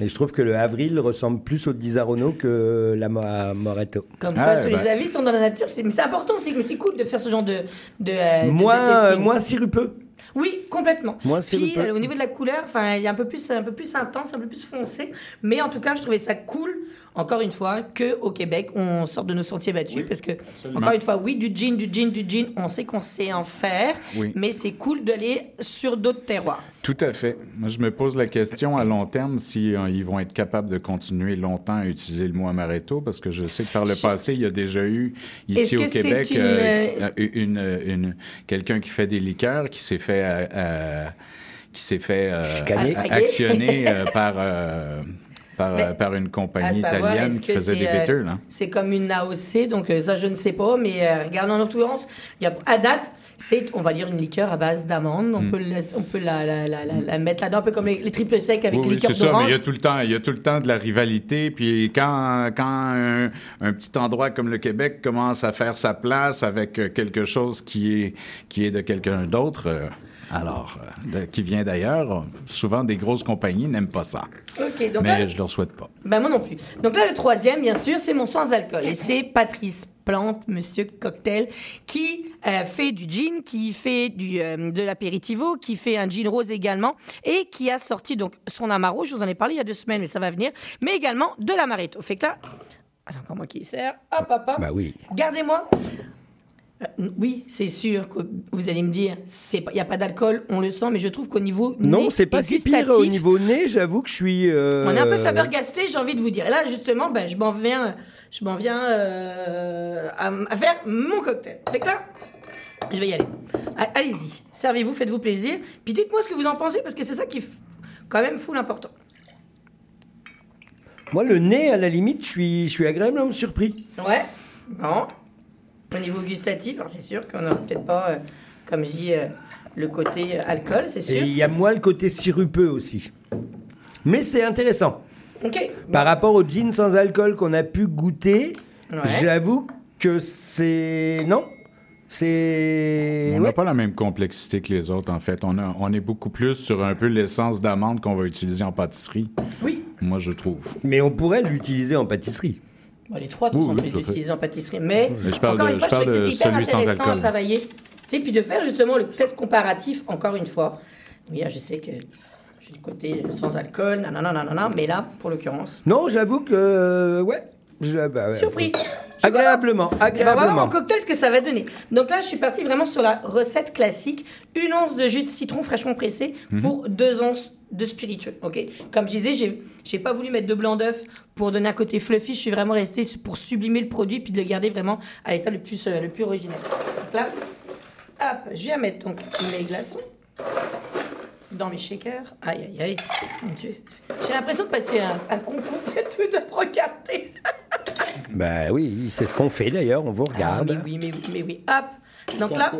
Et je trouve que le Avril ressemble plus au Disaronno que la Mo- Moretto. Comme Ah, quoi, tous les ben. avis sont dans la nature. C'est- Mais c'est important, c'est cool de faire ce genre de. de, euh, de- moins sirupeux. Oui, complètement. Puis sirupeux. euh, au niveau de la couleur, enfin, il est un peu plus, un peu plus intense, un peu plus foncé. Mais en tout cas, je trouvais ça cool. Encore une fois, que au Québec, on sort de nos sentiers battus parce que encore une fois, oui, du gin, du gin, du gin, on sait qu'on sait en faire, Oui. mais c'est cool d'aller sur d'autres terroirs. Tout à fait. Moi, je me pose la question à long terme si euh, ils vont être capables de continuer longtemps à utiliser le mot amaretto, parce que je sais que par le Je- passé, il y a déjà eu ici au Québec une, euh, une, une- quelqu'un qui fait des liqueurs qui s'est fait euh, euh, qui s'est fait euh, actionner euh, par euh, par, Mais euh, par une compagnie savoir, italienne qui faisait des c'est, euh. C'est comme une AOC, donc euh, ça, je ne sais pas, mais euh, regardons en a, à date, c'est, on va dire, une liqueur à base d'amande. On Mm. peut, le- on peut la, la, la, la- la mettre là-dedans, un peu comme les, les triples secs avec Oui, les oui, c'est liqueurs ça, mais il y a tout le temps, il y a tout le temps de la rivalité. Puis quand, quand un, un petit endroit comme le Québec commence à faire sa place avec quelque chose qui est, qui est de quelqu'un d'autre, euh, alors, euh, de- qui vient d'ailleurs, souvent des grosses compagnies n'aiment pas ça. Ok, donc mais là, je leur souhaite pas. ben moi non plus. Donc là, le troisième, bien sûr, c'est mon sans-alcool. Et c'est Patrice Plante, Monsieur Cocktail, qui euh, fait du gin, qui fait du, euh, de l'apéritivo, qui fait un gin rose également, et qui a sorti donc son amaro, je vous en ai parlé il y a deux semaines, mais ça va venir, mais également de l'amaretto. Fait que là, c'est encore moi qui y sert. Hop, hop, hop. Bah oui. Gardez-moi. Euh, oui, c'est sûr que vous allez me dire, il n'y a pas d'alcool, on le sent, mais je trouve qu'au niveau Non, c'est pas si pire au niveau nez. J'avoue que je suis. euh, on est un peu flabbergasté, j'ai envie de vous dire. Et là, justement, ben, je m'en viens, je m'en viens euh, à, à faire mon cocktail. Fait que là, je vais y aller. Allez-y, servez-vous, faites-vous plaisir. Puis dites-moi ce que vous en pensez, parce que c'est ça qui est quand même fou l'important. Moi, le nez, à la limite, je suis, je suis agréablement surpris. Ouais, bon. Au niveau gustatif, alors c'est sûr qu'on n'aura peut-être pas, euh, comme je dis, euh, le côté euh, alcool, c'est Et sûr. il y a moins le côté sirupeux aussi. Mais c'est intéressant. Ok. Par rapport au gin sans alcool qu'on a pu goûter, Ouais. j'avoue que c'est. Non? C'est. On n'a ouais. pas la même complexité que les autres, en fait. On, a- on est beaucoup plus sur un peu l'essence d'amande qu'on va utiliser en pâtisserie. Oui. Moi, je trouve. Mais on pourrait l'utiliser en pâtisserie. Bon, les trois, de toute Oui, façon, les en pâtisserie. Mais, Mais je parle encore de- une fois, je je trouvais que c'était hyper intéressant à travailler. Tu sais, puis de faire justement le test comparatif, encore une fois. Oui, je sais que j'ai le côté sans alcool, nanana, nanana, mais là, pour l'occurrence, Non, j'avoue que. euh, ouais. Je- bah ouais. surpris. Agréablement, On va voir agréablement. mon cocktail ce que ça va donner. Donc là, je suis partie vraiment sur la recette classique. Une once de jus de citron fraîchement pressé Mhm. pour deux onces de spiritueux. Ok? Comme je disais, j'ai j'ai pas voulu mettre de blanc d'œuf pour donner un côté fluffy. Je suis vraiment restée pour sublimer le produit puis de le garder vraiment à l'état le plus euh, le plus original. Donc là, hop, je viens mettre donc mes glaçons dans mes shakers. Aïe aïe aïe. Mon Dieu. J'ai l'impression de passer un, un concours de tout de regarder. Bah oui, c'est ce qu'on fait d'ailleurs, on vous regarde. Ah, mais oui, mais oui, mais oui. Hop. Donc là,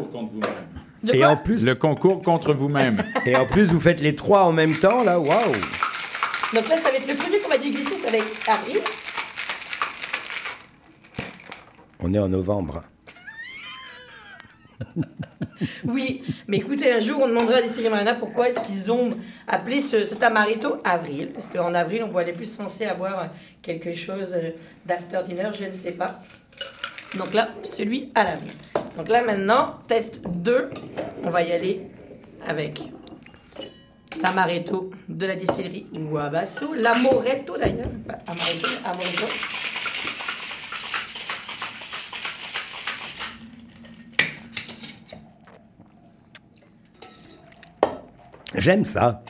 de Et quoi en plus. Le concours contre vous-même. Et en plus, vous faites les trois en même temps, là, waouh! Donc là, ça va être le premier qu'on va déguster, ça va être avril. On est en novembre. Oui, mais écoutez, un jour, on demandera à Distillerie Marina pourquoi est-ce qu'ils ont appelé ce, cet amaretto avril. Parce qu'en avril, on voit les plus censés avoir quelque chose euh, d'after dinner, je ne sais pas. Donc là, celui à l'avril. Donc là, maintenant, test 2. On va y aller avec l'amaretto de la distillerie Wabasso. L'amoretto d'ailleurs. Pas amaretto. J'aime ça.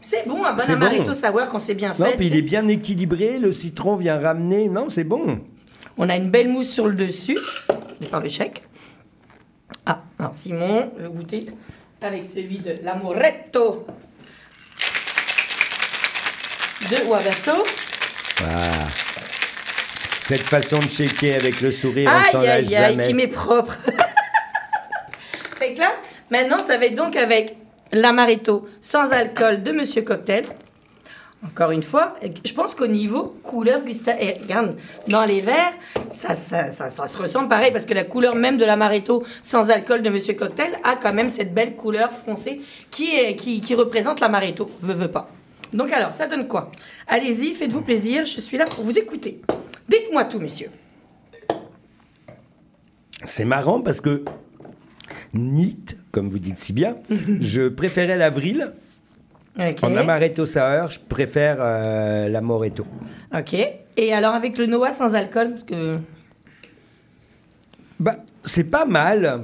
C'est bon, un bon amaretto bon. sour quand c'est bien Non, fait. puis il est bien équilibré, le citron vient ramener. Non, c'est bon. On a une belle mousse sur le dessus, par le chèque. Ah, alors Simon veut goûter avec celui de l'amoretto de Wabasso. Ah. Cette façon de checker avec le sourire, on s'en Aïe, lâche aïe, aïe, jamais. qui m'est propre. fait que là, maintenant, ça va être donc avec l'amaretto sans alcool de Monsieur Cocktail. Encore une fois, je pense qu'au niveau couleur gustative, regarde, dans les verres, ça, ça, ça, ça se ressemble pareil parce que la couleur même de l'amaretto sans alcool de Monsieur Cocktail a quand même cette belle couleur foncée qui, est, qui, qui représente l'amaretto, pas. Donc alors, ça donne quoi? Allez-y, faites-vous plaisir, je suis là pour vous écouter. Dites-moi tout, messieurs. C'est marrant parce que NIT, comme vous dites si bien, je préférais l'avril. Ok. En amaretto sour, je préfère euh, l'amoretto. Ok. Et alors avec le Noah sans alcool, parce que Bah, c'est pas mal.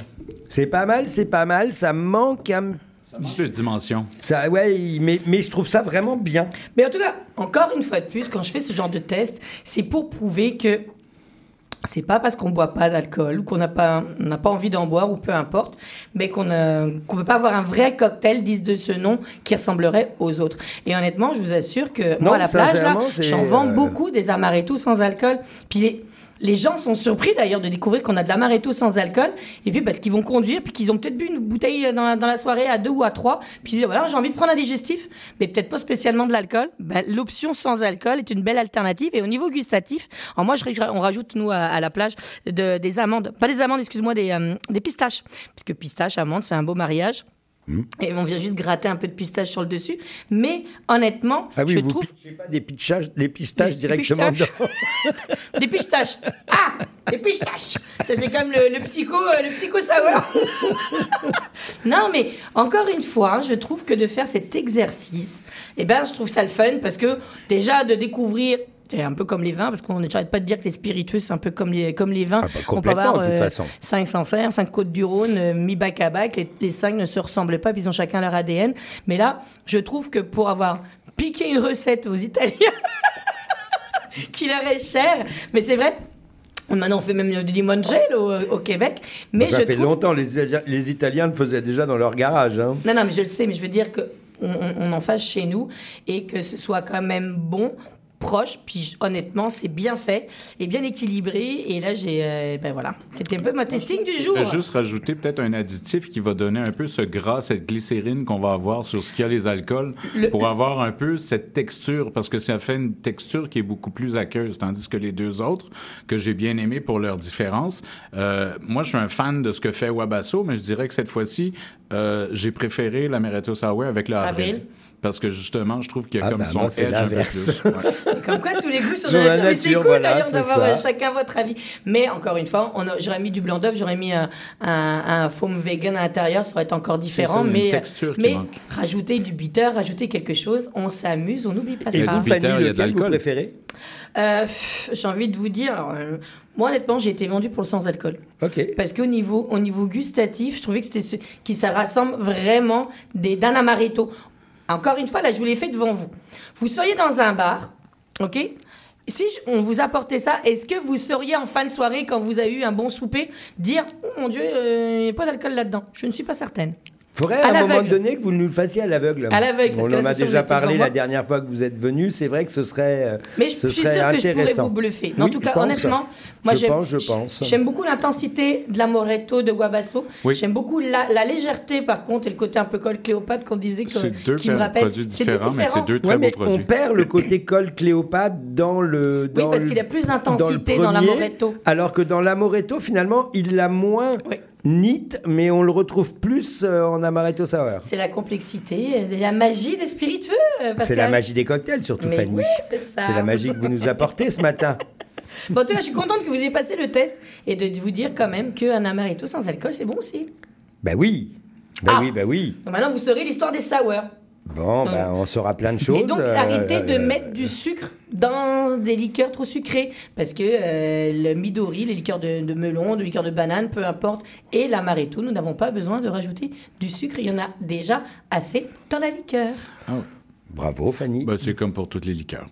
C'est pas mal, c'est pas mal. Ça manque un Un petit peu de dimension. Ça, ouais, mais, mais je trouve ça vraiment bien. Mais en tout cas, encore une fois de plus, quand je fais ce genre de test, c'est pour prouver que c'est pas parce qu'on boit pas d'alcool ou qu'on n'a pas, on n'a pas envie d'en boire ou peu importe, mais qu'on ne qu'on peut pas avoir un vrai cocktail, disent de ce nom, qui ressemblerait aux autres. Et honnêtement, je vous assure que Non, moi, à la plage, là, j'en vends euh, beaucoup des amaretto sans alcool. Puis les, gens sont surpris d'ailleurs de découvrir qu'on a de l'amaretto sans alcool. Et puis parce qu'ils vont conduire, puis qu'ils ont peut-être bu une bouteille dans la, la soirée à deux ou à trois. Puis ils disent, voilà, j'ai envie de prendre un digestif, mais peut-être pas spécialement de l'alcool. Ben, L'option sans alcool est une belle alternative. Et au niveau gustatif, alors moi, je, on rajoute, nous, à, la plage, de- des amandes, pas des amandes, excuse-moi, des, euh, des pistaches. Parce que pistache, amande, c'est un beau mariage. Et on vient juste gratter un peu de pistache sur le dessus. Mais honnêtement, Ah oui, je vous trouve pas des pistaches, des pistaches Des- des directement pistaches. dedans. des pistaches. Ah, des pistaches. Ça c'est comme le, le psycho, euh, le psycho sour. non, mais encore une fois, je trouve que de faire cet exercice, eh ben, je trouve ça le fun parce que déjà de découvrir. C'est un peu comme les vins, parce qu'on n'arrête pas de dire que les spiritueux, c'est un peu comme les, comme les vins. on peut Ah, complètement, avoir de toute euh, façon. cinq Sancerre, cinq Côtes du Rhône, euh, mis bac à bac. Les, les cinq ne se ressemblent pas, puis ils ont chacun leur ADN. Mais là, je trouve que pour avoir piqué une recette aux Italiens, qui leur est cher, mais c'est vrai. Maintenant, on fait même du limoncello au, au Québec. Mais ça je fait trouve... longtemps, les, les Italiens le faisaient déjà dans leur garage. hein. Non, non, mais je le sais, mais je veux dire que on, on- on en fasse chez nous et que ce soit quand même bon proche puis honnêtement c'est bien fait et bien équilibré et là j'ai euh, ben voilà c'était un peu mon testing du jour Je vais juste rajouter peut-être un additif qui va donner un peu ce gras, cette glycérine qu'on va avoir sur ce qu'il y a les alcools Le- pour avoir un peu cette texture parce que ça fait une texture qui est beaucoup plus aqueuse tandis que les deux autres que j'ai bien aimé pour leur différence. Euh, moi, je suis un fan de ce que fait Wabasso, mais je dirais que cette fois-ci, euh, j'ai préféré l'Amaretto Sour avec le avril. Avril. Parce que justement, je trouve qu'il y a Ah comme ben, son moi, edge un peu l'inverse. plus. Ouais. Comme quoi, tous les goûts sont dans la nature. Mais C'est cool voilà, d'ailleurs d'avoir euh, chacun votre avis. Mais encore une fois, on a- j'aurais mis du blanc d'œuf, j'aurais mis un, un, un foam vegan à l'intérieur, ça aurait été encore différent. ça, une mais texture qui mais manque. rajouter du bitter, rajouter quelque chose, on s'amuse, on n'oublie pas Et ça. vous, du bitter, Fanny, il y a de lequel vous l'alcool. préférez? Euh, pff, J'ai envie de vous dire, alors, euh, moi honnêtement, j'ai été vendu pour le sans alcool. Ok. Parce qu'au niveau, au niveau gustatif, je trouvais que c'était ce qui ça rassemble vraiment des d'un amaretto. Encore une fois, là, je vous l'ai fait devant vous. Vous seriez dans un bar, ok? Si on vous apportait ça, est-ce que vous seriez en fin de soirée, quand vous avez eu un bon souper, dire Oh mon Dieu, euh, il n'y a pas d'alcool là-dedans? Je ne suis pas certaine. Faudrait À à un moment donné que vous nous le fassiez à l'aveugle. À l'aveugle, parce On en a déjà parlé la dernière fois que vous êtes venu. C'est vrai que ce serait, euh, Mais je ce suis serait sûre que je pourrais vous bluffer. Mais en Oui, tout je cas, pense. honnêtement, moi je j'aime- pense, je pense. J'aime beaucoup l'intensité de l'amoretto de Guabasso. Oui. J'aime beaucoup la, la légèreté, par contre, et le côté un peu col Cléopâtre qu'on disait que, C'est deux qui me rappelle. produits C'est différents, mais c'est deux très Ouais, beaux produits. on perd le côté col Cléopâtre dans le. Oui, Dans parce le- qu'il y a plus d'intensité dans, premier, l'amoretto. Alors que dans l'amoretto, finalement, il l'a moins nit, mais on le retrouve plus euh, en amaretto sour. C'est la complexité, la magie des spiritueux. euh, C'est la magie des cocktails, surtout, Mais Fanny. oui, c'est la magie que vous nous apportez ce matin. Bon, en tout cas, je suis contente que vous ayez passé le test et de vous dire quand même qu'un amaretto sans alcool, c'est bon aussi. Ben oui. Ben Ah. oui, ben oui. Donc maintenant, vous saurez l'histoire des sours. Bon, Donc- ben, on saura plein de choses. Et donc, euh, arrêtez de euh, mettre du sucre dans des liqueurs trop sucrées. Parce que euh, le Midori, les liqueurs de, de melon, de liqueurs de banane, peu importe, et l'amaretto, nous n'avons pas besoin de rajouter du sucre. Il y en a déjà assez dans la liqueur. Bravo, Fanny. Ben, c'est comme pour toutes les liqueurs.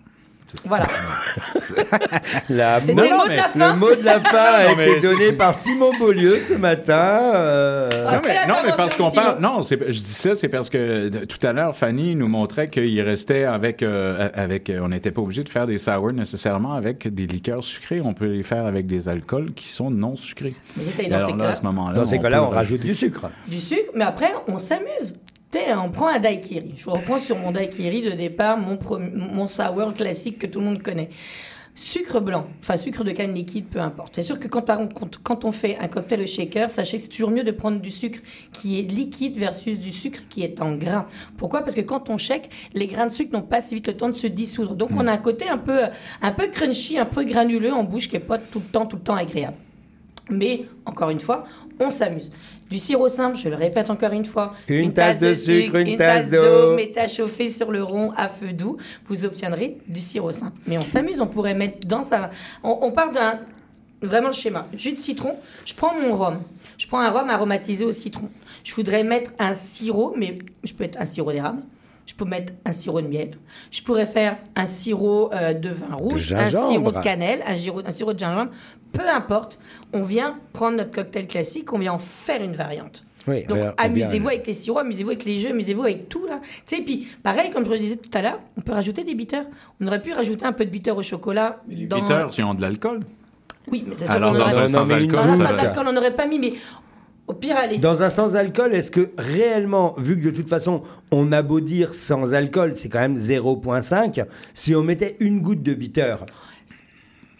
Voilà. La C'était mot- le mot de la fin. Le mot de la fin a mais été donné c'est- par Simon Beaulieu ce matin. euh, Non mais, non, mais parce qu'on parle. Non, c'est- je dis ça, c'est parce que de- tout à l'heure, Fanny nous montrait qu'il restait avec. euh, avec euh, on n'était pas obligé de faire des sour nécessairement avec des liqueurs sucrées. On peut les faire avec des alcools qui sont non sucrés. Mais c'est ça, Et dans alors ces là, cas-là- ce moment-là, Dans ces on cas-là, peut on rajoute du sucre. du sucre, mais après, on s'amuse. On prend un daiquiri. Je reprends sur mon daiquiri de départ, mon, mon sour classique que tout le monde connaît. Sucre blanc, enfin sucre de canne liquide, peu importe. C'est sûr que quand, on fait un cocktail au shaker, sachez que c'est toujours mieux de prendre du sucre qui est liquide versus du sucre qui est en grain. Pourquoi? Parce que quand on shake, les grains de sucre n'ont pas si vite le temps de se dissoudre. Donc on a un côté un peu, un peu crunchy, un peu granuleux en bouche qui n'est pas tout le temps, tout le temps agréable. Mais, encore une fois, on s'amuse. Du sirop simple, je le répète encore une fois. Une tasse de sucre, une tasse d'eau. Mettez à chauffer sur le rond à feu doux. Vous obtiendrez du sirop simple. Mais on s'amuse, on pourrait mettre dans ça. On, on part d'un. Vraiment le schéma. Jus de citron, je prends mon rhum. Je prends un rhum aromatisé au citron. Je voudrais mettre un sirop, mais je peux mettre un sirop d'érable. Je peux mettre un sirop de miel. Je pourrais faire un sirop euh, de vin rouge, un sirop de cannelle, un sirop, un sirop de gingembre. Peu importe, on vient prendre notre cocktail classique, on vient en faire une variante. Oui, Donc amusez-vous avec les sirops, amusez-vous avec les jeux, amusez-vous avec tout là. Tu sais, puis pareil, comme je le disais tout à l'heure, on peut rajouter des bitters. On aurait pu rajouter un peu de bitter au chocolat. Les dans... bitters, s'ils ont de l'alcool. Oui, mais Alors, dans un va. sans-alcool, on n'aurait pas mis, mais au pire, allez. Dans un sans-alcool, est-ce que réellement, vu que de toute façon, on a beau dire sans alcool, c'est quand même 0,5, si on mettait une goutte de bitter,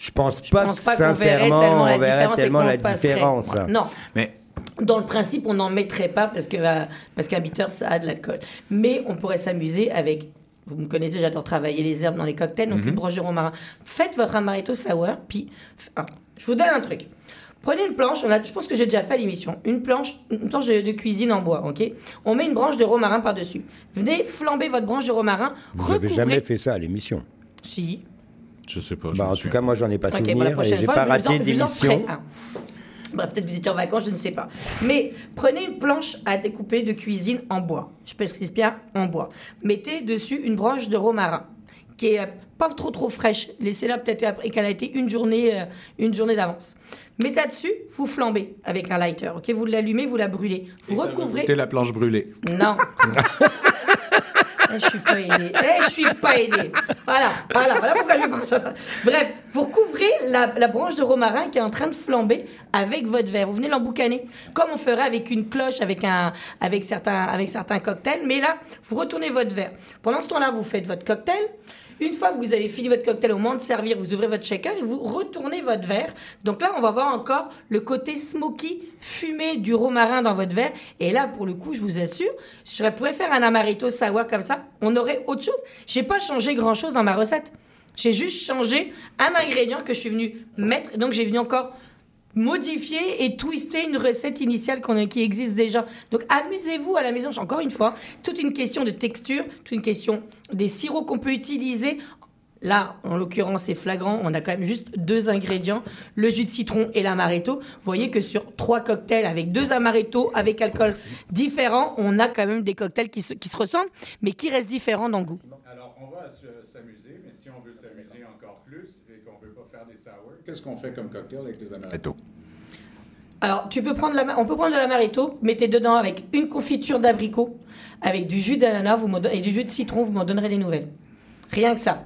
je pense pas pense que pas verrait sincèrement, tellement la on verrait différence tellement la différence. Non. Mais Dans le principe, on n'en mettrait pas parce que euh, parce qu'un bitter, ça a de l'alcool. Mais on pourrait s'amuser avec. Vous me connaissez, j'adore travailler les herbes dans les cocktails, donc Mhm. une broche de romarin. Faites votre amaretto sour, puis ah, je vous donne un truc. Prenez une planche, on a, je pense que j'ai déjà fait à l'émission, une planche, une planche de, de cuisine en bois, ok? On met une branche de romarin par-dessus. Venez flamber votre branche de romarin, Vous avez recouvrez... jamais fait ça à l'émission Si. Je sais pas. je Bah, en tout cas, moi, j'en ai pas souvenir la et prochaine j'ai pas raté d'émission. Bref, peut-être que vous étiez en vacances, je ne sais pas. Mais prenez une planche à découper de cuisine en bois. Je précise bien en bois. Mettez dessus une branche de romarin qui est pas trop trop fraîche. Laissez-la peut-être après qu'elle a été une journée, euh, une journée d'avance. Mettez dessus, vous flambez avec un lighter. Ok, vous l'allumez, vous la brûlez. Vous recouvrez. Goûter la planche brûlée. Non. Eh, je suis pas aidée. Eh, je suis pas aidée. Voilà, voilà, voilà pourquoi je pense. Bref, vous recouvrez la, la branche de romarin qui est en train de flamber avec votre verre. Vous venez l'emboucaner, comme on ferait avec une cloche, avec, un, avec, certains, avec certains cocktails. Mais là, vous retournez votre verre. Pendant ce temps-là, vous faites votre cocktail. Une fois que vous avez fini votre cocktail, au moment de servir, vous ouvrez votre shaker et vous retournez votre verre. Donc là, on va voir encore le côté smoky, fumé du romarin dans votre verre. Et là, pour le coup, je vous assure, je pourrais faire un amaretto sour comme ça. On aurait autre chose. J'ai pas changé grand-chose dans ma recette. J'ai juste changé un ingrédient que je suis venu mettre. Donc j'ai venu encore modifier et twister une recette initiale qu'on a- qui existe déjà. Donc amusez-vous à la maison. Encore une fois, toute une question de texture, toute une question des sirops qu'on peut utiliser. Là, en l'occurrence, c'est flagrant. On a quand même juste deux ingrédients, le jus de citron et l'amaretto. Vous voyez que sur trois cocktails avec deux amaretto, avec alcool différents, on a quand même des cocktails qui se, qui se ressemblent, mais qui restent différents dans le goût. Alors, on va se- s'amuser, mais si on veut s'amuser encore plus et qu'on veut pas faire des sour, qu'est-ce qu'on fait comme cocktail avec les amaretto? Alors, tu peux prendre la, on peut prendre de l'amaretto, mettez dedans avec une confiture d'abricot, avec du jus d'ananas et du jus de citron, vous m'en donnerez des nouvelles. Rien que ça.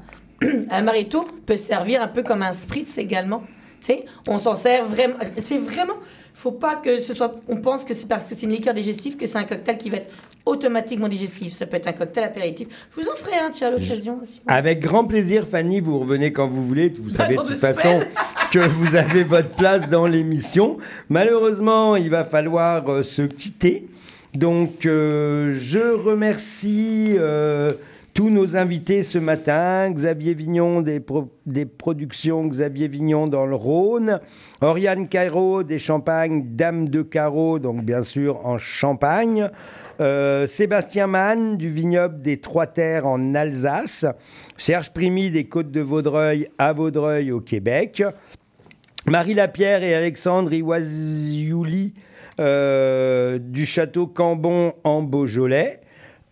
Amaretto peut servir un peu comme un spritz également. Tu sais, on s'en sert vraiment. C'est vraiment. Faut pas que ce soit. On pense que c'est parce que c'est une liqueur digestive que c'est un cocktail qui va être automatiquement digestif. Ça peut être un cocktail apéritif. Je vous en ferai un, tiens, à l'occasion aussi. Avec grand plaisir, Fanny, vous revenez quand vous voulez. Vous savez de toute façon que vous avez votre place dans l'émission. Malheureusement, il va falloir euh, se quitter. Donc, euh, je remercie euh, tous nos invités ce matin. Xavier Vignon des, pro- des productions Xavier Vignon dans le Rhône. Oriane Cairo des Champagnes Dame de Carreau, donc bien sûr en Champagne. Euh, Sébastien Mann du vignoble des Trois Terres en Alsace. Serge Primy des Côtes de Vaudreuil à Vaudreuil au Québec. Marie Lapierre et Alexandre Iwasiouli euh, du château Cambon en Beaujolais.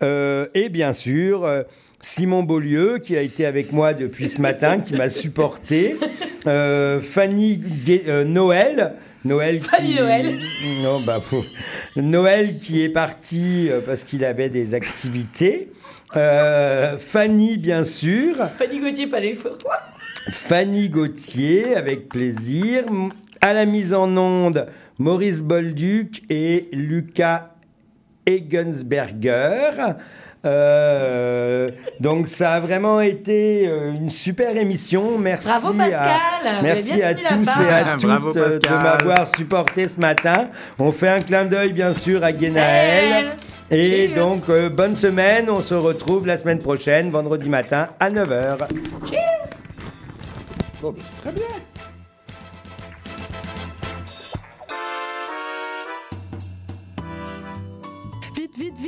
Euh, et bien sûr, euh, Simon Beaulieu, qui a été avec moi depuis ce matin, qui m'a supporté. Fanny Noël. Noël Fanny qui... Noël. Non, bah, Noël qui est parti euh, parce qu'il avait des activités. Euh, Fanny, bien sûr. Fanny Gauthier, pas les quoi. Fanny Gauthier, avec plaisir. À la mise en onde, Maurice Bolduc et Lucas Egensberger. Euh, donc ça a vraiment été euh, une super émission. Merci Bravo, Pascal. à, merci à tous et à toutes Bravo, euh, de m'avoir supporté ce matin. On fait un clin d'œil bien sûr à Guénaël. Et Cheers. donc euh, bonne semaine. On se retrouve la semaine prochaine, vendredi matin à 9h. Cheers. Bon, très bien.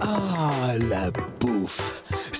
Ah, la bouffe.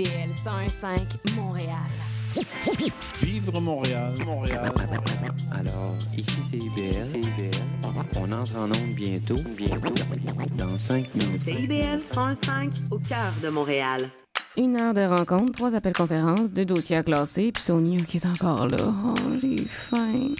CIBL 101.5 Montréal. Vivre Montréal, Montréal. Alors, ici c'est IBL. IBL. On entre en onde bientôt. Bientôt. Dans 5 minutes. CIBL 105 au cœur de Montréal. Une heure de rencontre, trois appels conférences, deux dossiers à classer, puis Sonia qui est encore là. Oh, j'ai faim.